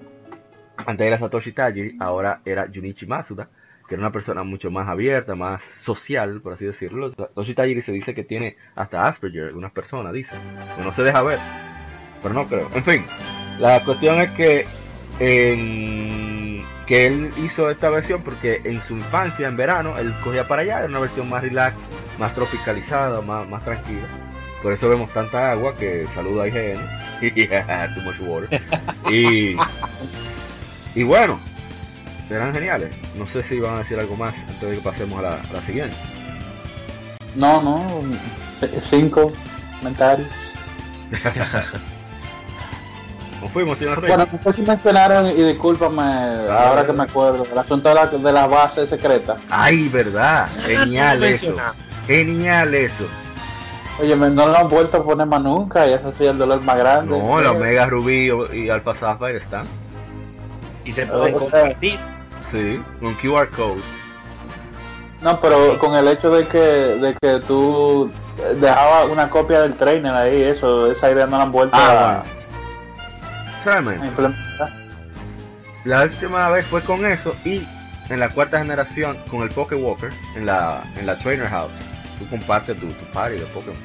Antes era Satoshi Tajiri, ahora era Junichi Masuda, que era una persona mucho más abierta, más social, por así decirlo. Satoshi Tajiri se dice que tiene hasta Asperger, algunas personas dicen, que no se deja ver, pero no creo. En fin, la cuestión es que, que él hizo esta versión porque en su infancia, en verano, él cogía para allá, era una versión más relax, más tropicalizada, más, más tranquila. Por eso vemos tanta agua que saluda a IGN. Too much water. Y, y bueno, serán geniales. No sé si van a decir algo más antes de que pasemos a la, a la siguiente. No, no, cinco comentarios. Nos fuimos, señor Rey. Bueno, no sé si mencionaron, y discúlpame, ahora que me acuerdo, el asunto de la, de la base secreta. Ay, verdad. Genial Ah, tú eso. Genial eso. Oye, me- no lo han vuelto a poner más nunca y eso sí el dolor más grande. No, la Omega Rubí y Alpha Sapphire están. Y se pueden O sea, compartir. Sí, con QR code. No, pero con el hecho de que, de que tú dejabas una copia del trainer ahí, eso, esa idea no la han vuelto Ah, a, Solamente. a implementar. La última vez fue con eso y en la cuarta generación con el Poké Walker en la, en la Trainer House. Tú compartes tu, tu party de Pokémon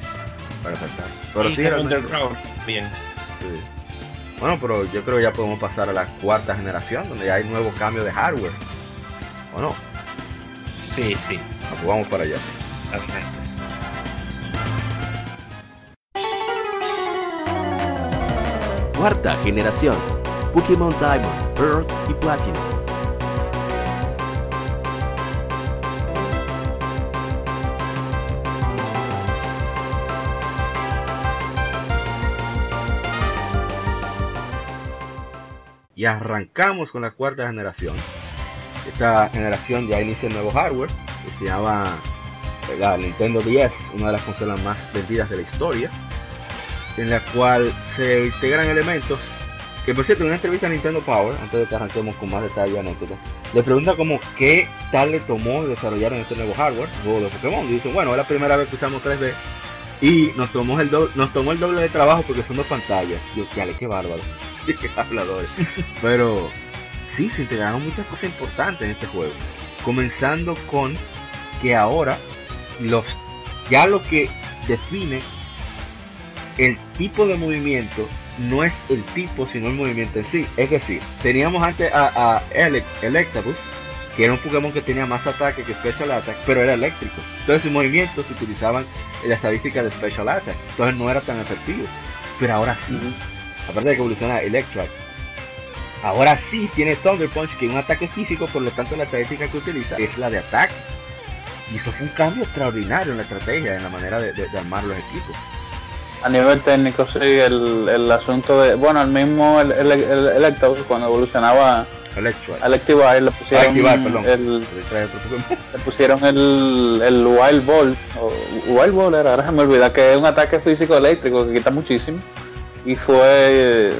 para saltar. Pero y sí, realmente- Underground bien. sí. Bueno, pero yo creo que ya podemos pasar a la cuarta generación donde ya hay nuevo cambio de hardware. ¿O no? Sí, sí. Ah, pues vamos para allá. Perfecto. Cuarta generación. Pokémon Diamond, Pearl y Platinum. Arrancamos con la cuarta generación. Esta generación ya inicia el nuevo hardware que se llama eh, la Nintendo 10, una de las consolas más vendidas de la historia, en la cual se integran elementos que por cierto en una entrevista a Nintendo Power, antes de que arranquemos con más detalle y anécdotas, le pregunta como qué tal le tomó desarrollar en este nuevo hardware, juego de Pokémon, y dicen, bueno, es la primera vez que usamos 3D y nos tomó el doble, nos tomó el doble de trabajo porque son dos pantallas. Yo, qué, qué bárbaro. qué habladores. Pero sí, se integraron muchas cosas importantes en este juego. Comenzando con que ahora los ya lo que define el tipo de movimiento no es el tipo sino el movimiento en sí. Es decir, teníamos antes a, a que era un Pokémon que tenía más ataque que Special Attack, pero era eléctrico. Entonces sus movimientos se utilizaban en la estadística de Special Attack. Entonces no era tan efectivo. Pero ahora sí, aparte de que evoluciona Electric, ahora sí tiene Thunder Punch, que es un ataque físico, por lo tanto la estadística que utiliza es la de ataque. Y eso fue un cambio extraordinario en la estrategia, en la manera de, de- de armar los equipos. A nivel técnico, sí, el, el asunto de. Bueno, el mismo el, el, el Electabuzz, cuando evolucionaba Electric. Electivire le pusieron Ah, Activar, perdón. el, le pusieron el, el Wild Ball, o Wild Ball era, ahora se me olvida, que es un ataque físico eléctrico que quita muchísimo. Y fue, eh,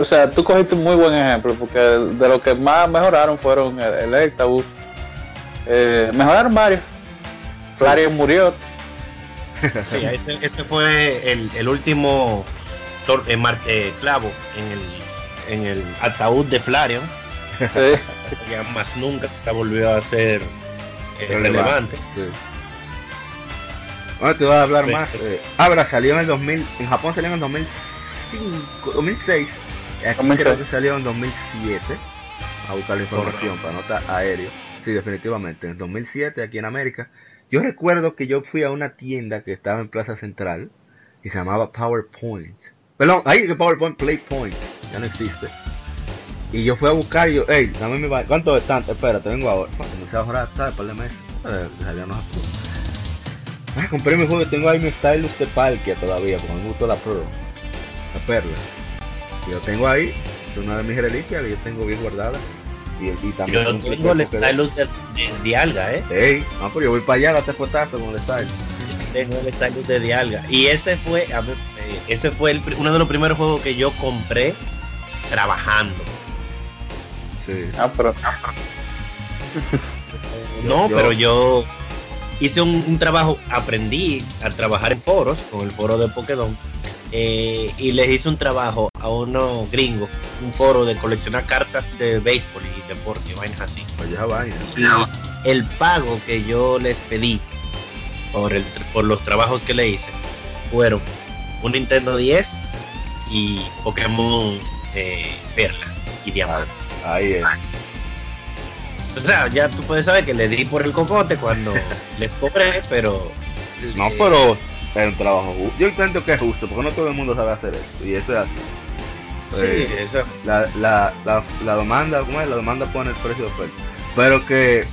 o sea, tú cogiste un muy buen ejemplo, porque de lo que más mejoraron fueron el, el Electabuzz. Eh, mejoraron varios. Flareon murió. Sí, ese, ese fue el, el último tor- eh, mar- eh, clavo en el, en el ataúd de Flareon. Sí. Ya más nunca volvió a ser eh, Relevante. Sí. Bueno, te voy a hablar Sí. más. Eh, Abra salió en el 2000, en Japón salió en el 2005, 2006. Y aquí 2006. creo que salió en 2007. A buscar la información para no estar aéreo. Sí, definitivamente. En 2007 aquí en América. Yo recuerdo que yo fui a una tienda que estaba en Plaza Central que se llamaba PowerPoint. Perdón, ahí que PowerPoint Play Point. Ya no existe. Y yo fui a buscar y yo, hey, dame mi ba- ¿Cuánto es tanto? Espérate, vengo ahora. Bueno, comencé a ahorrar, ¿sabes? Par de meses. Eh, Ah, compré mi juego, tengo ahí mi stylus de Palkia todavía, porque me gustó la Pearl. La perla. Y lo tengo ahí, es una de mis reliquias que yo tengo bien guardadas. Y, y también Yo tengo el stylus de, de, Dialga, ¿eh? Ey, no, pero yo voy para allá a darte fotazo con el style. Tengo el stylus de Dialga. Y ese fue, a ver, eh, ese fue el uno de los primeros juegos que yo compré trabajando. Sí. Ah, pero No, Yo- pero yo hice un, un trabajo, aprendí a trabajar en foros, con el foro de Pokédon, eh, y les hice un trabajo a unos gringos, un foro de coleccionar cartas de béisbol y deporte, vainas así. Y el pago que yo les pedí por, el, por los trabajos que le hice fueron un Nintendo 10 y Pokémon eh, Perla y Diamante. Ahí es. O sea, ya tú puedes saber que le di por el cocote cuando les cobré, pero. No, pero es un trabajo justo. Yo intento que es justo, porque no todo el mundo sabe hacer eso. Y eso es así. Sí, Eh, eso. la, la, la, la demanda, ¿cómo es? La demanda pone el precio de oferta. Pero que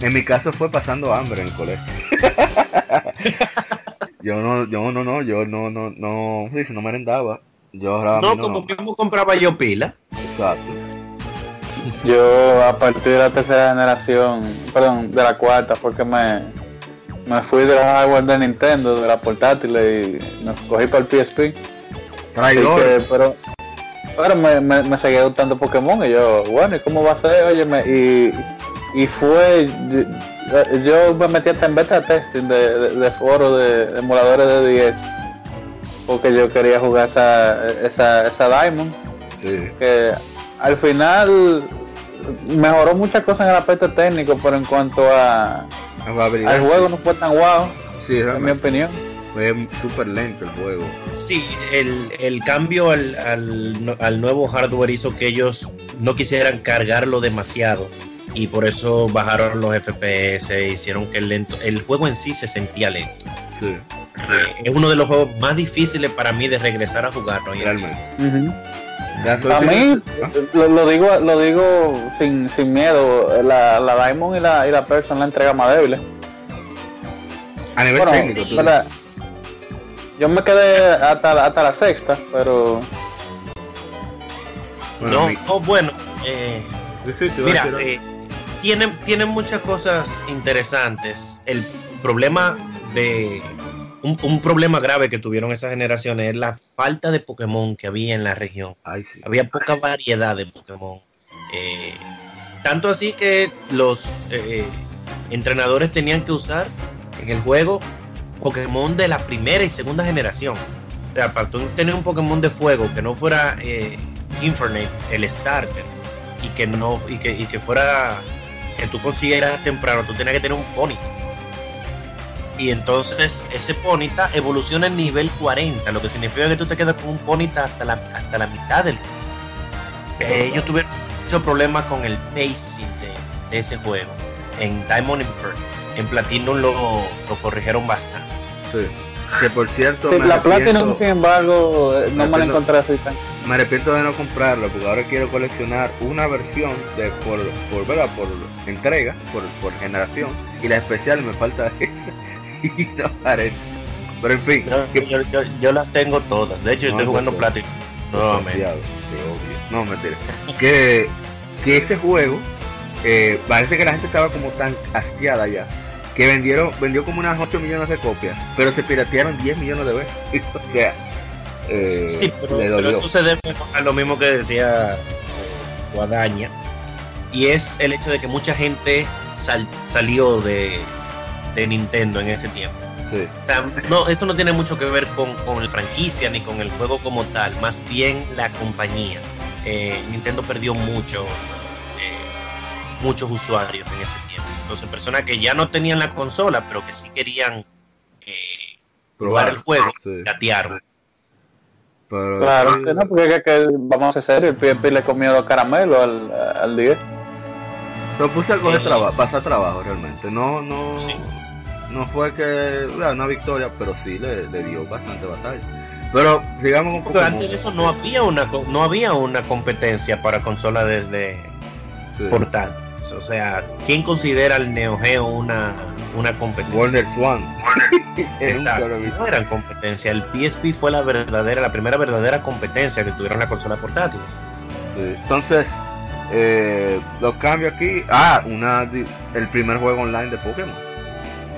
en mi caso fue pasando hambre en el colegio. yo no, yo no, no, yo no, no, no, sí, si no merendaba. Yo ahorraba No, como mismo compraba yo pila. Exacto. Yo a partir de la tercera generación, perdón, de la cuarta, fue que me, me fui de la hardware de Nintendo, de la portátil y me cogí para el PSP. Traidor. que, pero pero me, me, me seguía gustando Pokémon y yo, bueno, ¿y cómo va a ser? Óyeme, y, y fue, yo, yo me metí hasta en beta testing de, de, de foro de, de emuladores de 10 porque yo quería jugar esa, esa, esa Diamond Sí. que al final mejoró muchas cosas en el aspecto técnico, pero en cuanto a, La jugabilidad, al juego no fue tan guau, Sí, en mi opinión. fue súper lento el juego. Sí, el, el cambio al, al, al nuevo hardware hizo que ellos no quisieran cargarlo demasiado. Y por eso bajaron los FPS, hicieron que el, lento, el juego en sí se sentía lento. Sí, Eh, es uno de los juegos más difíciles para mí de regresar a jugarlo. realmente. A mí, lo, lo digo lo digo sin, sin miedo, la, la Diamond y la, y la Pearl son la entrega más débiles. A nivel Bueno, técnico, tú- yo me quedé hasta, la- hasta la sexta, pero bueno, No, oh, bueno, eh, sí, Mira, eh, tiene, tiene muchas cosas interesantes. El problema de. Un, un problema grave que tuvieron esas generaciones es la falta de Pokémon que había en la región. Ay, sí. Había poca variedad de Pokémon. Eh, tanto así que los eh, entrenadores tenían que usar en el juego Pokémon de la primera y segunda generación. O sea, para tú tener un Pokémon de fuego que no fuera eh, Infernape, el starter, y que no y que, y que fuera que tú consiguieras temprano, tú tenías que tener un Ponyta. Y entonces ese Ponyta evoluciona en nivel 40, lo que significa que tú te quedas con un Ponyta hasta la, hasta la mitad del juego. Eh, ellos tuvieron muchos problemas con el pacing de, de ese juego. En Diamond and Pearl. En Platinum lo, lo corrigieron bastante. Sí. Que por cierto, sí, me, la Platinum, sin embargo, eh, no Me me la encontré así tan. me arrepiento de no comprarlo porque ahora quiero coleccionar una versión de por, por, ¿verdad? por entrega, por, por generación, y la especial me falta esa no aparece. Pero en fin, Yo, que- yo- yo- yo las tengo todas. De hecho, No, estoy jugando Platinum. No, mentira. Que que ese juego, eh, parece que la gente estaba como tan hastiada ya, que vendieron, vendió como unas 8 millones de copias, pero se piratearon 10 millones de veces. o sea, eh, Sí, pero, pero dolió. eso se debe a lo mismo que decía eh, Guadaña. Y es el hecho de que mucha gente sal- salió de, de Nintendo en ese tiempo. Sí. O sea, no, esto no tiene mucho que ver con, con la franquicia ni con el juego como tal, más bien la compañía. Eh, Nintendo perdió mucho, eh, muchos usuarios en ese tiempo. Entonces, personas que ya no tenían la consola, pero que sí querían eh, probar el juego, Sí. gatearon. Pero, Claro, sí, no, porque que, que- vamos a ser el PSP le comió los caramelos al, al 10. Pero puse algo de Eh, trabajo, pasar trabajo realmente. No, no, Sí. No fue que bueno, una victoria, pero sí le, le dio bastante batalla. Pero sigamos con Porque Pokémon. antes de eso no había una no había una competencia para consola desde Sí. portátiles. O sea, ¿quién considera el Neo Geo una, una competencia? Warner Swan. No eran competencia. El PSP fue la verdadera, la primera verdadera competencia que tuvieron las consolas portátiles. Sí. Entonces, eh, los cambios aquí. Ah, una, el primer juego online de Pokémon.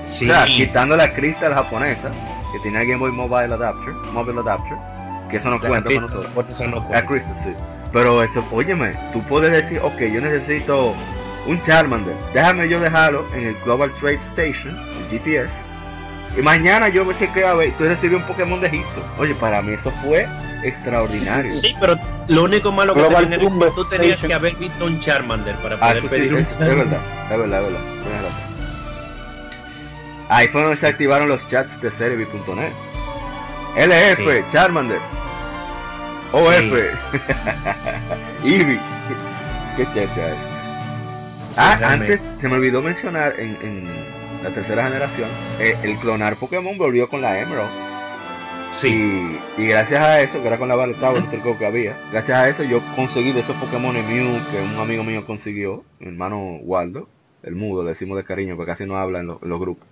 Sí, O sea, quitando la Crystal japonesa, que tenía Game Boy Mobile Adapter, Mobile Adapter, que eso no la cuenta con nosotros. eso no La cuenta. Crystal, sí. Pero eso, óyeme, tú puedes decir, ok, yo necesito un Charmander. Déjame yo dejarlo en el Global Trade Station, el GTS. Y mañana yo me chequeo a ver, tú recibes un Pokémon de Egipto. Oye, para mí eso fue extraordinario. Sí, pero lo único malo que tenía era que tú tenías Station. que haber visto un Charmander para Ah, poder sí, pedir un es, es verdad, es verdad, es verdad, tienes razón. Ahí fue donde se activaron los chats de Cerebi.net. LF, Sí. Charmander. OF, Eevee. Qué checha es. Sí, ah, antes se me olvidó mencionar en, en la tercera generación, eh, el clonar Pokémon volvió con la Emerald. Sí, Y, y gracias a eso, que era con la Battle Tower, otro juego que había, gracias a eso yo conseguí de esos Pokémon Mew que un amigo mío consiguió, mi hermano Waldo, el mudo, le decimos de cariño porque casi no habla en, lo- en los grupos.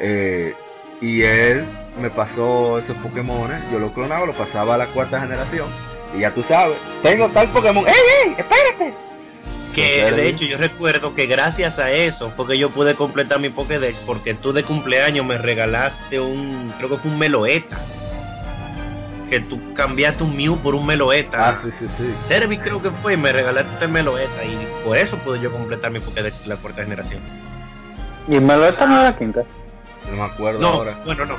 Eh, y él me pasó esos Pokémon, yo lo clonaba, lo pasaba a la cuarta generación. Y ya tú sabes, tengo tal Pokémon, ¡ey, ey! ¡Espérate! que de hecho yo recuerdo que gracias a eso fue que yo pude completar mi Pokédex porque tú de cumpleaños me regalaste un, creo que fue un Meloeta. Que tú cambiaste un Mew por un Meloeta. Ah, sí, sí, sí. Servi creo que fue y me regalaste el Meloeta y por eso pude yo completar mi Pokédex de la cuarta generación. Y me lo está no era quinta. No me acuerdo No, ahora. bueno, no.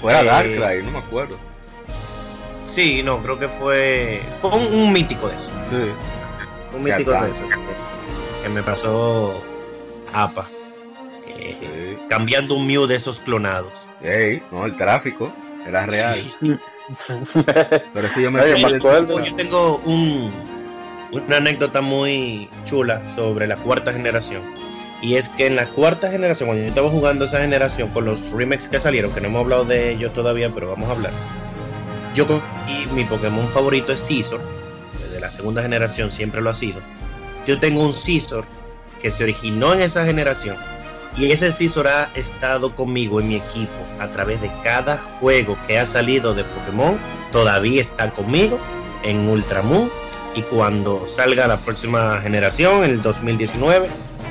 Fuera eh, Darkrai, no me acuerdo. Sí, no, creo que fue, fue un, un mítico de eso. Sí. Un mítico de eso. Que, me pasó APA. Eh, sí. cambiando un Mew de esos clonados. Ey, no, el tráfico era real. Pero sí yo me me acuerdo. Yo tengo un, una anécdota muy chula sobre la cuarta generación. Y es que en la cuarta generación, cuando yo estaba jugando esa generación con los remakes que salieron, que no hemos hablado de ellos todavía, pero vamos a hablar. Yo y mi Pokémon favorito es Scizor. Desde la segunda generación siempre lo ha sido. Yo tengo un Scizor que se originó en esa generación. Y ese Scizor ha estado conmigo en mi equipo a través de cada juego que ha salido de Pokémon. Todavía está conmigo en Ultramoon. Y cuando salga la próxima generación, el 2019,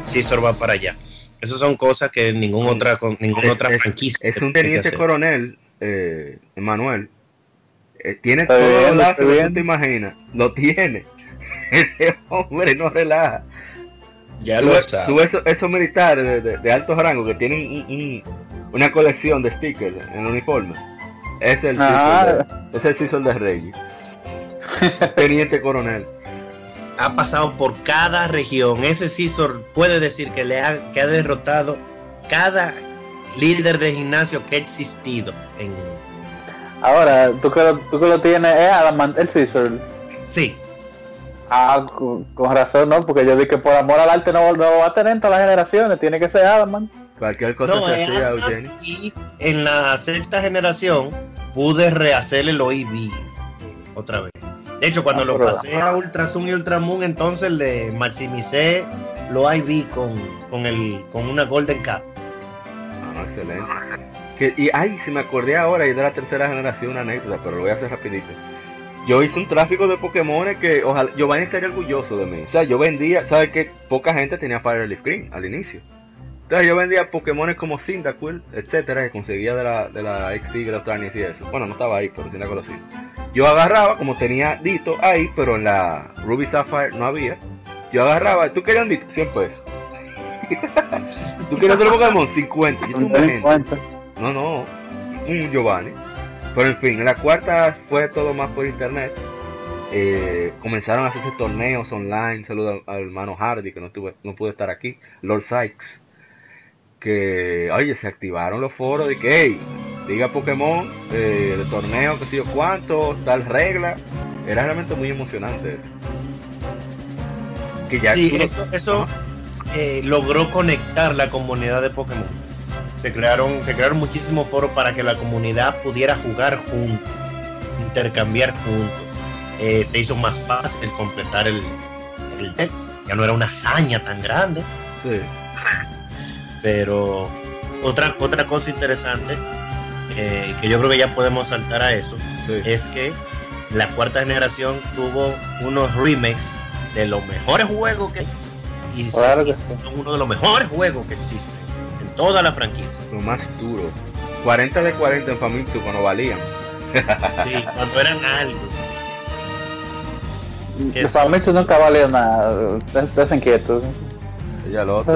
Scizor va para allá. Esas son cosas que ninguna otra, con- ninguna Es- otra es- franquicia. Es un teniente coronel, eh, Emanuel. Eh, tiene bien, los lazos que tú te imaginas. Lo tiene. Ese hombre no relaja. Ya Tú lo ves, sabes. tú ves esos, esos militares de, de, de alto rango que tienen un- un- una colección de stickers en el uniforme. El Ah. De, es el Cecil de Reyes. Teniente coronel. Ha pasado por cada región. Ese Scizor puede decir que le ha, que ha derrotado cada líder de gimnasio que ha existido. En... Ahora, tú que lo, tú que lo tienes, es Adamant, el Scissor. Sí, Ah, con, con razón, ¿no? Porque yo dije que por amor al arte no, no va a tener en todas las generaciones, tiene que ser Adamant. Cualquier cosa no, se es hacía, Eugene. y en la sexta generación pude rehacer el OIV otra vez. De hecho, cuando Ah, lo pasé a Ultra Zoom y Ultramoon, entonces le maximicé lo IV con, con, el, con una Golden Cap. Ah, excelente. Que, y ay, se me acordé ahora y de la tercera generación una anécdota, pero lo voy a hacer rapidito. yo hice un tráfico de Pokémon que ojalá Giovanni estaría orgulloso de mí. O sea, yo vendía, ¿sabes qué? Poca gente tenía Fire Leaf Green al inicio. Entonces yo vendía Pokémon como Cyndaquil, etcétera, que conseguía de la, de la XT Grautanias y eso. bueno, no estaba ahí, pero sí la conocía. Yo agarraba, como tenía Dito ahí, pero en la Ruby Sapphire no había. Yo agarraba, ¿tú querías un Dito? 100 pesos. ¿Tú querías otro Pokémon? 50. Yo tuve gente. 50. No, no, un Giovanni. Pero en fin, en la cuarta fue todo más por internet. Eh, comenzaron a hacerse torneos online. Saludo al, al hermano Hardy, que no, no pudo estar aquí. Lord Sykes. Que, oye, se activaron los foros de que, hey, diga Pokémon, eh, de torneo, que sé yo cuánto, tal regla. Era realmente muy emocionante eso. Que ya Sí, eso, eh, logró conectar la comunidad de Pokémon. Se crearon, se crearon muchísimos foros para que la comunidad pudiera jugar juntos, intercambiar juntos. Eh, se hizo más fácil completar el, el text. Ya no era una hazaña tan grande. Sí, Pero otra, otra cosa interesante, eh, que yo creo que ya podemos saltar a eso, sí. es que la cuarta generación tuvo unos remakes de los mejores juegos que y, Claro y que sí. son uno de los mejores juegos que existen en toda la franquicia. Lo más duro. 40 de 40 en Famitsu cuando valían. Sí, cuando eran algo. Los sí. Famitsu nunca valió nada. Estás inquieto. Ya lo Eso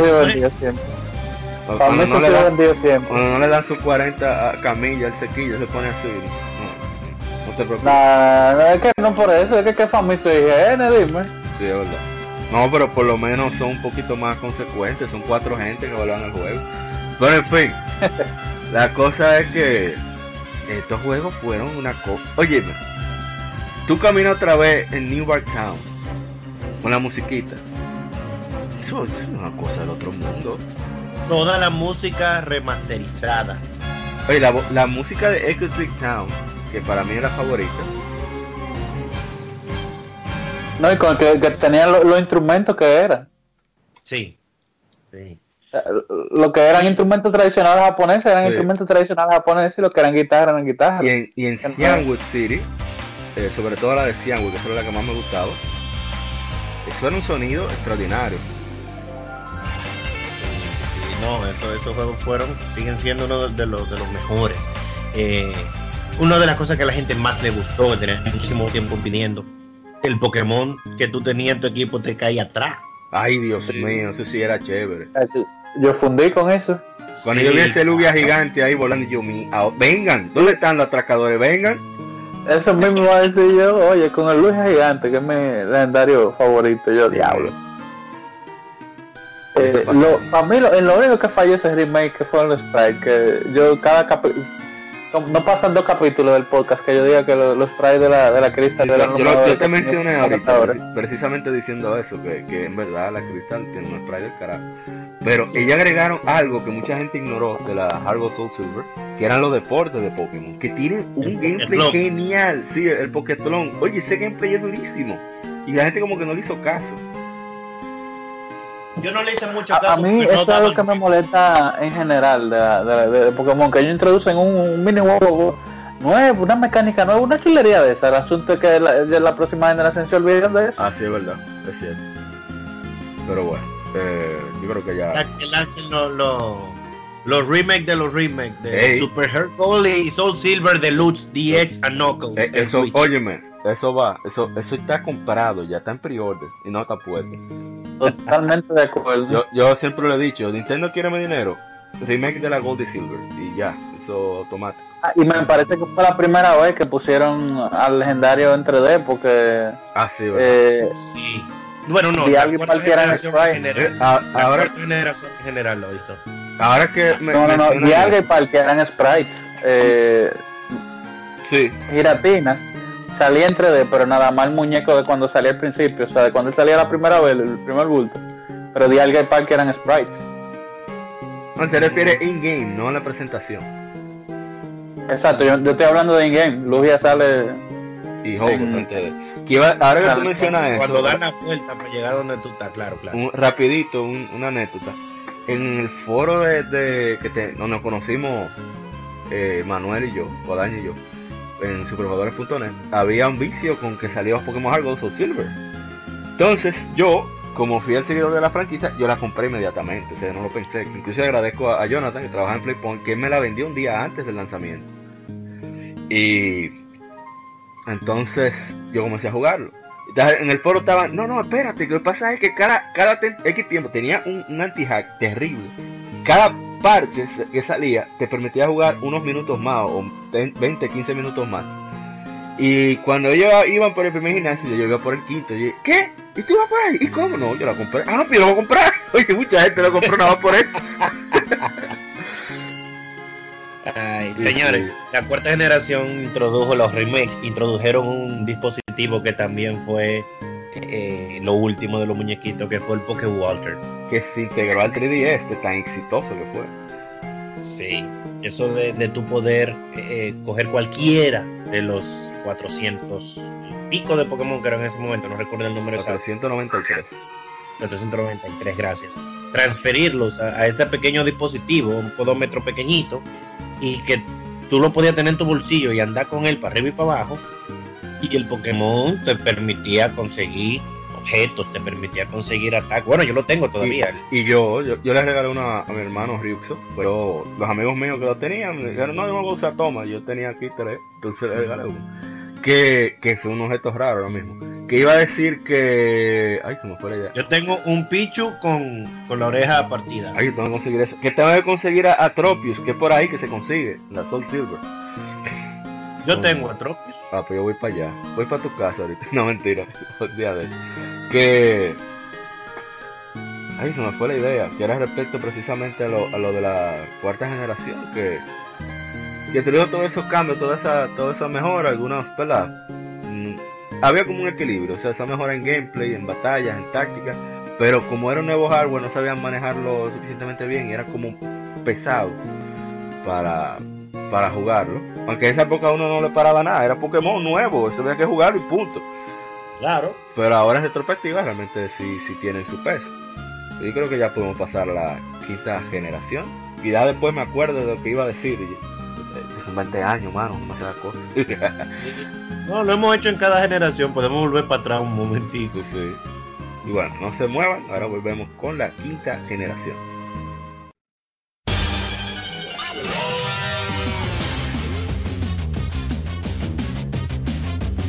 Cuando, no le dan, cuando no le dan sus 40 a Camilla, el sequillo se pone así. No, no te preocupes. Nah, no, es que no por eso, es que que Famitsu y IGN, dime. Sí, es verdad. No, pero por lo menos son un poquito más consecuentes. Son cuatro gente que valoran el juego. Pero en fin, la cosa es que estos juegos fueron una cosa. Oye, tú caminas otra vez en New York Town con la musiquita. Eso, eso es una cosa del otro mundo. Toda la música remasterizada. Oye, la, la música de Electric Town, que para mí es la favorita. No, y con que, que tenían lo- los instrumentos que eran. Sí. sí. Lo que eran instrumentos tradicionales japoneses eran Sí. instrumentos tradicionales japoneses y lo que eran guitarras eran guitarras. Y en, y en Cianwood City, eh, sobre todo la de Cianwood, que era la que más me gustaba, eso era un sonido extraordinario. No, eso- esos juegos fueron, siguen siendo uno de los, de los mejores. Eh, una de las cosas que a la gente más le gustó, que tenía muchísimo tiempo pidiendo, el Pokémon que tú tenías en tu equipo te caía atrás. Ay, Dios Sí. mío, eso sí era chévere. Yo fundí con eso. Cuando Sí. yo vi ese Lugia gigante ahí volando, yo, mi, ah, vengan, ¿dónde están los atracadores? Vengan. Eso mismo iba a decir yo, oye, con el Luis Gigante, que es mi legendario favorito, yo diablo. Eh, lo, para mí, lo, en lo único que falló ese remake que fue el sprite, que yo cada capítulo, no pasan dos capítulos del podcast que yo diga que lo- los sprites de la, de la cristal Sí, yo, los lo- yo mejores te que mencioné ahorita, precisamente diciendo eso, que, que en verdad la Cristal tiene un spray del carajo. Pero ella agregaron algo que mucha gente ignoró de la Hargo Soul Silver, que eran los deportes de Pokémon, que tienen un El gameplay genial, sí, el Pokétlon. Oye, ese gameplay es durísimo. Y la gente como que no le hizo caso. Yo no le hice mucho A, a caso. mí no eso es algo daban- que me molesta en general de, la- de, la- de Pokémon, que ellos introducen un, un minijuego nuevo, una mecánica nueva, una chulería de esa. El asunto es que la, de la próxima generación se olviden de eso. Ah, sí, es verdad, es cierto. Pero bueno, eh, yo creo que ya... Ya que lancen los los- los remakes de los remakes de Ey. Super Heart Gold y Soul Silver Deluxe DX and Knuckles. Eh, eso, Switch. óyeme, eso va, eso, eso está comprado, ya está en pre-order y no está puesto. Totalmente de acuerdo. Yo, yo siempre lo he dicho, Nintendo quiere mi dinero, remake de la Gold y Silver y ya, eso automático. Ah, Y me parece que fue la primera vez que pusieron al legendario en 3D porque Ah, sí, ¿verdad? eh, Sí. Bueno, no, Y la alguien cualquiera en Sprite. en Eh, general. a- La ahora, cuarta generación en general lo hizo. ahora que me no, no, no, eso, Parque eran sprites. Eh, sí, Giratina salía en 3D, pero nada más el muñeco de cuando salía al principio, o sea, de cuando él salía la primera vez, el primer bulto. Pero Dialga y Parque eran sprites. no, se refiere in-game, no en la presentación. Exacto, yo, yo estoy hablando de in-game. Lugia sale. Y En- de- que iba- ahora que tú mencionas eso, Cuando dan la vuelta para llegar donde tú estás, claro, claro. un, rapidito, un- una anécdota. En el foro de, de- que te- donde nos conocimos eh, Manuel y yo, Guadaña y yo, en superjugadores.net, había un vicio con que salía Pokémon Hard Gold o Silver. Entonces, yo, como fui el seguidor de la franquicia, yo la compré inmediatamente, o sea, no lo pensé. Incluso agradezco a, Jonathan, que trabaja en Playpoint, que me la vendió un día antes del lanzamiento. Y entonces yo comencé a jugarlo. En el foro estaban, no, no, espérate, lo que pasa es que cada, cada X tiempo tenía un, un anti-hack terrible. Cada parche se- que salía te permitía jugar unos minutos más, o 20, 15 minutos más. Y cuando ellos iban por el primer gimnasio, yo iba por el quinto. Y yo, ¿qué? ¿Y tú vas por ahí? ¿Y cómo no? Yo la compré. Ah, no, pero yo la voy a comprar. Oye, mucha gente lo compró nada más por eso. Ay, señores, la cuarta generación introdujo los remakes, introdujeron un dispositivo que también fue eh, lo último de los muñequitos, que fue el Poké Walter. Que se integró al 3DS de tan exitoso que fue. Sí, eso de, de tu poder eh, coger cualquiera de los 400 y pico de Pokémon que eran en ese momento, no recuerdo el número exacto. 493. 493, gracias. Transferirlos a, a este pequeño dispositivo, un podómetro pequeñito, y que tú lo podías tener en tu bolsillo y andar con él para arriba y para abajo. Y el Pokémon te permitía conseguir objetos, te permitía conseguir ataques. Bueno, yo lo tengo todavía. Y yo, yo, yo le regalé uno a, mi hermano Ryuxo, pero los amigos míos que lo tenían me dijeron, no, yo no voy a usar toma, yo tenía aquí tres, entonces le regalé uno. Que, que son objetos raros lo mismo. Que iba a decir que... Ay, se me fue la idea. Yo tengo un Pichu con, con la oreja partida. Ay, yo tengo que conseguir eso. Que tengo que conseguir a, a Tropius, que es por ahí que se consigue, la Soul Silver. Yo tengo a Tropius. Ah, pues yo voy para allá. Voy para tu casa. No, mentira. Día Que. Ay, se me fue la idea. Que era respecto precisamente a lo, a lo de la cuarta generación. Que. Que tuvieron todos esos cambios, toda esa, toda esa mejora, algunas, ¿verdad? Mm, Había como un equilibrio, o sea, esa mejora en gameplay, en batallas, en táctica. Pero como era un nuevo hardware, no sabían manejarlo suficientemente bien era como pesado para, para jugarlo. Aunque en esa época uno no le paraba nada, era Pokémon nuevo, se había que jugarlo y punto. Claro. Pero ahora en retrospectiva realmente sí, sí tienen su peso. Yo creo que ya podemos pasar la quinta generación. Y ya después me acuerdo de lo que iba a decir. eh, son 20 años, mano, demasiadas cosas. No, lo hemos hecho en cada generación. Podemos volver para atrás un momentito. Sí, sí. Y bueno, no se muevan, ahora volvemos con la quinta generación.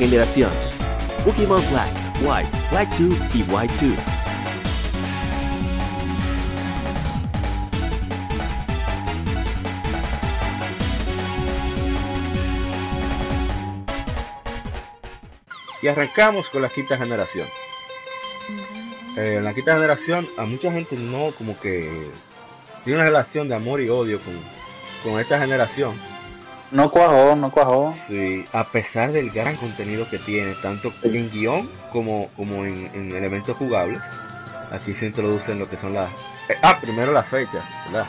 Generación. Pokémon Black, White, Black 2 y White 2. Y arrancamos con la quinta generación. Eh, la quinta generación a mucha gente no como que tiene una relación de amor y odio con, con esta generación. No cuajó, no cuajó. Sí, a pesar del gran contenido que tiene, tanto en guion como, como en, en elementos jugables. Aquí se introducen lo que son las... eh, ah, primero las fechas, ¿verdad?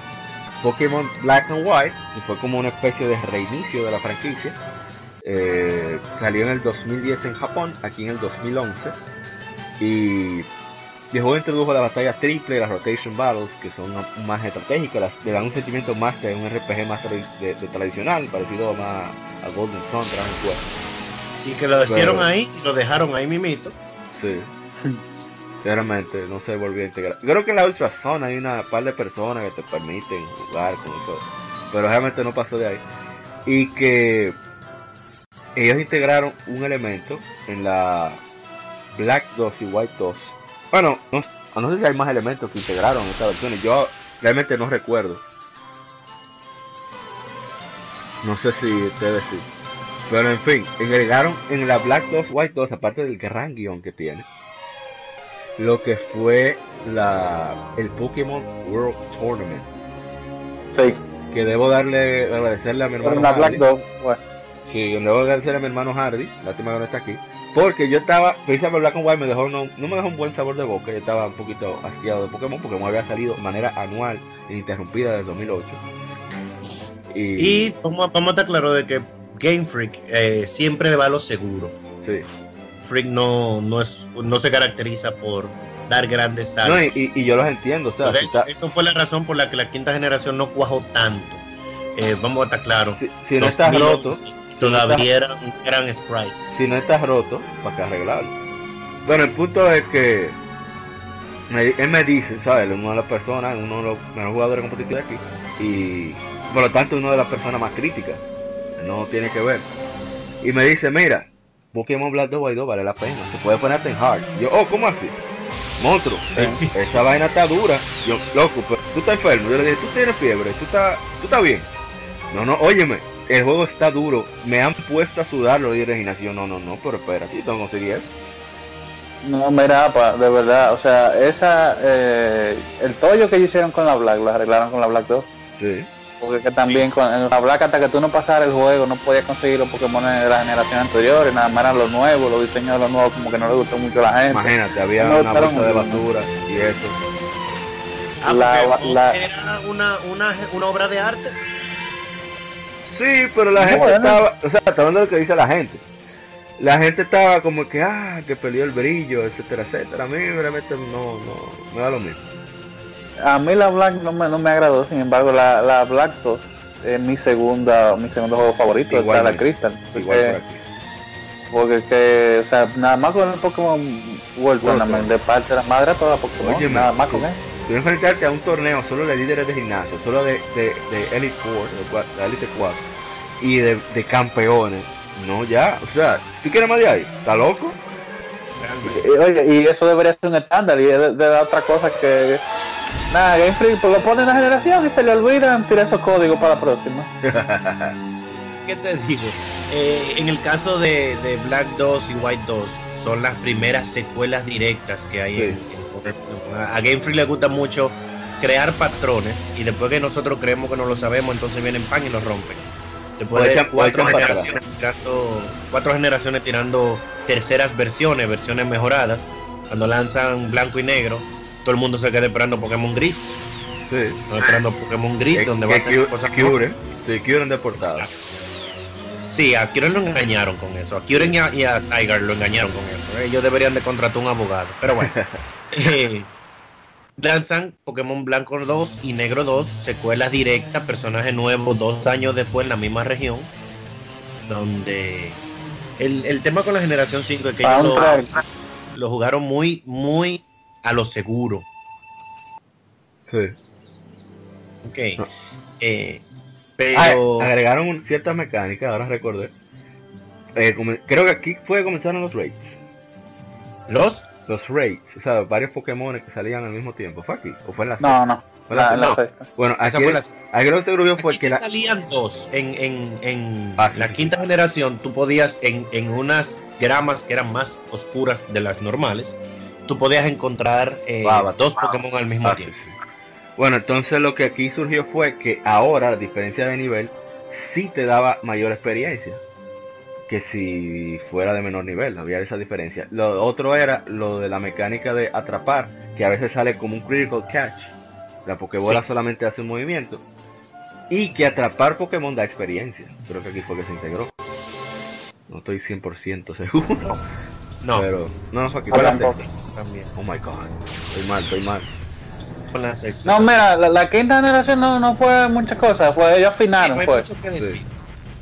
Pokémon Black and White, que fue como una especie de reinicio de la franquicia. Eh, salió en el 2010 en Japón, aquí en el 2011. Y juego introdujo la batalla triple las rotation battles, que son más estratégicas, las- le dan un sentimiento más de un RPG más tradi- de, de tradicional, parecido más a Golden Sun, Dragon Quest. Y que lo hicieron Pero- ahí y lo dejaron ahí mimito. Sí. Realmente no se volvió a integrar. Creo que en la Ultra Zone hay una par de personas que te permiten jugar con eso. Pero realmente no pasó de ahí. Y que ellos integraron un elemento en la Black 2 y White 2. Bueno, no, no sé si hay más elementos que integraron en estas versiones. Yo realmente no recuerdo. No sé si ustedes sí. Pero en fin, agregaron en la Black 2 White 2, aparte del gran guion que tiene, lo que fue la el Pokémon World Tournament. Sí, Que debo darle agradecerle a mi hermano. pero la Black Hardy. Dog, bueno, Sí, debo agradecerle a mi hermano Hardy. Lástima que no está aquí. Porque yo estaba, precisamente Black and White me dejó, no, no me dejó un buen sabor de boca. Yo estaba un poquito hastiado de Pokémon. Pokémon había salido de manera anual e ininterrumpida desde 2008. Y, Y vamos, vamos a estar claros de que Game Freak eh, siempre va a lo seguro. sí. Freak no, no, es, no se caracteriza por dar grandes saltos. No, y, yo los entiendo. O sea, si, eso, está- eso fue la razón por la que la quinta generación no cuajó tanto. Eh, vamos a estar claros. si- si no estás roto, Todavía eran, eran sprites. si no estás roto, para que arreglarlo. Bueno, el punto es que me- él me dice, ¿sabes? Una de las personas, uno de los mejores jugadores competitivos aquí. Y por lo tanto, una de las personas más críticas. No tiene que ver. Y me dice, mira, Pokémon Black 2 White 2 vale la pena. Se puede ponerte en hard. Yo, oh, ¿cómo así? Monstruo, Sí. esa vaina está dura. Yo, loco, pero tú estás enfermo. Yo le dije, tú tienes fiebre, tú estás, tú estás bien. No, no, óyeme, el juego está duro. Me han puesto a sudar los días de gimnasio. No, no, no, pero espérate, yo tengo que conseguir eso. no, mira, pa, de verdad, o sea, esa, eh, el tollo que ellos hicieron con la Black, lo arreglaron con la Black 2. Sí. Porque que también con en la Black hasta que tú no pasaras el juego no podías conseguir los Pokémon de la generación anterior, nada más eran los nuevos, los diseños de los nuevos como que no le gustó mucho a la gente. Imagínate, había No, una bolsa de no. basura y eso. Ah, La- porque la- era una, una, una obra de arte. Sí, pero la gente Bueno. estaba, o sea, está hablando de lo que dice la gente. La gente estaba como que, ah, que perdió el brillo, etcétera, etcétera. A mí realmente no, no, me da lo mismo. A mí la Black no me, no me agradó, sin embargo la, la Black 2 es mi segunda, mi segundo juego favorito, está la. Crystal. Igual Porque, porque que, o sea, nada más con el Pokémon World Tournament de parte de la madre toda Pokémon, Óyeme, nada más con él. Tú enfrentarte a un torneo solo de líderes de gimnasio, solo de, de, de Elite Four, de, cua- de Elite 4 y de, de campeones. No, ya, o sea, ¿tú quieres más de ahí? ¿Está loco? Y, oye, y eso debería ser un estándar y es de, de otra cosa que nada, Game Freak pues, lo pone en la generación y se le olvidan tirar esos códigos para la próxima. ¿Qué te digo? Eh, en el caso de, de Black 2 y White 2, son las primeras secuelas directas que hay Sí. en, en Pokémon. A a Game Freak le gusta mucho crear patrones y después que nosotros creemos que no lo sabemos, entonces vienen pan y nos rompen. Después de cuatro generaciones, tirando, cuatro generaciones tirando terceras versiones, versiones mejoradas, cuando lanzan blanco y negro, todo el mundo se queda esperando Pokémon gris. Sí. Están esperando Pokémon gris, Que- donde que va a tener cosas Cure, sí, Cure de portada. Sí, a Kieran lo engañaron con eso. A Kieran y a, y a Zygar lo engañaron con eso. ¿eh? Ellos deberían de contratar un abogado. Pero bueno. Lanzan Pokémon Blanco 2 y Negro 2, secuelas directas, personaje nuevo dos años después en la misma región. Donde el, el tema con la generación 5 es que ellos lo, lo jugaron muy, muy a lo seguro. Sí. Ok. No. Eh, Ah, pero. agregaron un- ciertas mecánicas, ahora recordé. Eh, creo que aquí fue que comenzaron los raids. ¿Los? Los raids, o sea, varios Pokémon que salían al mismo tiempo. ¿Fue aquí? ¿O fue en la No, sexta? no. ¿Fue en la La, la sexta? sexta. Bueno, Esa aquí, fue la- aquí lo que se grubió fue Aquí que salían dos. En, en, en Ah, sí, la sí, quinta generación, tú podías, en, en unas gramas que eran más oscuras de las normales, tú podías encontrar eh, dos Pokémon al mismo Ah, tiempo. sí. Bueno, entonces lo que aquí surgió fue que ahora, a diferencia de nivel, sí te daba mayor experiencia que si fuera de menor nivel, había esa diferencia. Lo otro era lo de la mecánica de atrapar, que a veces sale como un critical catch. La Pokébola Sí. solamente hace un movimiento. Y que atrapar Pokémon da experiencia. Creo que aquí fue que se integró. No estoy 100% seguro. No, Pero no, no fue aquí. Fue la sexta. también. Oh my god. Estoy mal, estoy mal. Con la sexta. No, mira, la, la quinta generación no, no fue muchas cosas, fue ellos Sí, afinaron, no hay pues. mucho que decir.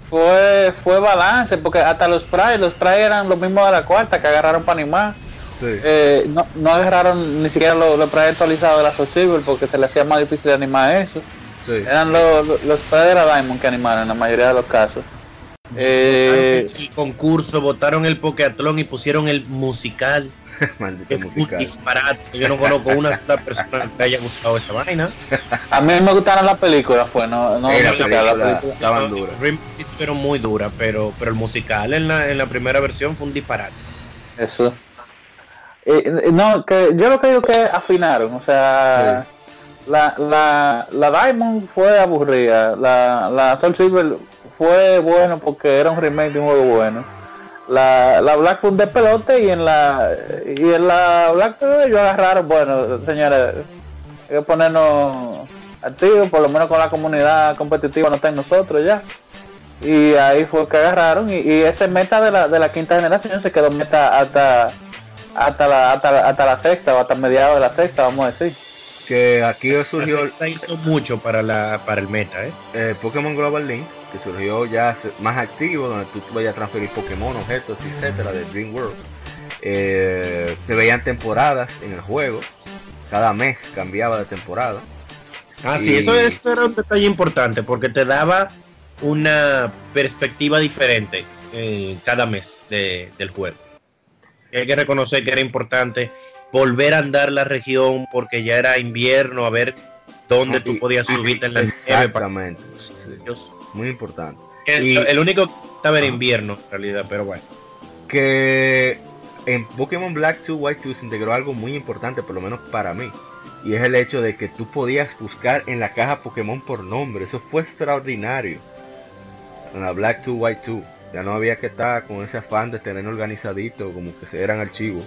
Fue, fue balance, porque hasta los sprays, los sprays eran los mismos de la cuarta que agarraron para animar. Sí. eh, no, no agarraron ni siquiera los lo preactualizados de la Soul Silver porque se le hacía más difícil de animar eso. Sí. Eran los, los, los Federal Diamond que animaron en la mayoría de los casos. Eh, el concurso, votaron el Pokeatlón y pusieron el musical. Un disparate. Yo no conozco una sola persona que haya gustado esa vaina. a mí me gustaron las películas, fue, no, no Eh, la me gustaron las película películas. estaban No, duras. Estuvieron muy duras, pero, pero el musical en la, en la primera versión fue un disparate. Eso. Eh, eh, no, que yo lo que digo que afinaron, o sea, la, la, la Diamond fue aburrida, la, la Soul Silver fue bueno porque era un remake de un juego bueno. La, la Black fue un despelote y en la y en la Black ellos agarraron, bueno, señores, hay que ponernos activos, por lo menos con la comunidad competitiva no está en nosotros ya. Y ahí fue que agarraron y, y ese meta de la, de la quinta generación se quedó meta hasta hasta la, hasta la, hasta la sexta o hasta mediados de la sexta, vamos a decir. Que aquí surgió La hizo mucho para, la, para el meta, ¿eh? eh, Pokémon Global Link, que surgió ya más activo, donde tú vayas a transferir Pokémon, objetos, etcétera, de Dream World. Eh, te veían temporadas en el juego, cada mes cambiaba de temporada. Ah, sí, eso, esto era un detalle importante porque te daba una perspectiva diferente eh, cada mes de- del juego. Hay que reconocer que era importante volver a andar la región porque ya era invierno, a ver dónde tú podías subirte en la nieve. Exactamente, Dios. Muy importante. El, Y- el único que estaba era invierno, en realidad, pero bueno. que en Pokémon Black 2 White 2 se integró algo muy importante, por lo menos para mí. Y es el hecho de que tú podías buscar en la caja Pokémon por nombre. Eso fue extraordinario. En la Black 2 White 2. Ya no había que estar con ese afán de tener organizadito, como que se eran archivos.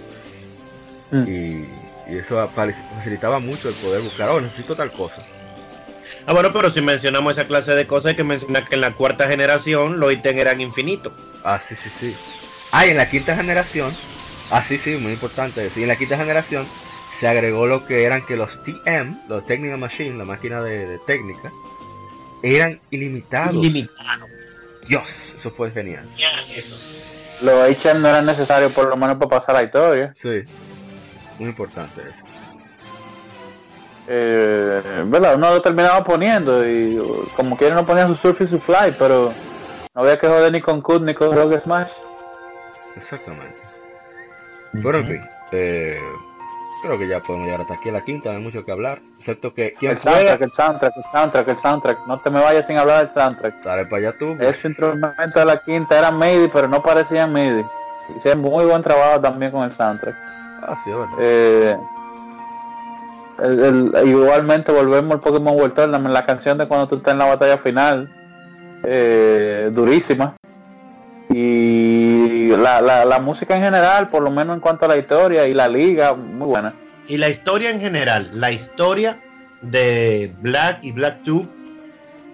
Mm. Y, y eso facilitaba mucho el poder buscar, oh, necesito tal cosa. Ah, bueno, pero si mencionamos esa clase de cosas, hay que mencionar que en la cuarta generación los ítems eran infinitos. Ah, sí, sí, sí. Ah, y en la quinta generación, ah, sí, sí, muy importante eso. Y en la quinta generación se agregó lo que eran que los TM, los Technical Machine, la máquina de, de técnica, eran ilimitados. Ilimitado. Dios, eso fue genial. Eso. Los HM no eran necesarios por lo menos para pasar la historia. Sí, muy importante eso. Eh, ¿verdad? Uno lo terminaba poniendo y uh, como quiera no ponía su surf y su fly, pero no había que joder ni con Cut ni con Rogue Smash. Exactamente. Pero en fin, eh, creo que ya podemos llegar hasta aquí a la quinta, no hay mucho que hablar. Excepto que, ¿quién El soundtrack, el soundtrack, el soundtrack, el soundtrack. No te me vayas sin hablar del soundtrack. Dale para allá tú. Ese instrumento de la quinta era MIDI, pero no parecía MIDI. Hicieron muy buen trabajo también con el soundtrack. Ah, sí, verdad. Eh, el- el- igualmente volvemos al Pokémon World Tournament, la canción de cuando tú estás en la batalla final, eh, durísima. Y la, la, la música en general, por lo menos en cuanto a la historia y la liga, muy buena. Y la historia en general, la historia de Black y Black 2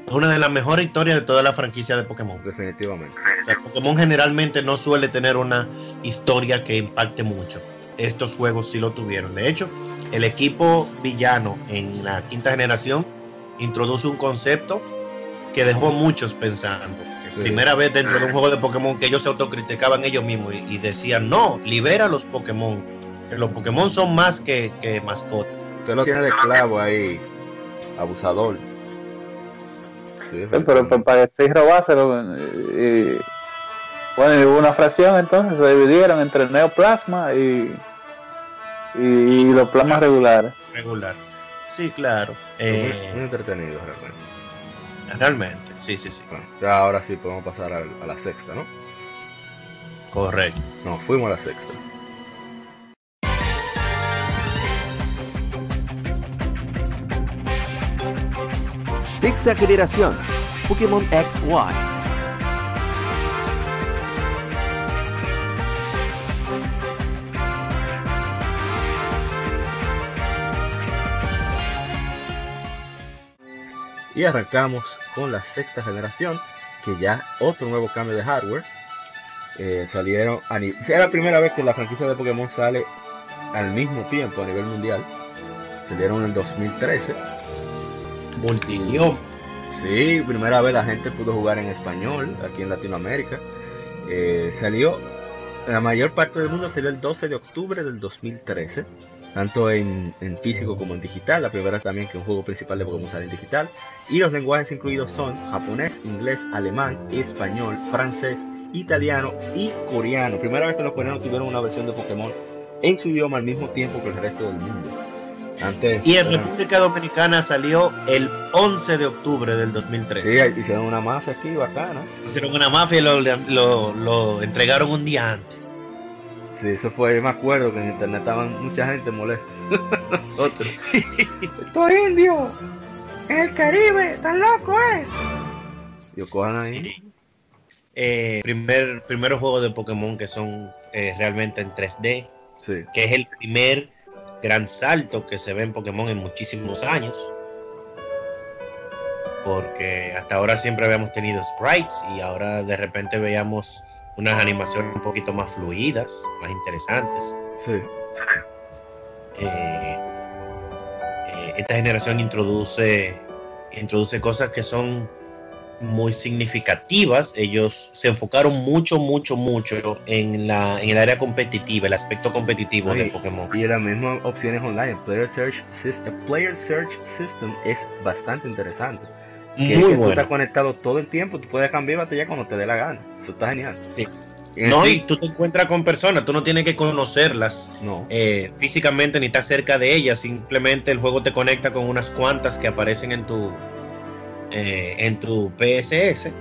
es una de las mejores historias de toda la franquicia de Pokémon. Definitivamente. O sea, Pokémon generalmente no suele tener una historia que impacte mucho. Estos juegos sí lo tuvieron. De hecho, el equipo villano en la quinta generación introduce un concepto que dejó muchos pensando. Sí. Primera vez dentro de un juego de Pokémon que ellos se autocriticaban ellos mismos y, y decían, no, libera a los Pokémon. Que los Pokémon son más que, que mascotas. Usted lo tiene de clavo ahí, abusador. Sí, Sí, pero pa- para decir robárselo, y, bueno, y hubo una fracción entonces, se dividieron entre el neoplasma y, y, y los plasmas regulares. Regular. Sí, claro. muy, Eh, muy entretenido realmente. realmente, sí, sí, sí. Bueno, ya ahora sí podemos pasar al- a, la sexta, ¿no? Correcto. No, fuimos a la sexta. Sexta generación, Pokémon XY. Y arrancamos con la sexta generación, que ya otro nuevo cambio de hardware. Eh, salieron a ni- es la primera vez que la franquicia de Pokémon sale al mismo tiempo a nivel mundial. Salieron en el 2013. Multidioma. Sí, primera vez la gente pudo jugar en español aquí en Latinoamérica. Eh, salió la mayor parte del mundo salió el 12 de octubre del 2013, tanto en, en físico como en digital. La primera también que un juego principal de Pokémon sale en digital. Y los lenguajes incluidos son japonés, inglés, alemán, español, francés, italiano y coreano. Primera vez que los coreanos tuvieron una versión de Pokémon en su idioma al mismo tiempo que el resto del mundo. Antes, Y en República Dominicana salió el 11 de octubre del 2013. sí, hicieron una mafia aquí bacana. Hicieron una mafia y lo, lo- lo entregaron un día antes. Sí, eso fue, yo me acuerdo que en internet estaban mucha gente molesta. Nosotros. Estos indios en el Caribe, tan loco, eh. Yo cojan ahí. Sí. Eh, primer, primeros juegos de Pokémon que son eh, realmente en 3D, Sí. que es el primer gran salto que se ve en Pokémon en muchísimos años. Porque hasta ahora siempre habíamos tenido sprites y ahora de repente veíamos unas animaciones un poquito más fluidas, más interesantes. Sí. Eh, eh, esta generación introduce, introduce cosas que son muy significativas. Ellos se enfocaron mucho, mucho, mucho en, la, en el área competitiva, el aspecto competitivo de Pokémon. Y las mismas opciones online. El Player Search, el Player Search System es bastante interesante. Que Muy que tú bueno. estás conectado todo el tiempo, tú puedes cambiar batería cuando te dé la gana. Eso está genial. Sí. En No, y tú te encuentras con personas, tú no tienes que conocerlas no. eh, físicamente ni estar cerca de ellas, simplemente el juego te conecta con unas cuantas que aparecen en tu eh, en tu PSS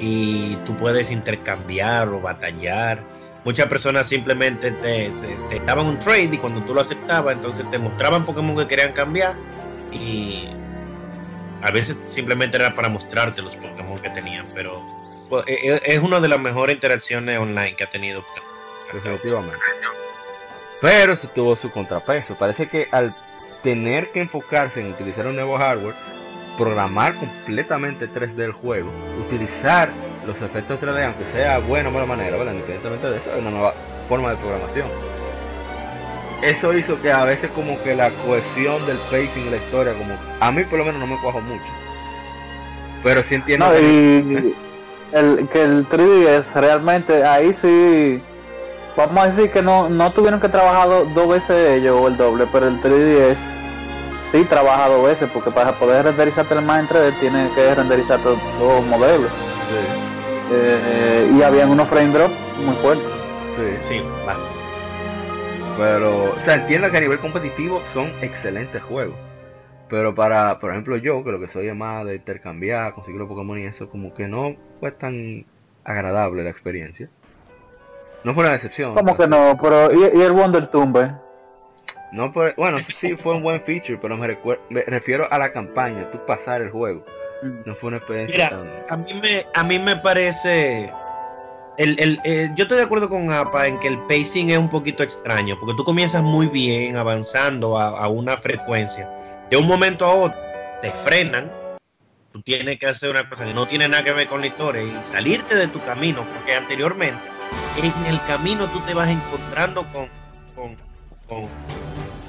y tú puedes intercambiar o batallar. Muchas personas simplemente te, se- te daban un trade y cuando tú lo aceptabas, entonces te mostraban Pokémon que querían cambiar y a veces simplemente era para mostrarte los Pokémon que tenían, pero pues, e- e- es una de las mejores interacciones online que ha tenido. Definitivamente. Pero eso tuvo su contrapeso. Parece que al tener que enfocarse en utilizar un nuevo hardware, programar completamente 3D el juego, utilizar los efectos 3D, aunque sea buena o mala manera, ¿verdad? independientemente de eso, es una nueva forma de programación. Eso hizo que a veces como que la cohesión del pacing y la historia, como a mí por lo menos no me cuajo mucho. Pero sí entiendo No, que- y el, que el 3DS realmente ahí sí, vamos a decir que no, no tuvieron que trabajar do- dos veces ellos o el doble, pero el 3DS sí trabaja dos veces porque para poder renderizarte el más en 3D tiene que renderizar todos los modelos. Sí, Eh, y habían unos frame drop muy fuertes. sí. Sí. Pero, o sea, entiendo que a nivel competitivo son excelentes juegos. Pero para, por ejemplo, yo, que lo que soy es más de intercambiar, conseguir los Pokémon y eso, como que no fue tan agradable la experiencia. No fue una decepción. ¿Cómo que pero no? Pero y, y el Wonder Tumble. No, por- bueno, sí fue un buen feature, pero me, me refiero a la campaña, tú pasar el juego. No fue una experiencia Mira, tan... a mí me, a mí me parece. El, el, eh, yo estoy de acuerdo con APA en que el pacing es un poquito extraño, porque tú comienzas muy bien avanzando a, a una frecuencia. De un momento a otro te frenan, tú tienes que hacer una cosa que no tiene nada que ver con la historia y salirte de tu camino, porque anteriormente en el camino tú te vas encontrando con, con, con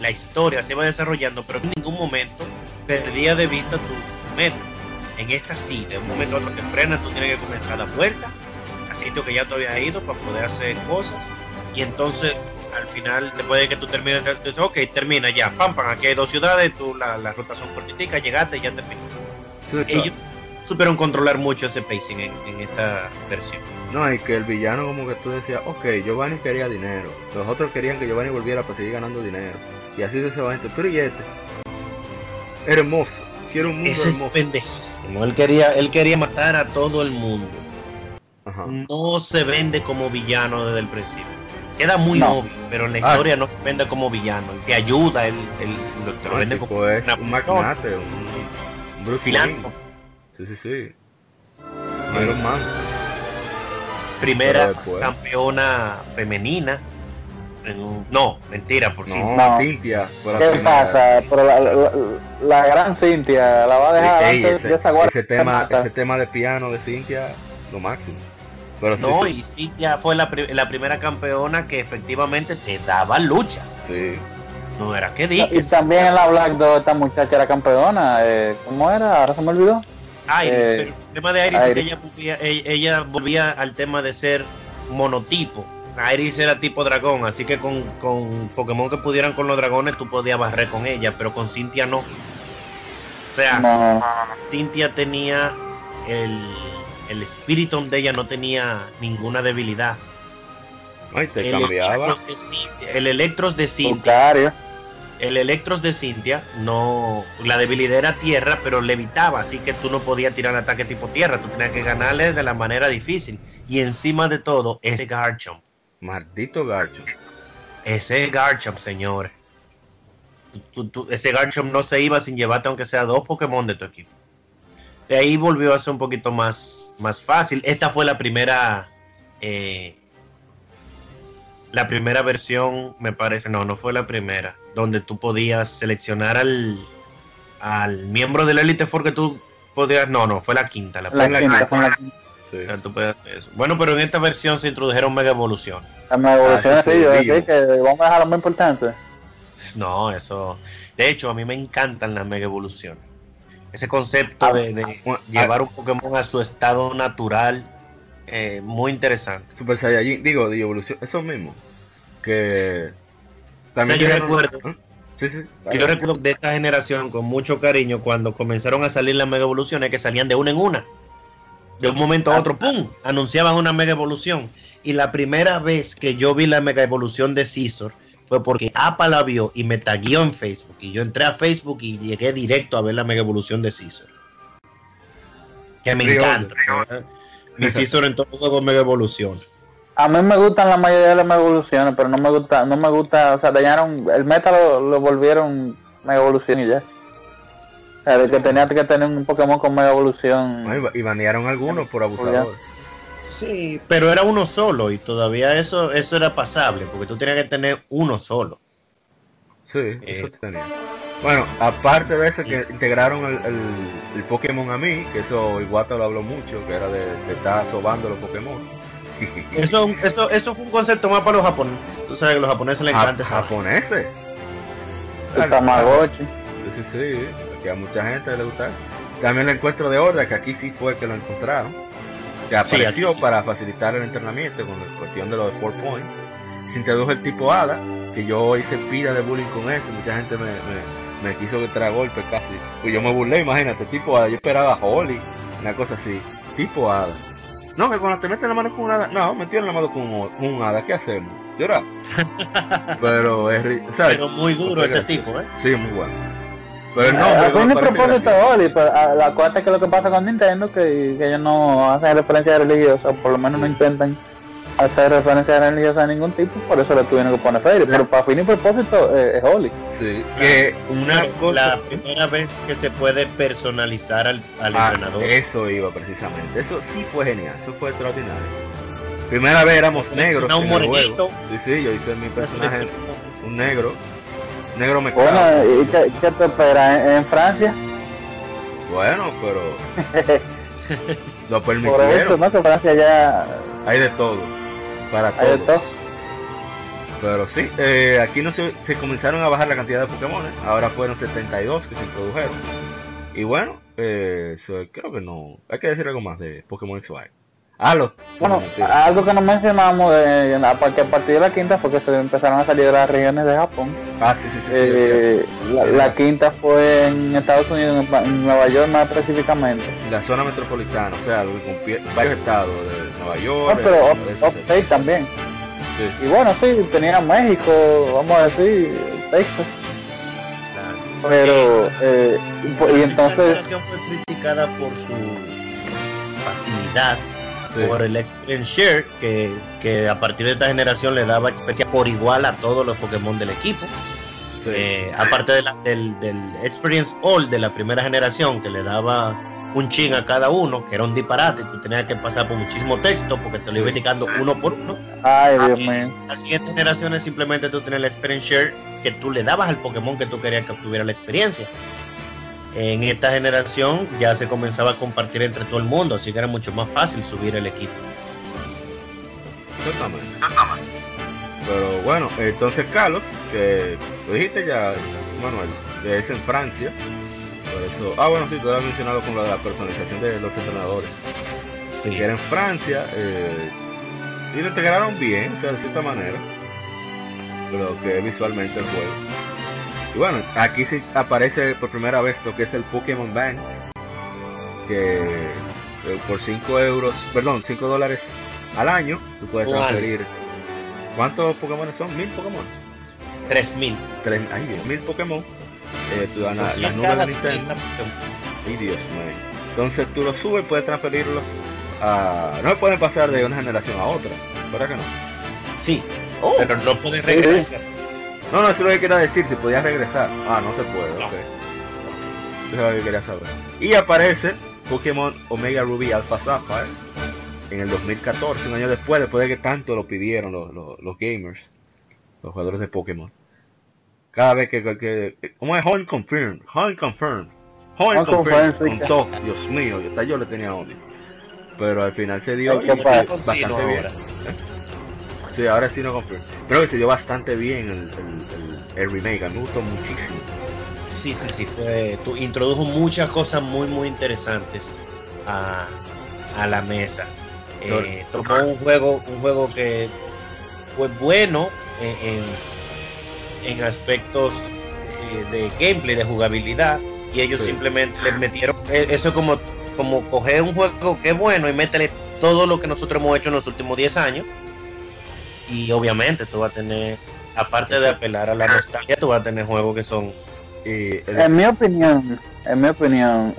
la historia, se va desarrollando, pero en ningún momento perdía de vista tu meta. En esta sí, de un momento a otro te frenas, tú tienes que comenzar a dar vuelta a sitio que ya te había ido para poder hacer cosas. Y entonces, al final, después de que tú termines, tú dices, ok, termina ya, pam, pam, aquí hay dos ciudades, tú, la, la ruta son cortitas, llegaste y ya terminó. Sí, sí. Ellos supieron controlar mucho ese pacing en, en esta versión. No, y que el villano como que tú decías, ok, Giovanni quería dinero. Los otros querían que Giovanni volviera para seguir ganando dinero. Y así sucesivamente. Pero y este. Hermoso. Quiero un mundo Ese es hermoso. pendejísimo. Él quería, él quería matar a todo el mundo. Ajá. no se vende como villano desde el principio. Queda muy No. obvio, pero en la Ah, historia no se vende como villano. Te ayuda, él, él lo, te lo el vende como es una un magnate, un, un Bruce. Sí, sí, sí. Iron Man. Primera campeona femenina. un- no, mentira, por No, sí. No. Cintia. la ¿Qué pasa? Pero la, la, la gran Cintia la va a dejar Ey, antes ese, de esa guarda. ese tema, ese tema de piano de Cintia, lo máximo. Pero No, sí, y sí, ya fue la, pri- la primera campeona que efectivamente te daba lucha. sí. No era que Y diques. también en la Black Dog esta muchacha era campeona. Eh, ¿Cómo era? Ahora se me olvidó. Iris, eh, pero el tema de Iris, es que ella volvía, ella, ella volvía al tema de ser monotipo. Iris era tipo dragón, así que con, con Pokémon que pudieran con los dragones tú podías barrer con ella, pero con Cintia no. O sea, No, Cintia tenía el, el espíritu de ella no tenía ninguna debilidad. Ay, te El cambiaba. Electros de el Electros de Cintia el Electros de Cintia no. La debilidad era tierra, pero levitaba, así que tú no podías tirar ataque tipo tierra. Tú tenías que ganarle de la manera difícil. Y encima de todo, ese Garchomp. Maldito Garcho. Ese Garchomp, señores. Ese Garchomp no se iba sin llevarte, aunque sea dos Pokémon de tu equipo. De ahí volvió a ser un poquito más, más fácil. Esta fue la primera. eh, la primera versión, me parece. No, no fue la primera. Donde tú podías seleccionar al, al miembro del Elite Four que tú podías. No, no, fue la quinta. La, La primera. quinta, fue la quinta. Sí. O sea, tú podías hacer eso. Bueno, pero en esta versión se introdujeron Mega Evolución. La mega Ah, eso sí, sí, yo que vamos a dejar lo más importante. No, eso. De hecho, a mí me encantan las mega evoluciones. Ese concepto Ah, de, de ah, llevar un Pokémon a su estado natural, eh, muy interesante. Super Saiyajin, digo, de evolución, eso mismo. Que también O sea, yo llegaron- recuerdo. ¿Ah? Sí, sí. Yo recuerdo de esta generación con mucho cariño cuando comenzaron a salir las mega evoluciones que salían de una en una. De un momento a otro, ¡pum! Anunciaban una mega evolución. Y la primera vez que yo vi la mega evolución de Scizor fue porque APA la vio y me taguió en Facebook. Y yo entré a Facebook y llegué directo a ver la mega evolución de Scizor. Que me encanta. ¿verdad? Mi Scizor en todos los juegos mega evolución. A mí me gustan la mayoría de las mega evoluciones, pero no me gusta, no me gusta, o sea, dañaron, el meta lo, lo volvieron mega evolución y ya. O sea, de que tenía que tener un Pokémon con mega evolución. Ay, y banearon algunos por abusadores. Sí, pero era uno solo y todavía eso, eso era pasable porque tú tenías que tener uno solo. Sí, Eh. eso tenía. Bueno, aparte de eso, que integraron el, el, el Pokémon a mí, que eso Iwata lo habló mucho, que era de, de estar sobando los Pokémon. Eso, eso, eso fue un concepto más para los japoneses. Tú sabes que a los japoneses les encanta esa japoneses. el Tamagotchi. Sí, sí, sí, que a mucha gente le gusta. También el encuentro de horda, que aquí sí fue que lo encontraron. Que apareció sí. para facilitar el entrenamiento con la cuestión de los 4 points. Se introdujo el tipo Hada, que yo hice pila de bullying con eso. Mucha gente me, me, me quiso que traga golpe casi. Pues yo me burlé, imagínate, tipo Hada. Yo esperaba Holly, una cosa así. Tipo Hada. No, que cuando te meten la mano con un hada, no, metieron la mano con un, con un hada, ¿qué hacemos? Llorar. Pero es, ri- ¿sabes? Pero muy duro ese tipo, ¿eh? Sí, muy bueno. Pero no, Ah, no, Fue me parece propósito gracioso. Oli, pero ah, la cuarta que lo que pasa con Nintendo que, que ellos no hacen referencia religiosa, o por lo menos no intentan hacer referencia religiosa de ningún tipo, por eso le tuvieron que poner feria. Pero para fin y propósito eh, es Oli. Sí, que una Pero cosa. La primera vez que se puede personalizar al, al Ah, entrenador. eso iba precisamente. Eso sí fue genial, eso fue extraordinario. Primera vez éramos negros. un en el morenito. juego. Sí, sí, yo hice mi personaje, un negro. Negro me Bueno, ¿y qué, qué te espera? ¿En, en Francia? Bueno, pero lo Por eso. ¿no? Que Francia ya... Hay de todo. Para Hay de todos. todo. Pero sí, eh, aquí no se, se comenzaron a bajar la cantidad de Pokémon. Ahora fueron 72 que se introdujeron. Y bueno, eh, creo que no. Hay que decir algo más de Pokémon XY. Ah, los. Bueno, algo que no mencionamos, la- que a partir de la quinta fue que se empezaron a salir de las regiones de Japón. Ah, sí, sí, sí. Eh, sí, la, sí. la quinta fue en Estados Unidos, en, en Nueva York más específicamente. La zona metropolitana, o sea, varios estados de Nueva York. Pero de- up- upstate también. sí. Y bueno, sí, tenía México, vamos a decir, Texas. Claro. Pero, eh, y Esta entonces, generación fue criticada por su facilidad Sí. por el Experience Share, que, que a partir de esta generación le daba experiencia por igual a todos los Pokémon del equipo. Sí. Eh, aparte de la- del, del Experience All de la primera generación, que le daba un chin a cada uno, que era un disparate, tú tenías que pasar por muchísimo texto porque te lo iba indicando uno por uno. ay Dios Y mío. las siguientes generaciones simplemente tú tenías el Experience Share que tú le dabas al Pokémon que tú querías que obtuviera la experiencia. En esta generación ya se comenzaba a compartir entre todo el mundo, así que era mucho más fácil subir el equipo. Exactamente. Pero bueno, entonces Carlos, que lo dijiste ya, Manuel, que es en Francia. Por eso, ah, bueno, sí, tú lo has mencionado con lo de la personalización de los entrenadores. Que era en Francia, eh, Y lo integraron bien, o sea, de cierta manera. Lo que visualmente el juego. Y bueno, aquí sí aparece por primera vez lo que es el Pokémon Bank. Que eh, por 5 euros, perdón, 5 dólares al año, tú puedes transferir. ¿Cuántos Pokémon son? ¿Mil Pokémon? 3000. Tres, ay, Dios, mil Pokémon. Eh, tú dan Son la, 100 la nube cada de Nintendo. 30 Pokémon. Ay, Dios mío. Entonces tú lo subes, puedes transferirlo a. No pueden pasar de una generación a otra, ¿verdad que no? Sí, Oh. pero no puedes regresar. No, no, eso es lo que quería decir, si podías regresar. Ah, no se puede, No. ok. Eso es lo que quería saber. Y aparece Pokémon Omega Ruby Alpha Sapphire en el 2014, un año después, después de que tanto lo pidieron los, los, los gamers, los jugadores de Pokémon. Cada vez que, que, ¿cómo es? Home Confirm, Home Confirm, Home Home Confirm, Confirm, con Dios mío, yo, hasta yo le tenía odio. Pero al final se dio y bastante bien. ahora. Sí, ahora sí no confirm. Creo que se dio bastante bien el, el, el, el remake, a mí me gustó muchísimo. Sí, sí, sí, fue. Tú introdujo muchas cosas muy, muy interesantes a, a la mesa. Eh, tomó un juego, un juego que fue bueno en, en, en aspectos eh, de gameplay, de jugabilidad, y ellos Sí. simplemente les metieron. eh, Eso es como, como coger un juego que es bueno y métele todo lo que nosotros hemos hecho en los últimos 10 años. Y obviamente tú vas a tener, aparte de apelar a la nostalgia, tú vas a tener juegos que son Y el- En mi opinión, en mi opinión,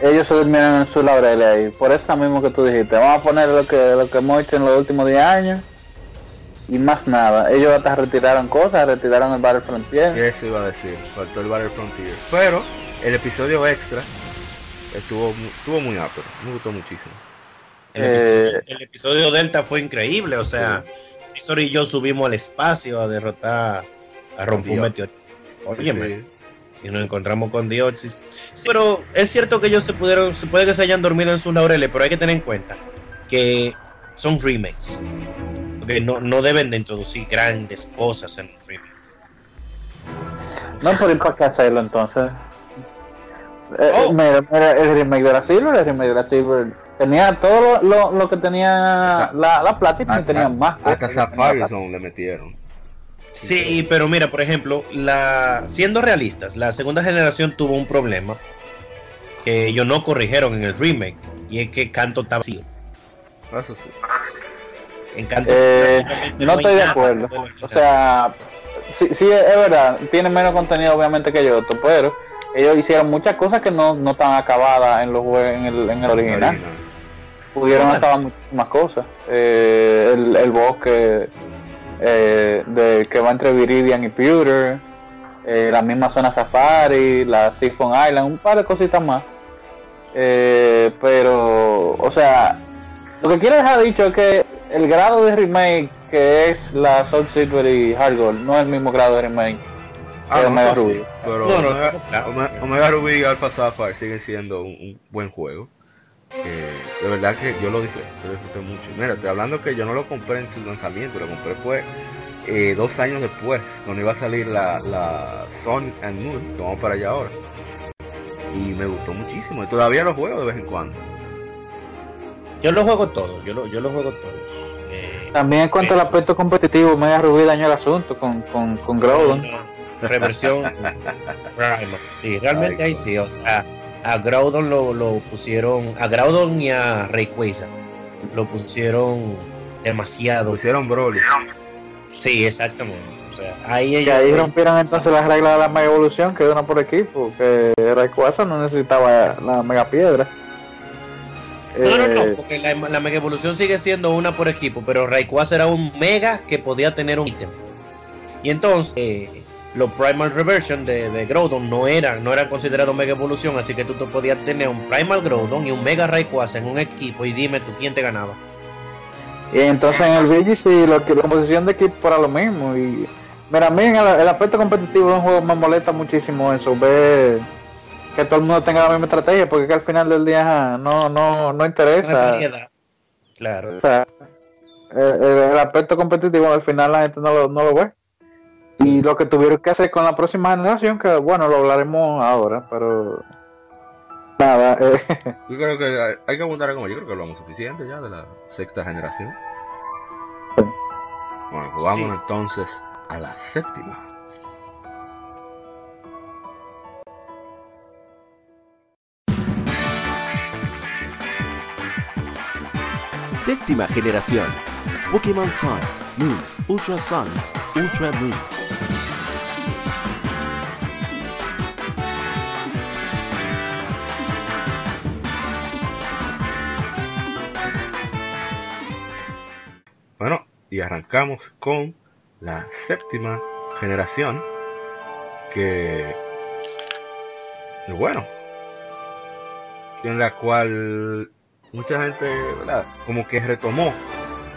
ellos se durmieron en su laureles ahí. Por eso mismo que tú dijiste, vamos a poner lo que, lo que hemos hecho en los últimos 10 años y más nada. Ellos hasta retiraron cosas, retiraron el Battlefront 10. eso iba a decir, faltó el Battle Frontier. Pero el episodio extra estuvo, estuvo muy ápero, me gustó muchísimo. El, Eh, episodio, el episodio Delta fue increíble, o sea, Y yo subimos al espacio a derrotar, a romper un meteorito. Óyeme, sí. y nos encontramos con Dioxis. Sí, pero es cierto que ellos se pudieron, se puede que se hayan dormido en sus laureles, pero hay que tener en cuenta que son remakes. Que no, no deben de introducir grandes cosas en un remake. No, pero ¿y para qué hacerlo entonces? Eh, Oh. mira, mira, el remake de la Silver, el remake de la Silver tenía todo lo, lo, lo que tenía la, la Platinum y tenía más. Hasta. Sapphire le metieron. Sí, pero mira, por ejemplo, la siendo realistas, la segunda generación tuvo un problema que ellos no corrigieron en el remake y es que Canto está vacío. Eso sí. En Canto Eh, no estoy de acuerdo. O sea, sí, sí, es verdad, tiene menos contenido obviamente que yo, pero ellos hicieron muchas cosas que no, no están acabadas en los en el, en el original. Pudieron acabar muchísimas cosas. Eh, el, el bosque eh, de, que va entre Viridian y Pewter, eh, la misma zona Safari, la Siphon Island, un par de cositas más. Eh, pero, o sea, lo que quiero dejar dicho es que el grado de remake que es la Soul Silver y Hard Gold no es el mismo grado de remake Ah, que no, Omega sí, Ruby. pero No, no, Omega, no, Omega Ruby y Alpha Sapphire siguen siendo un, un buen juego. Eh, de verdad que yo lo disfruté, lo disfruté mucho. Mira, estoy hablando que yo no lo compré en su lanzamiento, lo compré fue eh, dos años después, cuando iba a salir la, la Sun and Moon, que vamos para allá ahora. Y me gustó muchísimo, y todavía lo juego de vez en cuando. Yo lo juego todo, yo lo, yo lo juego todos. Eh, También en cuanto al aspecto competitivo, Omega Ruby dañó el asunto con, con, con Groudon. reversión. Sí, realmente Ay, ahí sí, o sea, a Groudon lo, lo pusieron, a Groudon y a Rayquaza lo pusieron demasiado. Pusieron Broly. Sí, exactamente. O sea, ahí Que ellos ahí rompieron entonces las reglas de la mega evolución, que es una por equipo, que Rayquaza no necesitaba la mega piedra. No, no, no, Eh, porque la, la mega evolución sigue siendo una por equipo, pero Rayquaza era un mega que podía tener un ítem. Y entonces, eh, los Primal Reversion de, de Groudon no eran, no eran considerados mega evolución, así que tú te podías tener un Primal Groudon y un Mega Rayquaza en un equipo y dime tú quién te ganaba. Y entonces en el VGC lo que la composición de equipo era lo mismo. Y mira, a mí en el, el aspecto competitivo de un juego me molesta muchísimo eso, ver que todo el mundo tenga la misma estrategia, porque que al final del día no, no, no interesa. Claro. O sea, el- el aspecto competitivo al final la gente no lo, no lo ve. Y lo que tuvieron que hacer con la próxima generación, que bueno, lo hablaremos ahora, pero nada, eh, Yo creo que hay, hay que abundar como yo creo que hablamos suficiente ya de la sexta generación. Bueno, pues Sí. entonces a la séptima. Séptima generación. Pokémon Sun, Moon, Ultra Sun, Ultra Moon. Y arrancamos con la séptima generación. Que. Bueno. En la cual mucha gente, ¿verdad? Como que retomó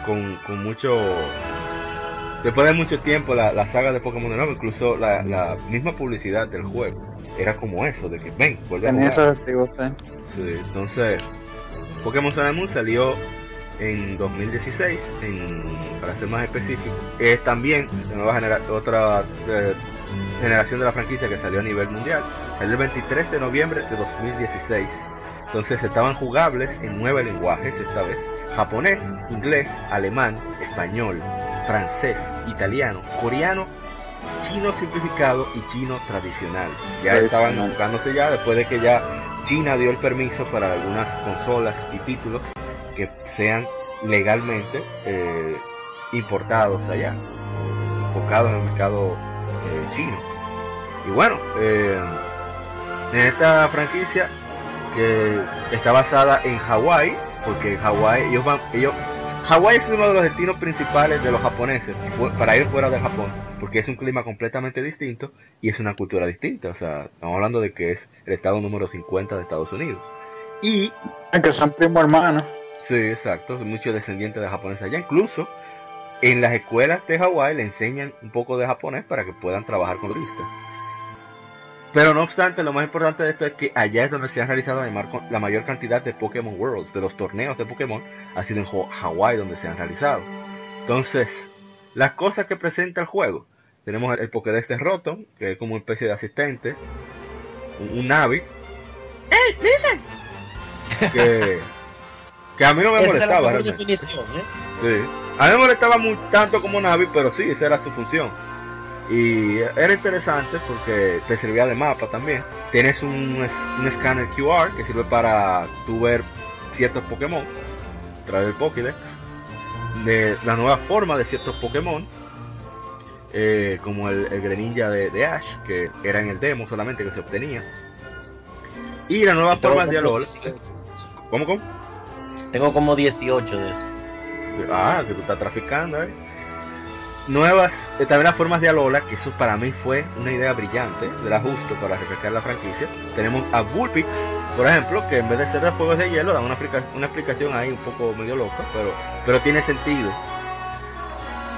con, con mucho. Después de mucho tiempo la, la saga de Pokémon de nuevo, incluso la, la misma publicidad del juego era como eso, de que ven, vuelve a jugar. sí. Sí, entonces, Pokémon Sun salió en 2016, en, para ser más específico. Es también nueva genera otra eh, generación de la franquicia que salió a nivel mundial. Salió el 23 de noviembre de 2016. Entonces estaban jugables en nueve lenguajes esta vez. Japonés, inglés, alemán, español, francés, italiano, coreano, chino simplificado y chino tradicional. Ya estaban buscándose ya después de que ya China dio el permiso para algunas consolas y títulos que sean legalmente eh, importados allá, enfocados en el mercado eh, chino. Y bueno, eh, en esta franquicia que está basada en Hawái, porque Hawái, ellos van, ellos, Hawái es uno de los destinos principales de los japoneses para ir fuera de Japón, porque es un clima completamente distinto y es una cultura distinta. O sea, estamos hablando de que es el estado número 50 de Estados Unidos. Y que son primo hermanos. Sí, exacto, muchos descendientes de japoneses allá. Incluso en las escuelas de Hawái le enseñan un poco de japonés para que puedan trabajar con turistas. Pero no obstante, lo más importante de esto es que allá es donde se han realizado la mayor cantidad de Pokémon Worlds, de los torneos de Pokémon, ha sido en Hawái donde se han realizado. Entonces, las cosas que presenta el juego. Tenemos el Pokédex de Rotom, que es como una especie de asistente, un, un Navi. ¡Ey, listen! Que, que a mí no me Esa es la molestaba. mejor realmente. definición, ¿eh? Sí. A mí me molestaba muy tanto como Navi, pero sí, esa era su función. Y era interesante porque te servía de mapa también. Tienes un, un escáner QR que sirve para tú ver ciertos Pokémon a través del Pokédex. De la nueva forma de ciertos Pokémon. eh, como el, el Greninja de, de Ash, que era en el demo solamente que se obtenía. Y las nuevas Tengo formas de Alola. 18. ¿Cómo, cómo? Tengo como 18 de eso. Ah, que tú estás traficando, ¿eh? Nuevas, eh, también las formas de Alola, que eso para mí fue una idea brillante, era justo para refrescar la franquicia. Tenemos a Vulpix, por ejemplo, que en vez de ser de fuegos de hielo, da una, una explicación ahí un poco medio loca, pero, pero tiene sentido.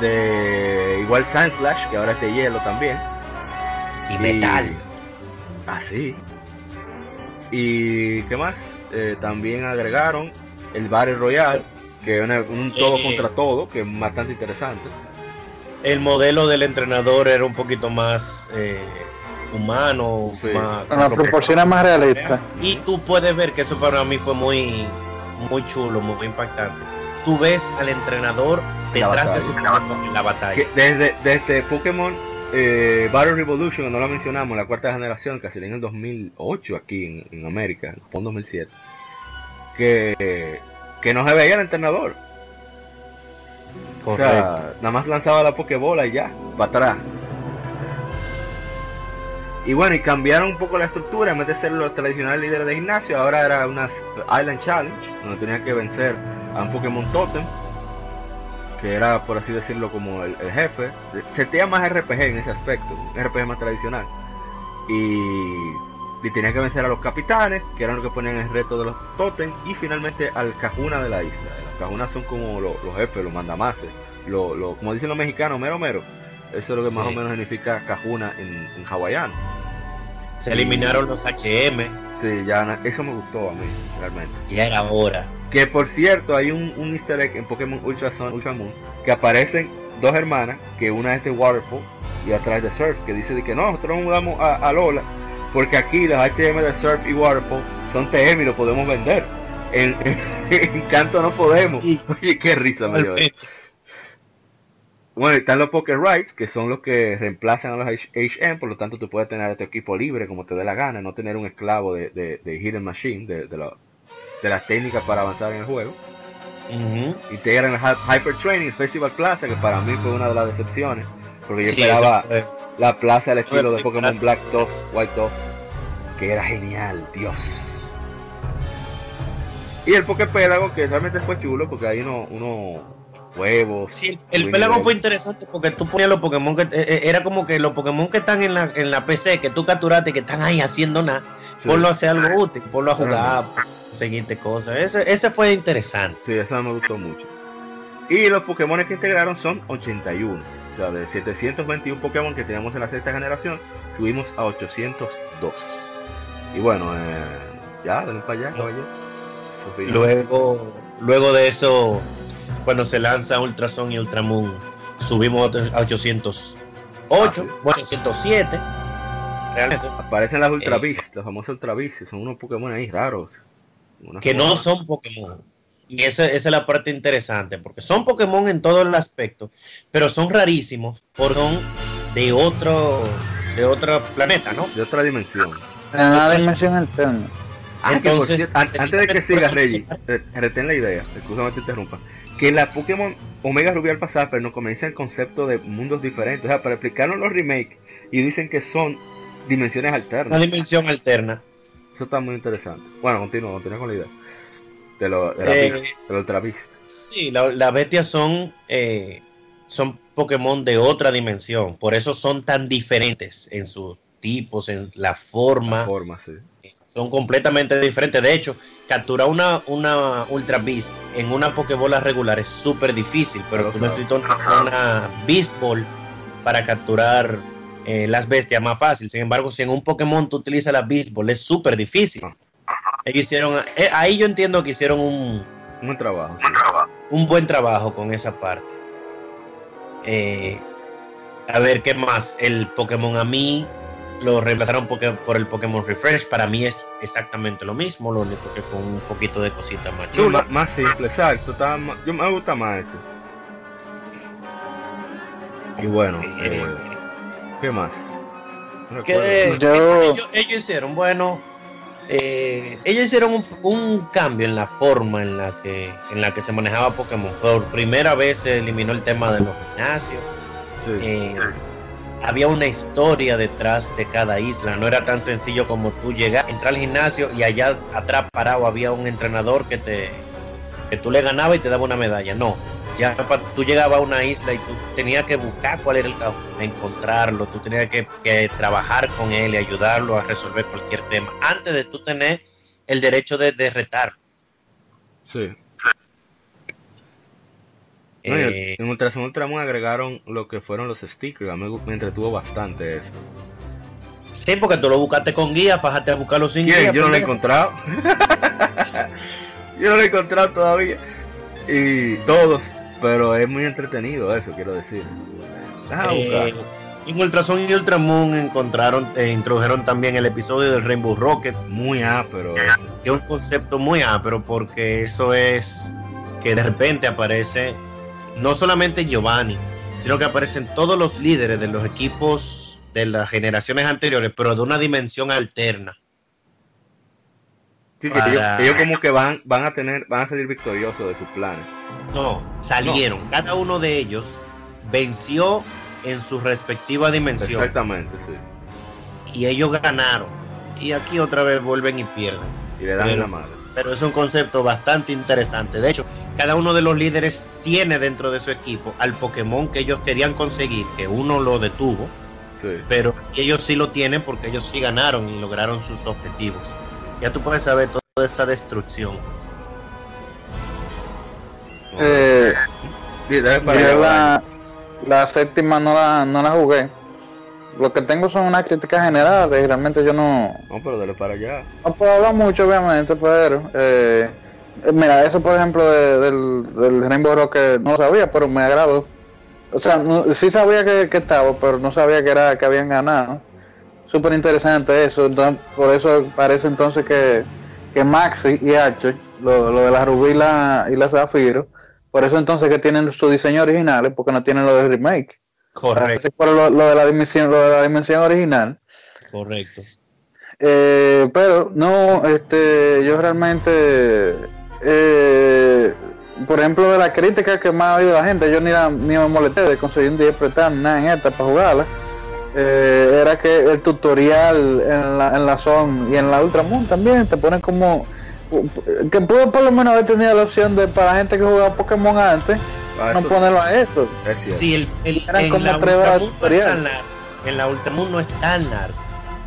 De igual Sandslash, que ahora es de hielo también. Y metal. Ah, sí. ¿Y qué más? Eh, también agregaron el Battle Royale, que es un todo Eh. contra todo, que es bastante interesante. El modelo del entrenador era un poquito más eh, humano, Sí. más proporciones más realistas. Y tú puedes ver que eso para mí fue muy, muy chulo, muy impactante. Tú ves al entrenador detrás de su Pokémon en la batalla. Que desde, desde Pokémon eh, Battle Revolution, no lo mencionamos, la cuarta generación, que salió en el 2008 aquí en, en América, en Japón 2007, que, que no se veía el entrenador. O sea, nada más lanzaba la Pokébola y ya, para atrás. Y bueno, y cambiaron un poco la estructura, en vez de ser los tradicionales líderes de gimnasio, ahora era una Island Challenge, donde tenía que vencer a un Pokémon Totem, que era, por así decirlo, como el, el jefe. Sentía más RPG en ese aspecto, RPG más tradicional. Y, y tenía que vencer a los capitanes, que eran los que ponían el reto de los Totem, y finalmente al Cajuna de la isla. Los Cajunas son como lo- los jefes, los mandamases, lo, lo- como dicen los mexicanos, mero mero. Eso es lo que más o menos significa Cajuna en, en hawaiano. Se eliminaron los HM, Sí, ya eso me gustó a mí, realmente. ya era hora. Que por cierto, hay un, un easter egg en Pokémon Ultra Sun, Ultra Moon, que aparecen dos hermanas, que una es de Waterfall y otra es de Surf, que dice de que no, nosotros nos mudamos a, a Lola, porque aquí los HM de Surf y Waterfall son TM y lo podemos vender. En, en, en Canto no podemos. Sí. Oye, qué risa me dio eso. Bueno, están los Poker Rights, que son los que reemplazan a los HM, por lo tanto tú puedes tener a tu equipo libre como te dé la gana, no tener un esclavo de, de, de Hidden Machine, de, de, la- de las técnicas para avanzar en el juego. Ujú. Integran el Hy- Hyper Training Festival Plaza, que para mí fue una de las decepciones, porque yo Sí, esperaba eso la plaza al estilo de Pokémon. Black 2, White 2, que era genial, Dios. Y el Poképédago, que realmente fue chulo, porque hay uno, uno huevos. Sí, el, el Pélago fue interesante porque tú ponías los Pokémon que eh, eh, era como que los Pokémon que están en la, en la PC, que tú capturaste y que están ahí haciendo nada, Sí. ponlo a hacer algo útil, ponlo a jugar, seguirte cosas. Ese, ese fue interesante. Sí, eso me gustó mucho. Y los Pokémon que integraron son 81. O sea, de 721 Pokémon que teníamos en la sexta generación, subimos a 802. Y bueno, eh, ya, denle para allá, caballeros. Luego, luego de eso, cuando se lanza Ultrason y Ultramoon, subimos a 808, Ah, sí. bueno, 807. Realmente. Aparecen las Ultra Eh, Beasts, los famosos Ultra Beasts, que son unos Pokémon ahí raros. Que no son Pokémon. Y esa, esa es la parte interesante, porque son Pokémon en todo el aspecto, pero son rarísimos, porque son de otro, de otro planeta, ¿no? de otra dimensión. En una dimensión alterna. Ah, que por Entonces, cierto, antes de que por sigas, Reggie, retén la idea, excúsame que te interrumpa. Que la Pokémon Omega Rubí Alpha Sapphire nos comienza el concepto de mundos diferentes. O sea, para explicarnos los remakes y dicen que son dimensiones Una alternas. dimensión alterna. Eso está muy interesante. Bueno, continúa, continúa con la idea. De, lo, de la Eh, Beast, Ultra Beast. Sí, la- las bestias son, eh, son Pokémon de otra dimensión, por eso son tan diferentes en sus tipos, en la forma. Forma, sí. son completamente diferentes. De hecho, capturar una, una Ultra Beast en una Pokébola regular es súper difícil, pero tú necesitas una, una Beast Ball para capturar eh, las bestias más fácil. Sin embargo, si en un Pokémon tú utilizas la Beast Ball, es súper difícil. Ellos hicieron, eh, ahí yo entiendo que hicieron un, Un buen trabajo. sí. un buen trabajo con esa parte. Eh, a ver, ¿qué más? El Pokémon a mí lo reemplazaron por el Pokémon Refresh. Para mí es exactamente lo mismo, lo único que con un poquito de cositas más Sí, chulas. más, más simple, exacto. Está yo me gusta más este. Y bueno, eh, ¿qué más? No ¿Qué- recuerdo. Yo- ellos, ellos hicieron, bueno, eh, ellos hicieron un, un cambio en la forma en la que en la que se manejaba Pokémon. Por primera vez se eliminó el tema de los gimnasios. Sí. eh, había una historia detrás de cada isla. No era tan sencillo como tú llegar, entrar al gimnasio y allá atrás parado había un entrenador que te que tú le ganabas y te daba una medalla. No, ya tú llegabas a una isla y tú tenías que buscar cuál era el caos, encontrarlo, tú tenías que, que trabajar con él y ayudarlo a resolver cualquier tema antes de tú tener el derecho de, de retar. sí. No, Eh, en Ultrason Ultramon agregaron lo que fueron los stickers. A mí me, entretuvo bastante eso. sí, porque tú lo buscaste con guía, fájate a buscarlo sin ¿Quién? guía. Yo no lo he encontrado. Yo no lo he encontrado todavía. Y todos. Pero es muy entretenido eso, quiero decir. Eh, en Ultrason y Ultramoon encontraron, eh, introdujeron también el episodio del Rainbow Rocket, Muy ápero eso. que es un concepto muy ápero porque eso es que de repente aparece no solamente Giovanni, sino que aparecen todos los líderes de los equipos de las generaciones anteriores, pero de una dimensión alterna. Sí, que Para- ellos, ellos como que van, van a tener, van a salir victoriosos de sus planes. No, salieron. Cada uno de ellos venció en su respectiva dimensión Exactamente, sí. y ellos ganaron. Y aquí otra vez vuelven y pierden. Y le dan Pero- la madre. pero es un concepto bastante interesante. De hecho, cada uno de los líderes tiene dentro de su equipo al Pokémon que ellos querían conseguir, que uno lo detuvo, Sí. pero ellos sí lo tienen porque ellos sí ganaron y lograron sus objetivos. Ya tú puedes saber toda esa destrucción. Eh, Sí, dale para yo allá, la, la séptima no la, no la jugué. Lo que tengo son unas críticas generales y realmente yo no, No, pero dale para allá. no puedo hablar mucho, obviamente, pero eh, eh, mira, eso por ejemplo de- del, del Rainbow Rocket no lo sabía, pero me agradó. O sea, no- sí sabía que, que estaba, pero no sabía que era que habían ganado. Súper interesante eso, entonces, por eso parece entonces que, que Maxi y H, lo, lo de la Rubí y la, y la Zafiro, Por eso entonces que tienen su diseño original, porque no tienen lo de remake. Correcto, Por lo, lo de la dimensión, lo de la dimensión original. correcto. Eh, pero no, este, yo realmente, eh, por ejemplo, de la crítica que más ha oído la gente, yo ni, la- ni me molesté de conseguir un 10 prestar ni nada en esta para jugarla. Eh, era que el tutorial en la, en la Zone y en la Ultramoon también te ponen como que pudo por lo menos haber tenido la opción de para la gente que jugaba Pokémon antes Ah, no ponerlo a esto. es. Sí, el, el- Eran en como la no es tutorial. tan largo. En la Ultramoon no es tan largo,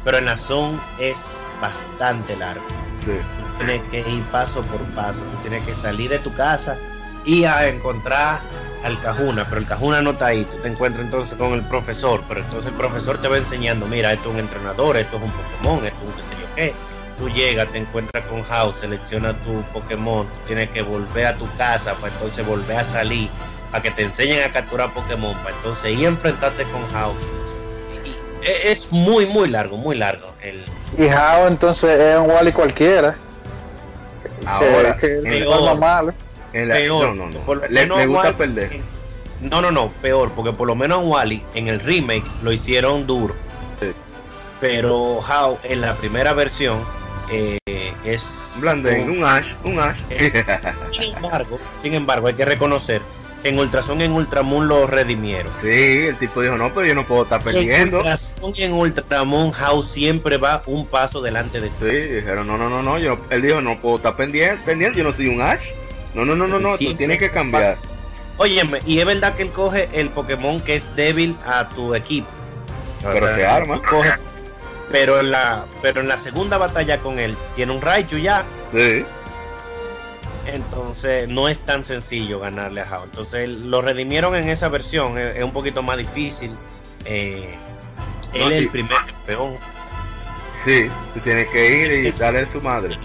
pero en la Zone es bastante largo. Sí. Tú tienes que ir paso por paso, tú tienes que salir de tu casa y a encontrar al Cajuna, pero el Cajuna no está ahí, tú te encuentras entonces con el profesor, pero entonces el profesor te va enseñando, mira, esto es un entrenador, esto es un Pokémon, esto es un qué sé yo qué. Tú llegas, te encuentras con House, selecciona tu Pokémon, tú tienes que volver a tu casa para entonces volver a salir, para que te enseñen a capturar Pokémon, para entonces ir a enfrentarte con House. Y- y e- es muy, muy largo, muy largo. El, Y How entonces es un Wally cualquiera. Ahora, que, que es mala. En la- peor. no, no, no. Le, le gusta Wally- perder. No, no, no, peor, porque por lo menos en Wally, en el remake, lo hicieron duro. Sí. Pero How, en la primera versión, eh, es. Un Blanding, un Ash, un Ash. Es- Sin embargo, sin embargo, hay que reconocer que en Ultrason y en Ultramoon lo redimieron. sí, el tipo dijo, no, pero yo no puedo estar Y en perdiendo. Ultrason y en Ultramoon, How siempre va un paso delante de ti. Sí, dijeron, no, no, no, no, yo, él dijo, no puedo estar pendiente, pendiente, yo no soy un Ash. No, no, no, no, no, tú tienes que cambiar. Óyeme, y es verdad que él coge el Pokémon que es débil a tu equipo. O Pero se arma. coge- pero en la pero en la segunda batalla con él tiene un Raichu ya, Sí, entonces no es tan sencillo ganarle a How. Entonces lo redimieron en esa versión, es, es un poquito más difícil. Eh, él No, es el primer campeón. sí, tú tienes que ir y darle su madre.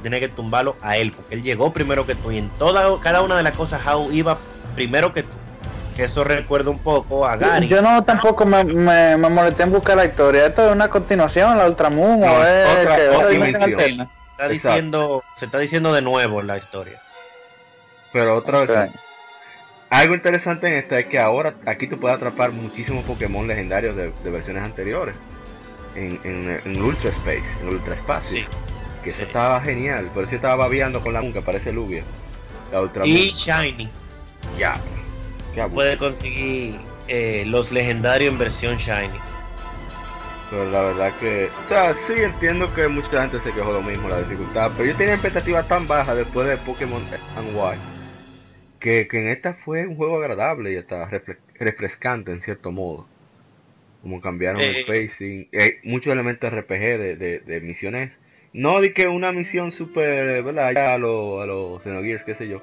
Tú tienes que tumbarlo a él, porque él llegó primero que tú. Y en toda, cada una de las cosas, How iba primero que tú. Que eso recuerda un poco a Gary. Yo no tampoco me, me, me molesté en buscar la historia. ¿Esto es una continuación, la Ultramoon? No, o es otra- que otra dimensión. está diciendo, se está diciendo de nuevo la historia. Pero otra vez. Algo interesante en esta es que ahora aquí tú puedes atrapar muchísimos Pokémon legendarios de, de versiones anteriores. En, en, en Ultra Space, en Ultra Espacio. Sí. Que eso sí. estaba genial. Por eso estaba babeando con la que parece Lubia. La Ultra Y Shiny. Ya. Abuso. Puede conseguir eh, los legendarios en versión Shiny. Pero la verdad que. O sea, sí entiendo que mucha gente se quejó lo mismo, la dificultad. Pero yo tenía expectativas tan bajas después de Pokémon and Y. Que, que en esta fue un juego agradable y hasta refre- refrescante en cierto modo. Como cambiaron el Eh. pacing. Hay muchos elementos RPG de, de, de misiones. No di que una misión super, ¿verdad? Ya a los a los Xenogears, qué sé yo.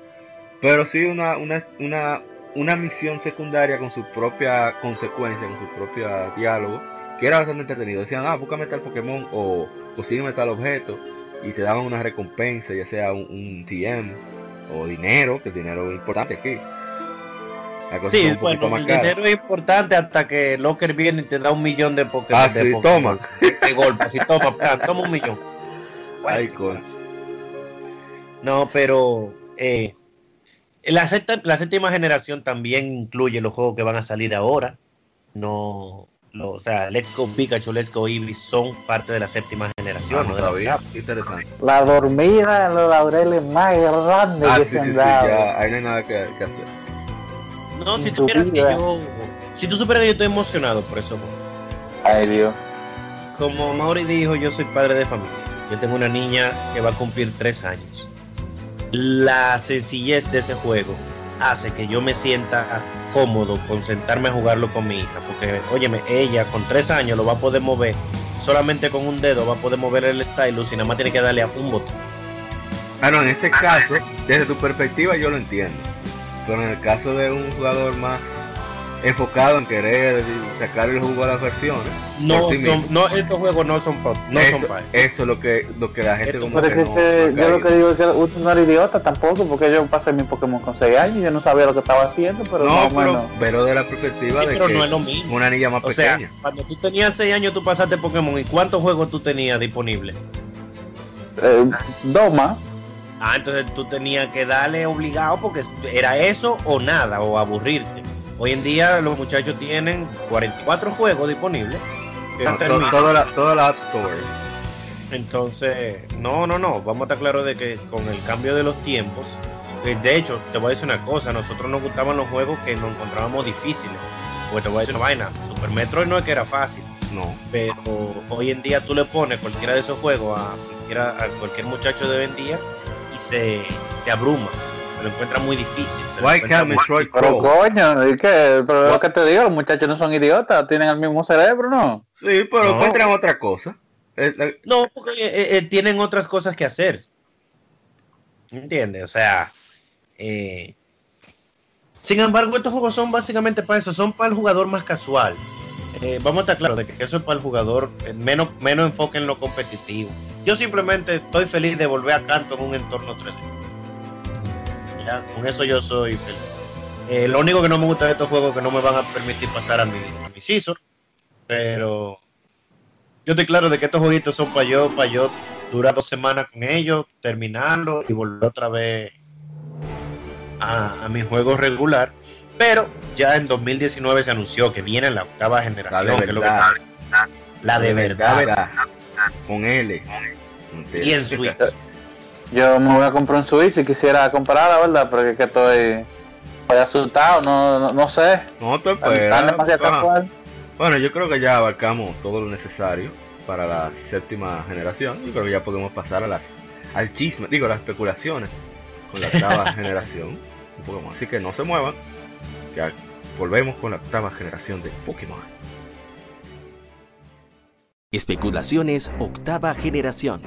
Pero sí una, una, una, una misión secundaria con su propia consecuencia, con su propio diálogo que era bastante entretenido. Decían, ah, búscame tal Pokémon o consígueme tal objeto y te daban una recompensa, ya sea un, un TM o dinero, que el dinero es importante aquí. Sí, bueno, el cara. dinero es importante hasta que Locker viene y te da un millón de Pokémon. Ah, de sí, Pokémon. toma. De golpe, así toma, plan, toma un millón. Ay, concha. No, pero eh, la, sexta- la séptima generación también incluye los juegos que van a salir ahora. No, lo- o sea, Let's Go Pikachu, Let's Go Eevee son parte de la séptima generación. Ah, no la. Interesante. La dormida en los laureles más grandes Ah, que sí, se sí, han sí, dado. ya, ahí no hay nada que, que hacer. No, si tuvieras que yo, si tú supieras que yo estoy emocionado por esos juegos. Ay, Dios. Como Mauri dijo, yo soy padre de familia. Yo tengo una niña que va a cumplir tres años. La sencillez de ese juego hace que yo me sienta cómodo con sentarme a jugarlo con mi hija. Porque, óyeme, ella con tres años lo va a poder mover. Solamente con un dedo va a poder mover el stylus y nada más tiene que darle a un botón. Ah, no, en ese caso, desde tu perspectiva yo lo entiendo. Pero en el caso de un jugador más enfocado en querer sacar el jugo a las versiones, No por sí son, no, estos juegos no son no eso, son para. eso es lo que, lo que la gente Esto como Pero que es no, que no ha yo lo que digo es que usted no era idiota tampoco, porque yo pasé mi Pokémon con 6 años y yo no sabía lo que estaba haciendo, pero No, pero, menos. pero de la perspectiva Sí, de pero que no es lo mismo. una niña más O sea, pequeña. cuando tú tenías seis años tú pasaste Pokémon y cuántos juegos tú tenías disponibles. Eh, dos más. Ah, entonces tú tenías que darle obligado porque era eso o nada, o aburrirte. Hoy en día los muchachos tienen 44 juegos disponibles. To- terminado. toda, la, toda la App Store. Entonces, no, no, no, vamos a estar claros de que con el cambio de los tiempos, eh, de hecho, te voy a decir una cosa, nosotros nos gustaban los juegos que nos encontrábamos difíciles. Pues te voy a decir una vaina, Super Metroid no es que era fácil, No. pero hoy en día tú le pones cualquiera de esos juegos a, cualquiera- a cualquier muchacho de hoy en día y se, se abruma, lo encuentra muy difícil. se lo Why encuentra can't muy- Metroid Pero coño, ¿y qué? Pero lo que te digo, los muchachos no son idiotas, tienen el mismo cerebro, ¿no? Sí, pero No. encuentran otra cosa. Eh, No, porque eh, eh, tienen otras cosas que hacer. ¿Entiendes? O sea, eh, sin embargo, estos juegos son básicamente para eso, son para el jugador más casual. Eh, vamos a estar claros de que eso es para el jugador eh, menos, menos enfoque en lo competitivo. Yo simplemente estoy feliz de volver a canto en un entorno 3D. Ya, con eso yo soy feliz. Eh, lo único que no me gusta de estos juegos es que no me van a permitir pasar a mi, a mi Scissor, pero yo estoy claro de que estos jueguitos son para yo, para yo durar dos semanas con ellos, terminarlo y volver otra vez a, a mi juego regular. Pero ya en 2019 se anunció que viene la octava la generación, de que es lo que verdad. la de verdad. verdad. Con L. Y en Switch. Yo me voy a comprar un Switch si quisiera comprarla, ¿verdad? Porque es que estoy, estoy asustado, no, no, no sé. No te Están esperas. demasiado casual. Bueno, yo creo que ya abarcamos todo lo necesario para la séptima generación. Yo creo que ya podemos pasar a las al chisme, digo, a las especulaciones con la octava generación de Pokémon. Así que no se muevan, que volvemos con la octava generación de Pokémon. Especulaciones octava generación.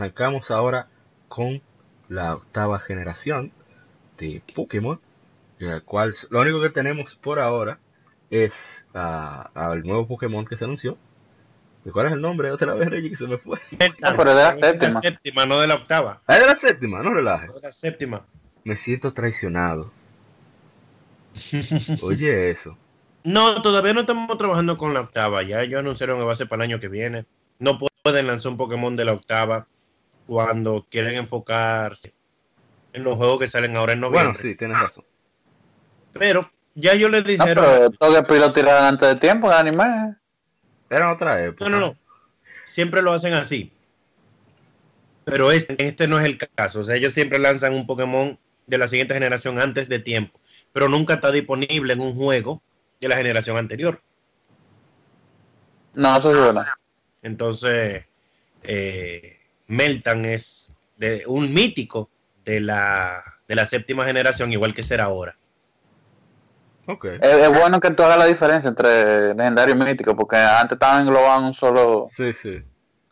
Arrancamos ahora con la octava generación de Pokémon, en la cual lo único que tenemos por ahora es al nuevo Pokémon que se anunció. ¿Y ¿Cuál es el nombre? Otra vez, Reggie, que se me fue. Ah, pero de la séptima. la séptima, no de la octava. Ah, de la séptima, no relajes. De la séptima. Me siento traicionado. Oye, eso. No, todavía no estamos trabajando con la octava. Ya ellos anunciaron que va a ser para el año que viene. No pueden lanzar un Pokémon de la octava cuando quieren enfocarse en los juegos que salen ahora en noviembre. Bueno, sí, tienes razón. Pero ya yo les No, dijeron. pero todo que lo tiraron antes de tiempo en anime. Era otra época. No, no, no. Siempre lo hacen así. Pero este, este no es el caso. O sea, ellos siempre lanzan un Pokémon de la siguiente generación antes de tiempo. Pero nunca está disponible en un juego de la generación anterior. No, eso es verdad. Entonces, eh, Meltan es de, un mítico de la, de la séptima generación, igual que será ahora. Ok. Es, es bueno que tú hagas la diferencia entre legendario y mítico, porque antes estaban englobados en un solo. Sí, sí.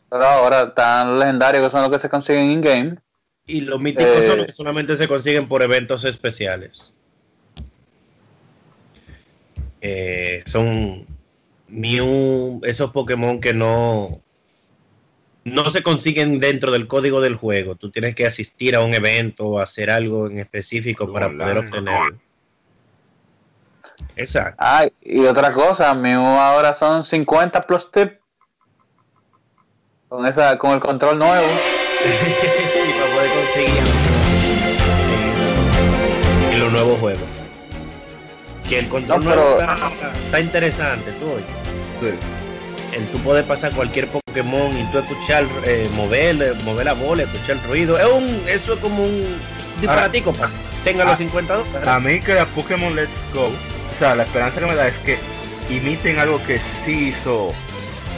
Pero ahora están legendarios que son los que se consiguen in-game. Y los míticos Eh. son los que solamente se consiguen por eventos especiales. Eh, son Mew, esos Pokémon que no, no se consiguen dentro del código del juego. Tú tienes que asistir a un evento o hacer algo en específico para poder obtenerlo. Exacto. Ah, y otra cosa, Mew ahora son 50 plus tip. Con, esa, con el control nuevo. sí, para poder conseguir en, los nuevos juegos. Que el control No, nuevo pero- está, está interesante, tú oye. Sí. El tú puedes pasar cualquier Pokémon y tú escuchar, eh, mover, mover la bola, escuchar el ruido. Es un, eso es como un disparatico para tenga Ah. los 50 dólares. A mí que a Pokémon Let's Go, o sea, la esperanza que me da es que imiten algo que sí hizo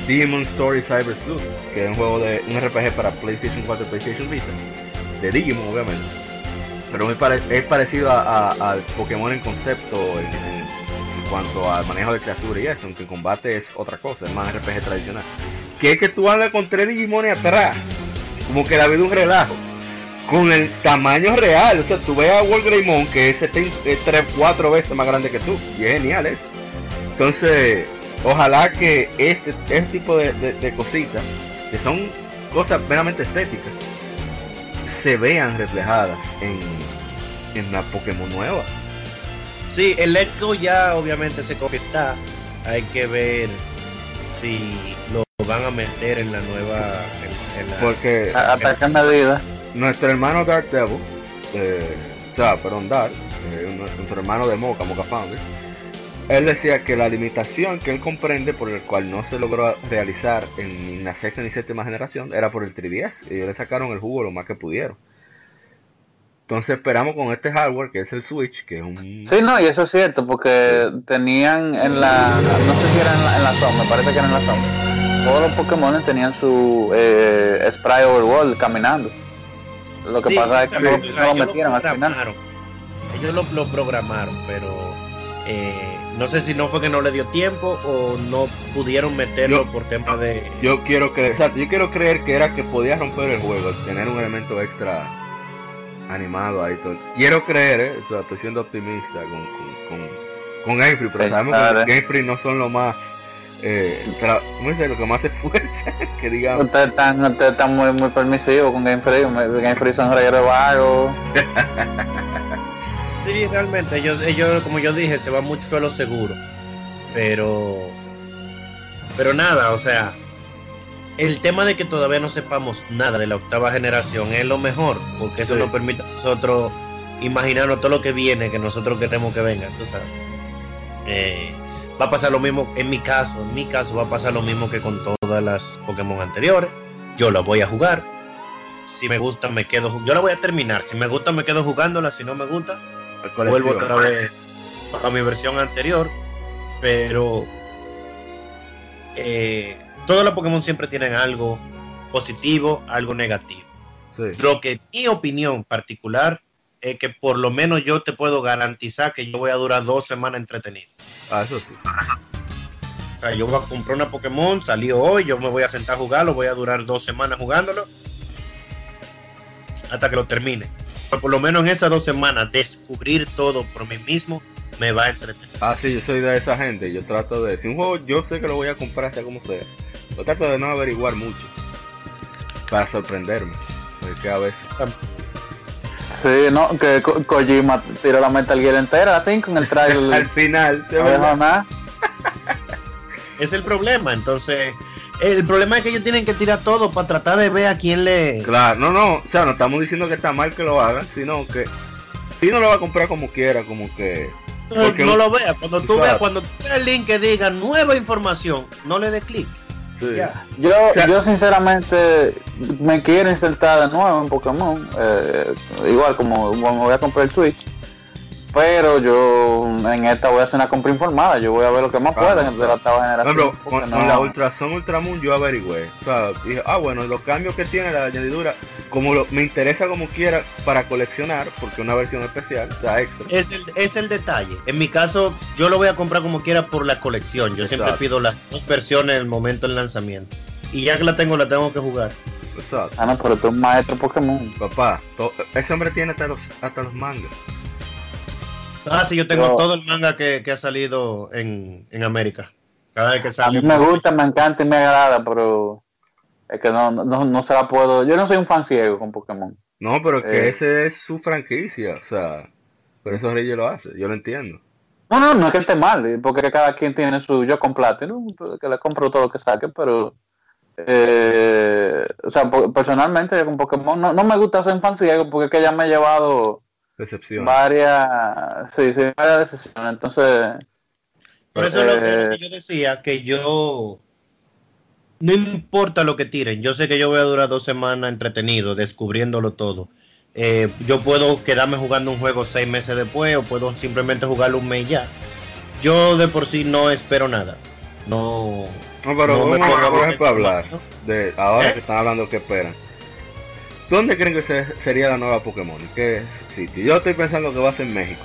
Demon Story Cyber Sleuth, que es un juego de un RPG para PlayStation 4 y PlayStation Vita, de Digimon obviamente. Pero es parecido a- a- al Pokémon en concepto en cuanto al manejo de criaturas y eso, aunque combate es otra cosa, es más RPG tradicional. Que es que tú andas con tres Digimon atrás, como que la vida un relajo. Con el tamaño real, o sea, tú ves a Wargreymon que es 3, 4 veces más grande que tú, y es genial eso. Entonces, ojalá que este, este tipo de, cositas, que son cosas meramente estéticas, se vean reflejadas en, en la Pokémon nueva. Sí, el Let's Go ya obviamente se está. Hay que ver si lo van a meter en la nueva. En, en la- Porque nuestro hermano Dark Devil, eh, o sea, perdón, Dark, eh, nuestro hermano de Mocha, Mocha Founder, él decía que la limitación que él comprende por el cual no se logró realizar en la sexta ni séptima generación era por el 3DS. Y ellos le sacaron el jugo lo más que pudieron. Entonces esperamos con este hardware que es el Switch, que es un... Sí, no, y eso es cierto, porque tenían en la, no sé si era en la, en la zona, me parece que era en la zona, todos los Pokémon tenían su eh, spray overworld caminando. Lo que Sí, pasa es que no, o sea, no lo metieron al final. Ellos lo, lo programaron, pero eh, no sé si no fue que no le dio tiempo o no pudieron meterlo Yo- por tema de. Yo quiero creer, exacto, yo quiero creer que era que podía romper el juego, tener un elemento extra animado ahí todo. Quiero creer, eh, o sea, estoy siendo optimista con, con, con, con Game Freak, pero Sí, sabemos claro. que Game Freak no son lo más, eh, ¿cómo dice? Lo que más se esfuerza, que digamos. Ustedes están, ustedes están muy, muy permisivos con Game Freak, me- Game Freak son regueros vagos. Sí, realmente, ellos, ellos, como yo dije, se van mucho a lo seguro. Pero. Pero nada, o sea. El tema de que todavía no sepamos nada de la octava generación es lo mejor, porque eso Sí. nos permite a nosotros imaginarnos todo lo que viene, que nosotros queremos que venga, sabes. Eh, va a pasar lo mismo, en mi caso, en mi caso va a pasar lo mismo que con todas las Pokémon anteriores. Yo la voy a jugar. Si me gusta, me quedo. Yo la voy a terminar. Si me gusta, me quedo jugándola. Si no me gusta, vuelvo otra vez a mi versión anterior. Pero eh, todos los Pokémon siempre tienen algo positivo, algo negativo. Sí. Lo que mi opinión particular es que por lo menos yo te puedo garantizar que yo voy a durar dos semanas entretenido. Ah, eso sí. O sea, yo voy a comprar una Pokémon, salió hoy, yo me voy a sentar a jugarlo, voy a durar dos semanas jugándolo hasta que lo termine. Pero por lo menos en esas dos semanas, descubrir todo por mí mismo me va a entretener. Ah, sí, yo soy de esa gente. Yo trato de. Si un juego yo sé que lo voy a comprar, sea como sea. Yo trato de no averiguar mucho. Para sorprenderme. Porque a veces. Sí, no, que Ko- Kojima tiró la Metal Gear entera así con el Al trailer. final, de no dejó nada. Es el problema. Entonces, el problema es que ellos tienen que tirar todo para tratar de ver a quién le. Claro, no, no. O sea, no estamos diciendo que está mal que lo hagan, sino que. Si no lo va a comprar como quiera, como que. porque no lo veas. Cuando tú Exacto. veas, cuando tú veas el link que diga nueva información, no le des clic. Sí. Yo, sea- yo sinceramente me quiero insertar de nuevo en Pokémon, eh, igual como como voy a comprar el Switch, pero yo en esta voy a hacer una compra informada, yo voy a ver lo que más Ah, pueda no de la octava generación. con, no- con la Ultrason Ultramoon yo averigüé. O sea, dije, ah, bueno, los cambios que tiene la añadidura, como lo- me interesa como quiera para coleccionar, porque es una versión especial, o sea, extra. Es el, es el detalle. En mi caso, yo lo voy a comprar como quiera por la colección. Yo siempre pido las dos versiones en el momento del lanzamiento. Y ya que la tengo, la tengo que jugar. Exacto. Ah, no, pero tú eres un maestro Pokémon. Papá, to- ese hombre tiene hasta los, hasta los mangas. Ah, sí, yo tengo todo el manga que, que ha salido en, en América. Cada vez que A sale. mí me gusta, me encanta y me agrada, pero es que no, no, no se la puedo. Yo no soy un fan ciego con Pokémon. No, pero que Eh. ese es su franquicia, o sea, por eso Reyes lo hace, yo lo entiendo. No, no, no es que esté mal, eh, porque cada quien tiene su. Yo con Platinum, que le compro todo lo que saque, pero. eh, o sea, personalmente yo con Pokémon no, no me gusta ser fan ciego porque es que ya me he llevado Decepción. varias. Sí, sí, varias decisiones. Entonces. Por eso es lo que- eh, lo que yo decía, que yo. No importa lo que tiren, yo sé que yo voy a durar dos semanas entretenido, descubriéndolo todo. Eh, yo puedo quedarme jugando un juego seis meses después o puedo simplemente jugarlo un mes ya. yo de por sí no espero nada. No. No, pero No me pongo a hablar de ahora ¿Eh? que están hablando que esperan. ¿Dónde creen que se- sería la nueva Pokémon? ¿En ¿Qué sitio? Yo estoy pensando que va a ser México.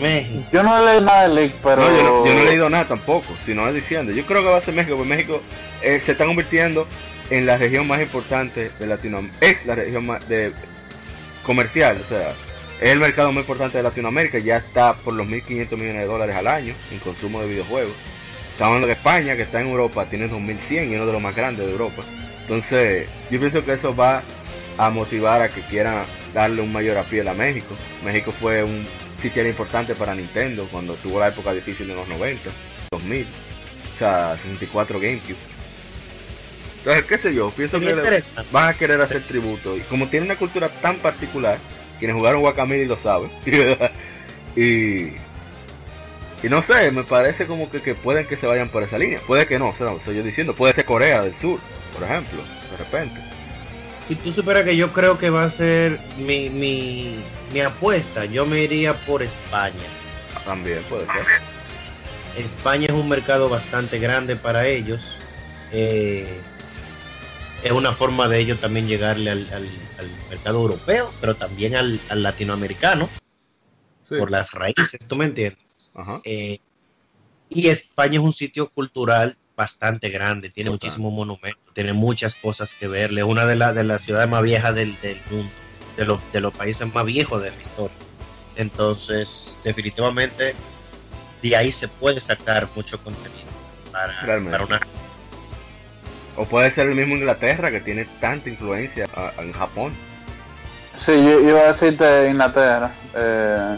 México. Yo no he leído nada de League, pero. No, yo, no, yo no he leído nada tampoco, sino es diciendo. Yo creo que va a ser México, porque México eh, se está convirtiendo en la región más importante de Latinoamérica. Es la región más de comercial, o sea, es el mercado más importante de Latinoamérica. Ya está por los 1.500 millones de dólares al año en consumo de videojuegos. Estamos hablando de España, que está en Europa, tiene 2.100 y uno de los más grandes de Europa. Entonces, yo pienso que eso va a motivar a que quieran darle un mayor apiel a México. México fue un sitio importante para Nintendo cuando tuvo la época difícil de los 90, 2000, o sea, 64 GameCube. Entonces, qué sé yo, pienso que le- van a querer hacer tributo. Y como tiene una cultura tan particular, quienes jugaron Guacamole lo saben. y, y no sé, me parece como que, que pueden que se vayan por esa línea. Puede que no, o sea, no, estoy yo diciendo, puede ser Corea del Sur, por ejemplo, de repente. Si tú supieras que yo creo que va a ser mi, mi, mi apuesta, yo me iría por España. También puede ser. España es un mercado bastante grande para ellos. Eh, es una forma de ellos también llegarle al, al- al mercado europeo, pero también al, al latinoamericano, Sí. por las raíces, ¿tú me entiendes? Ajá. Eh, y España es un sitio cultural bastante grande, tiene Total. muchísimos monumentos, tiene muchas cosas que verle, es una de, la- de las ciudades más viejas del, del mundo, de los, de los países más viejos de la historia. Entonces, definitivamente, de ahí se puede sacar mucho contenido para, para una... O puede ser el mismo Inglaterra que tiene tanta influencia en Japón. Sí, yo, yo iba a decirte Inglaterra. eh,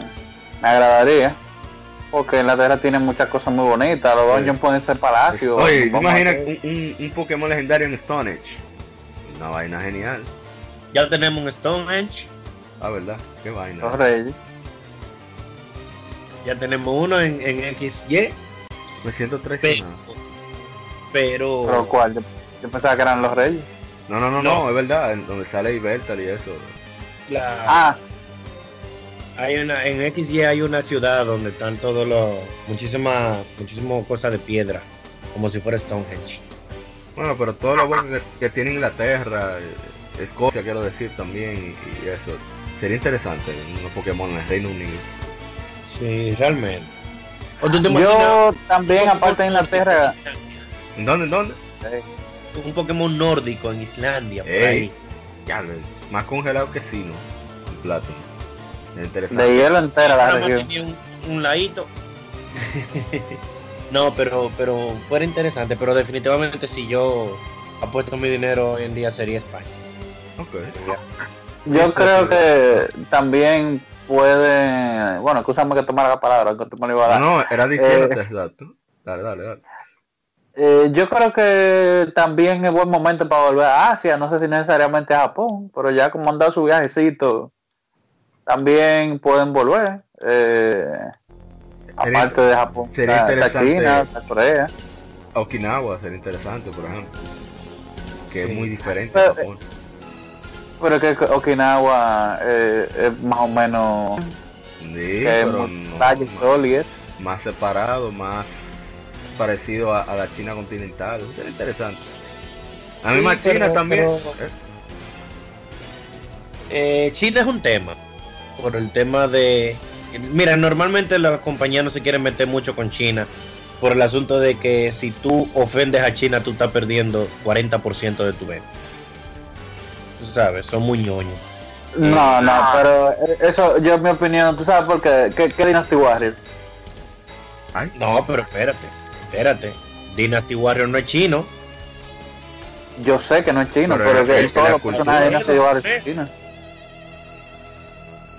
me agradaría. Porque Inglaterra tiene muchas cosas muy bonitas. Los Sí. dungeons pueden ser palacios. Oye, vamos a imagina ver. un, un, un Pokémon legendario en Stone Age. Una vaina genial. Ya tenemos un Stonehenge, La verdad, qué vaina. Los reyes. ya tenemos uno en, en XY, Me siento pero... traicionado. pero Pero cuál? Yo, yo pensaba que eran los reyes. No, no, no, no, No. es verdad, en donde sale Ibertal y eso. la- Ah, Hay una, en XY hay una ciudad donde están todos los, muchísimas, muchísimas cosas de piedra, como si fuera Stonehenge. Bueno, pero todo lo bueno que, que tiene Inglaterra, eh, Escocia, quiero decir también, y, y eso. Sería interesante unos Pokémon en el Reino Unido. Sí, realmente. ¿O tú te imaginas yo también, aparte de Inglaterra. en dónde, en dónde? eh, Un Pokémon nórdico en Islandia, por Ey. ahí. Ya, ves, más congelado que Sino, en Plátano. Es interesante. de hielo entera la región. tenía un, un ladito. no, pero, pero fuera interesante, pero definitivamente si yo apuesto mi dinero hoy en día sería España. Ok. Yo creo que también puede. Bueno, escúchame que tomara la palabra, que tú me lo ibas a No, dar. no, era diciéndote Eh. dato. Dale, dale, dale. Eh, yo creo que también es buen momento para volver a Asia, no sé si necesariamente a Japón, pero ya como han dado su viajecito, también pueden volver. Eh, Sería- aparte de Japón, sería está, interesante. China, está Corea. Okinawa sería interesante, por ejemplo. Que es muy diferente Pero, a Japón. Pero que Okinawa eh, es más o menos Sí, que es no, más separado, más parecido a, a la China continental. Eso sería interesante. A mí Sí, más China pero- también. pero- Eh, China es un tema. Por el tema de. Mira, normalmente las compañías no se quieren meter mucho con China. Por el asunto de que si tú ofendes a China, tú estás perdiendo 40% de tu venta. Tú sabes, son muy ñoños. No, no, pero eh, eso, yo en mi opinión, ¿tú sabes por qué? ¿Qué, qué Dynasty Warriors? Ay, No, pero espérate, espérate. Dynasty Warrior no es chino. Yo sé que no es chino, Pero pero, es que todos los personajes de. Dynasty Warriors Es- son chinos.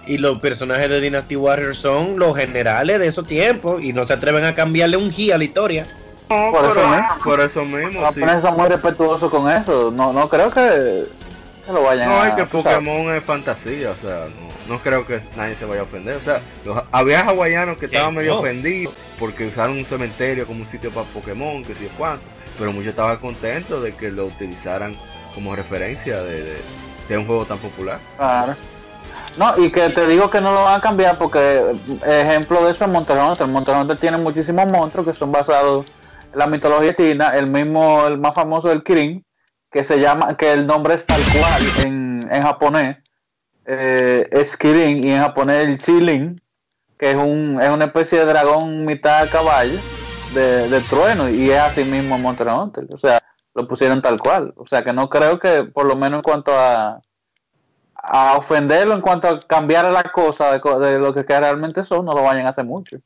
Y los personajes de Dynasty Warrior son los generales de esos tiempos. Y no se atreven a cambiarle un G a la historia. no, Por eso pero- mismo. por eso mismo, Los sí. son muy respetuosos con eso. No, no creo que, que lo vayan No, a. es que sabes. Pokémon es fantasía, o sea, no, no creo que nadie se vaya a ofender. O sea, los- había hawaianos que Sí, estaban medio no. ofendidos porque usaron un cementerio como un sitio para Pokémon, que sé yo cuánto, pero muchos estaban contentos de que lo utilizaran como referencia de, de- de un juego tan popular. Claro. No, y que te digo que no lo van a cambiar porque ejemplo de eso es Monster Hunter. Monster Hunter tiene muchísimos monstruos que son basados en la mitología china. El mismo, el más famoso del Kirin, que se llama, que el nombre es tal cual en, en japonés, eh, es Kirin y en japonés el Chilin, que es, un, es una especie de dragón mitad caballo de, de trueno y es así mismo Monster Hunter. O sea, lo pusieron tal cual. O sea que no creo que por lo menos en cuanto a a ofenderlo en cuanto a cambiar la cosa de, lo que realmente son, no lo vayan a hacer mucho.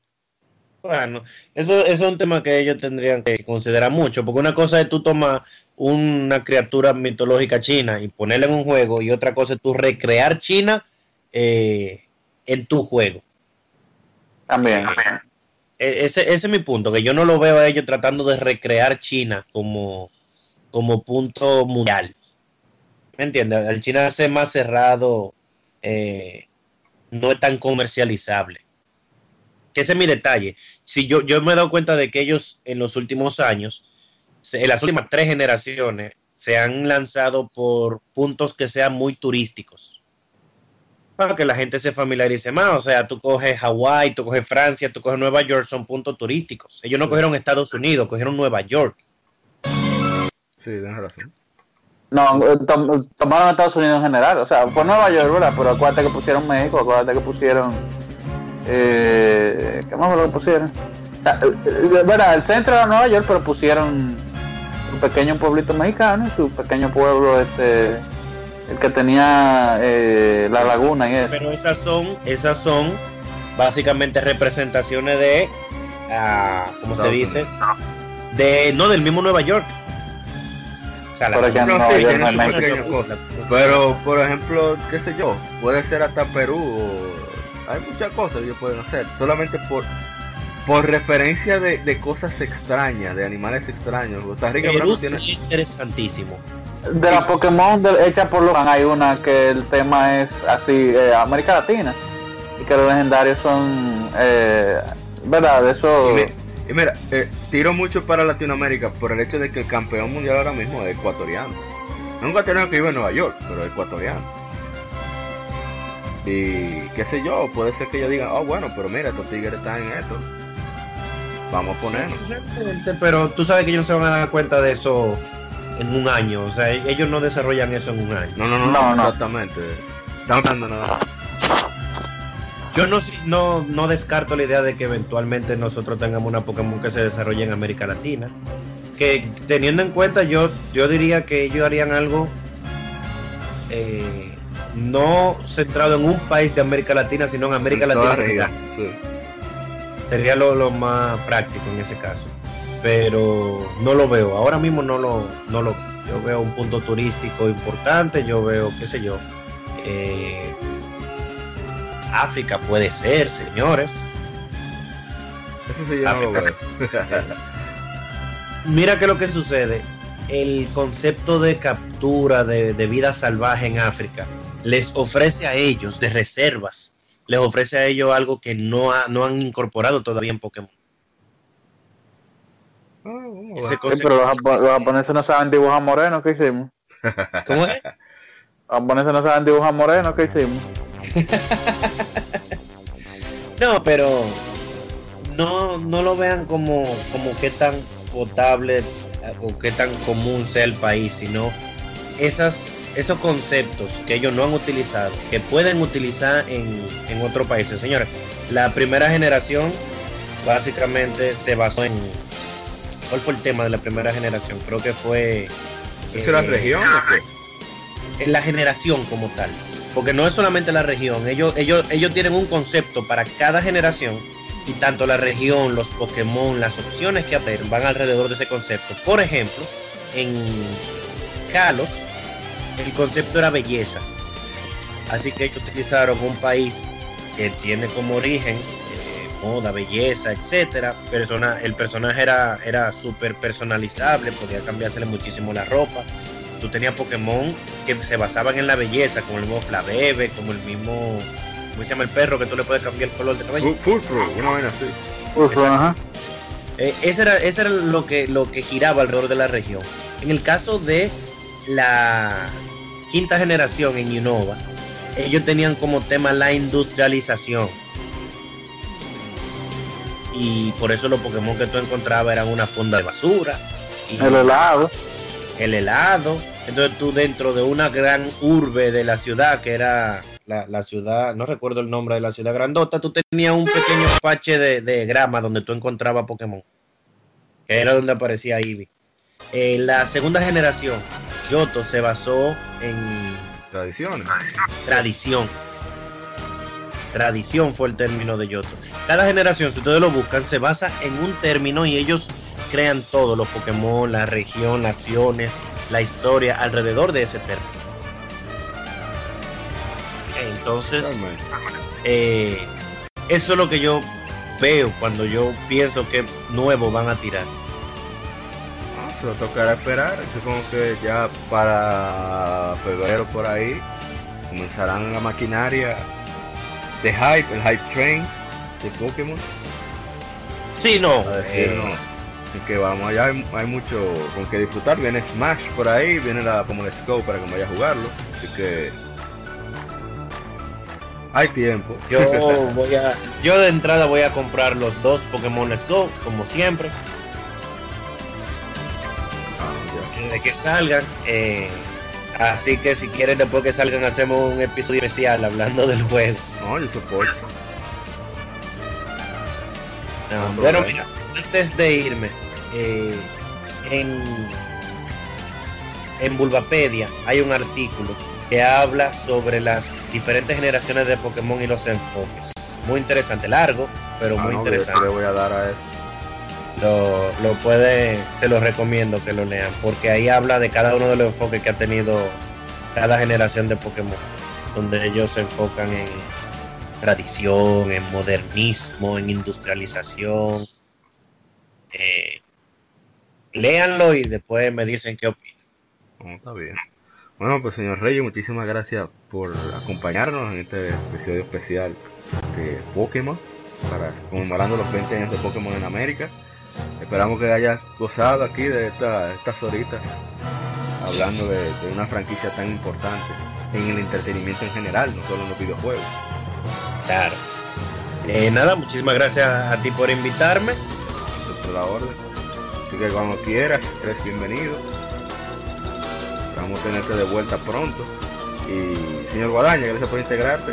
Bueno, eso, eso es un tema que ellos tendrían que considerar mucho, porque una cosa es tú tomar una criatura mitológica china y ponerla en un juego, y otra cosa es tú recrear China eh, en tu juego. También. E- Ese, ese es mi punto, que yo no lo veo a ellos tratando de recrear China como, como punto mundial. ¿Me entiendes? El China hace más cerrado, eh, no es tan comercializable. Que ese es mi detalle. Si yo, yo me he dado cuenta de que ellos en los últimos años, en las últimas tres generaciones, se han lanzado por puntos que sean muy turísticos. Para que la gente se familiarice más. O sea, tú coges Hawái, tú coges Francia, tú coges Nueva York, son puntos turísticos. Ellos no cogieron Estados Unidos, cogieron Nueva York. Sí, tienes razón. No, tom- tomaron a Estados Unidos en general. O sea, fue Nueva York, ¿verdad? Pero acuérdate que pusieron México, acuérdate que pusieron. Eh, ¿Qué más fue lo que pusieron? O sea, ¿verdad? El centro era Nueva York, pero pusieron su pequeño pueblito mexicano y su pequeño pueblo, este. El que tenía eh, la laguna y eso. Pero esas son, esas son básicamente representaciones de, ah, ¿cómo se dice? De, no, del mismo Nueva York. Por ejemplo, No, sí, no cosas. Pero, por ejemplo, qué sé yo, puede ser hasta Perú. o- Hay muchas cosas que ellos pueden hacer. Solamente por por referencia de, de cosas extrañas, de animales extraños. Costa Rica, Perú tiene... es interesantísimo. De la Pokémon de- hecha por Logan hay una que el tema es así, eh, América Latina. Y que los legendarios son, eh, ¿verdad? De eso... Y, y mira, eh, tiro mucho para Latinoamérica por el hecho de que el campeón mundial ahora mismo es ecuatoriano. No un ecuatoriano que vive en Nueva York, pero es ecuatoriano. Y qué sé yo, puede ser que ellos digan, oh bueno, pero mira, estos tigres están en esto. Vamos a ponernos. Sí, pero tú sabes que ellos no se van a dar cuenta de eso en un año. O sea, ellos no desarrollan eso en un año. No, no, no, No, no, no. exactamente. Están dando nada. Yo no, no, no descarto la idea de que eventualmente nosotros tengamos una Pokémon que se desarrolle en América Latina. Que teniendo en cuenta, yo, yo diría que ellos harían algo eh, no centrado en un país de América Latina, sino en América En Latina. región, sí. Sería lo, lo más práctico en ese caso. Pero no lo veo. Ahora mismo no lo, no lo Yo veo un punto turístico importante. Yo veo, qué sé yo. eh, África puede ser, señores. Eso sí yo no lo veo. Mira que lo que sucede. El concepto de captura de, de vida salvaje en África les ofrece a ellos de reservas. Les ofrece a ellos algo que no, ha- no han incorporado todavía en Pokémon. Sí, concepto- pero los, japo- los japoneses no saben dibujar morenos, ¿qué hicimos? ¿Cómo es? Los japoneses no saben dibujar morenos, ¿qué hicimos? No, pero no, no lo vean como, como qué tan potable eh, o qué tan común sea el país, sino esas, esos conceptos que ellos no han utilizado, que pueden utilizar en, en otros países. Señores, la primera generación básicamente se basó en... ¿Cuál fue el tema de la primera generación? Creo que fue... ¿Esa es la eh, región o qué? en la generación como tal. Porque no es solamente la región, ellos, ellos, ellos tienen un concepto para cada generación y tanto la región, los Pokémon, las opciones que aparecen van alrededor de ese concepto. Por ejemplo, en Kalos, el concepto era belleza. Así que ellos utilizaron un país que tiene como origen eh, moda, belleza, etcétera. Persona, el personaje era, era súper personalizable, podía cambiársele muchísimo la ropa tú tenías Pokémon que se basaban en la belleza, como el mismo Flaveve, como el mismo, ¿cómo se llama el perro que tú le puedes cambiar el color de cabello? Pro, una vaina así. Exacto. ajá. Eh, ese era, ese era lo que lo que giraba alrededor de la región. En el caso de la quinta generación en Unova, ellos tenían como tema la industrialización. Y por eso los Pokémon que tú encontrabas eran una funda de basura. Y El helado. El helado. Entonces tú dentro de una gran urbe de la ciudad, que era la, la ciudad, no recuerdo el nombre de la ciudad grandota, tú tenías un pequeño pache de, de grama donde tú encontrabas Pokémon. Que era donde aparecía Eevee. En la segunda generación, Yoto se basó en Tradiciones. tradición. Tradición fue el término de Yoto. Cada generación, si ustedes lo buscan, se basa en un término y ellos crean todo, los Pokémon, la región, naciones, la historia alrededor de ese término. Entonces, eh, eso es lo que yo veo cuando yo pienso que nuevo van a tirar. Ah, se lo tocará esperar. Supongo que ya para febrero por ahí comenzarán la maquinaria de hype, el hype train de Pokémon. Sí, no. A decirnos que vamos allá, hay, hay mucho con que disfrutar. Viene Smash por ahí, viene la como Let's Go para que vaya a jugarlo. Así que hay tiempo. Yo voy a, yo de entrada voy a comprar los dos Pokémon Let's Go, como siempre. Ah, ya. de que salgan. eh, así que si quieren después que salgan hacemos un episodio especial hablando del juego. No, yo soporto. No, No, pero no. mira, antes de irme, eh, en, en Bulbapedia hay un artículo que habla sobre las diferentes generaciones de Pokémon y los enfoques. Muy interesante, largo, pero Ah, muy no, interesante. Le voy a dar a eso. Lo, lo puede, se lo recomiendo que lo lean, porque ahí habla de cada uno de los enfoques que ha tenido cada generación de Pokémon, donde ellos se enfocan en tradición, en modernismo, en industrialización. Eh, léanlo y después me dicen qué opinan. No, está bien. Bueno, pues señor Reyes, muchísimas gracias por acompañarnos en este episodio especial de Pokémon, para conmemorando los 20 años de Pokémon en América. Esperamos que hayas gozado aquí de esta- estas horitas, hablando de, de una franquicia tan importante en el entretenimiento en general, no solo en los videojuegos. Claro. Eh, nada, muchísimas gracias a ti por invitarme. Por la orden. Así que cuando quieras, eres bienvenido. Vamos a tenerte de vuelta pronto. Y señor Guadaña, gracias por integrarte.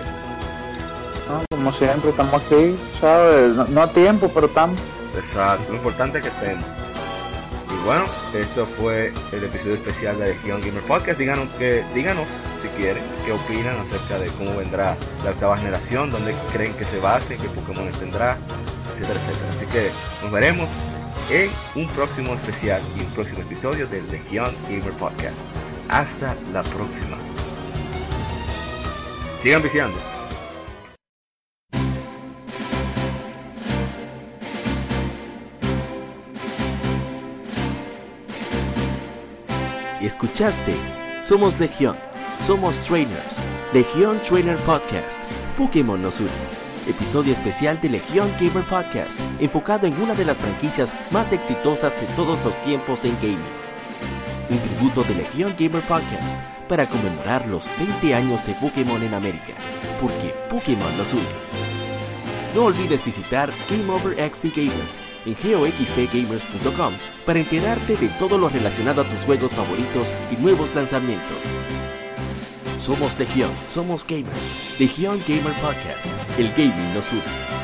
No, como siempre, estamos aquí, ¿sabes? No, no a tiempo, pero estamos. Exacto, lo importante es que estemos. Y bueno, esto fue el episodio especial de Legion Gamer Podcast. Díganos, que, díganos si quieren, qué opinan acerca de cómo vendrá la octava generación, dónde creen que se base, qué Pokémon tendrá, etcétera, etcétera. Así que nos veremos en un próximo especial y un próximo episodio del Legion Gamer Podcast. Hasta la próxima. Sigan viciando. Escuchaste Somos Legión, Somos Trainers, Legión Trainer Podcast, Pokémon nos une. Episodio especial de Legión Gamer Podcast, enfocado en una de las franquicias más exitosas de todos los tiempos en gaming. Un tributo de Legión Gamer Podcast para conmemorar los 20 años de Pokémon en América, porque Pokémon nos une. No olvides visitar Game Over XP Gamers en geoxpgamers.com para enterarte de todo lo relacionado a tus juegos favoritos y nuevos lanzamientos. Somos Legión, somos gamers. Legión Gamer Podcast. El gaming nos une.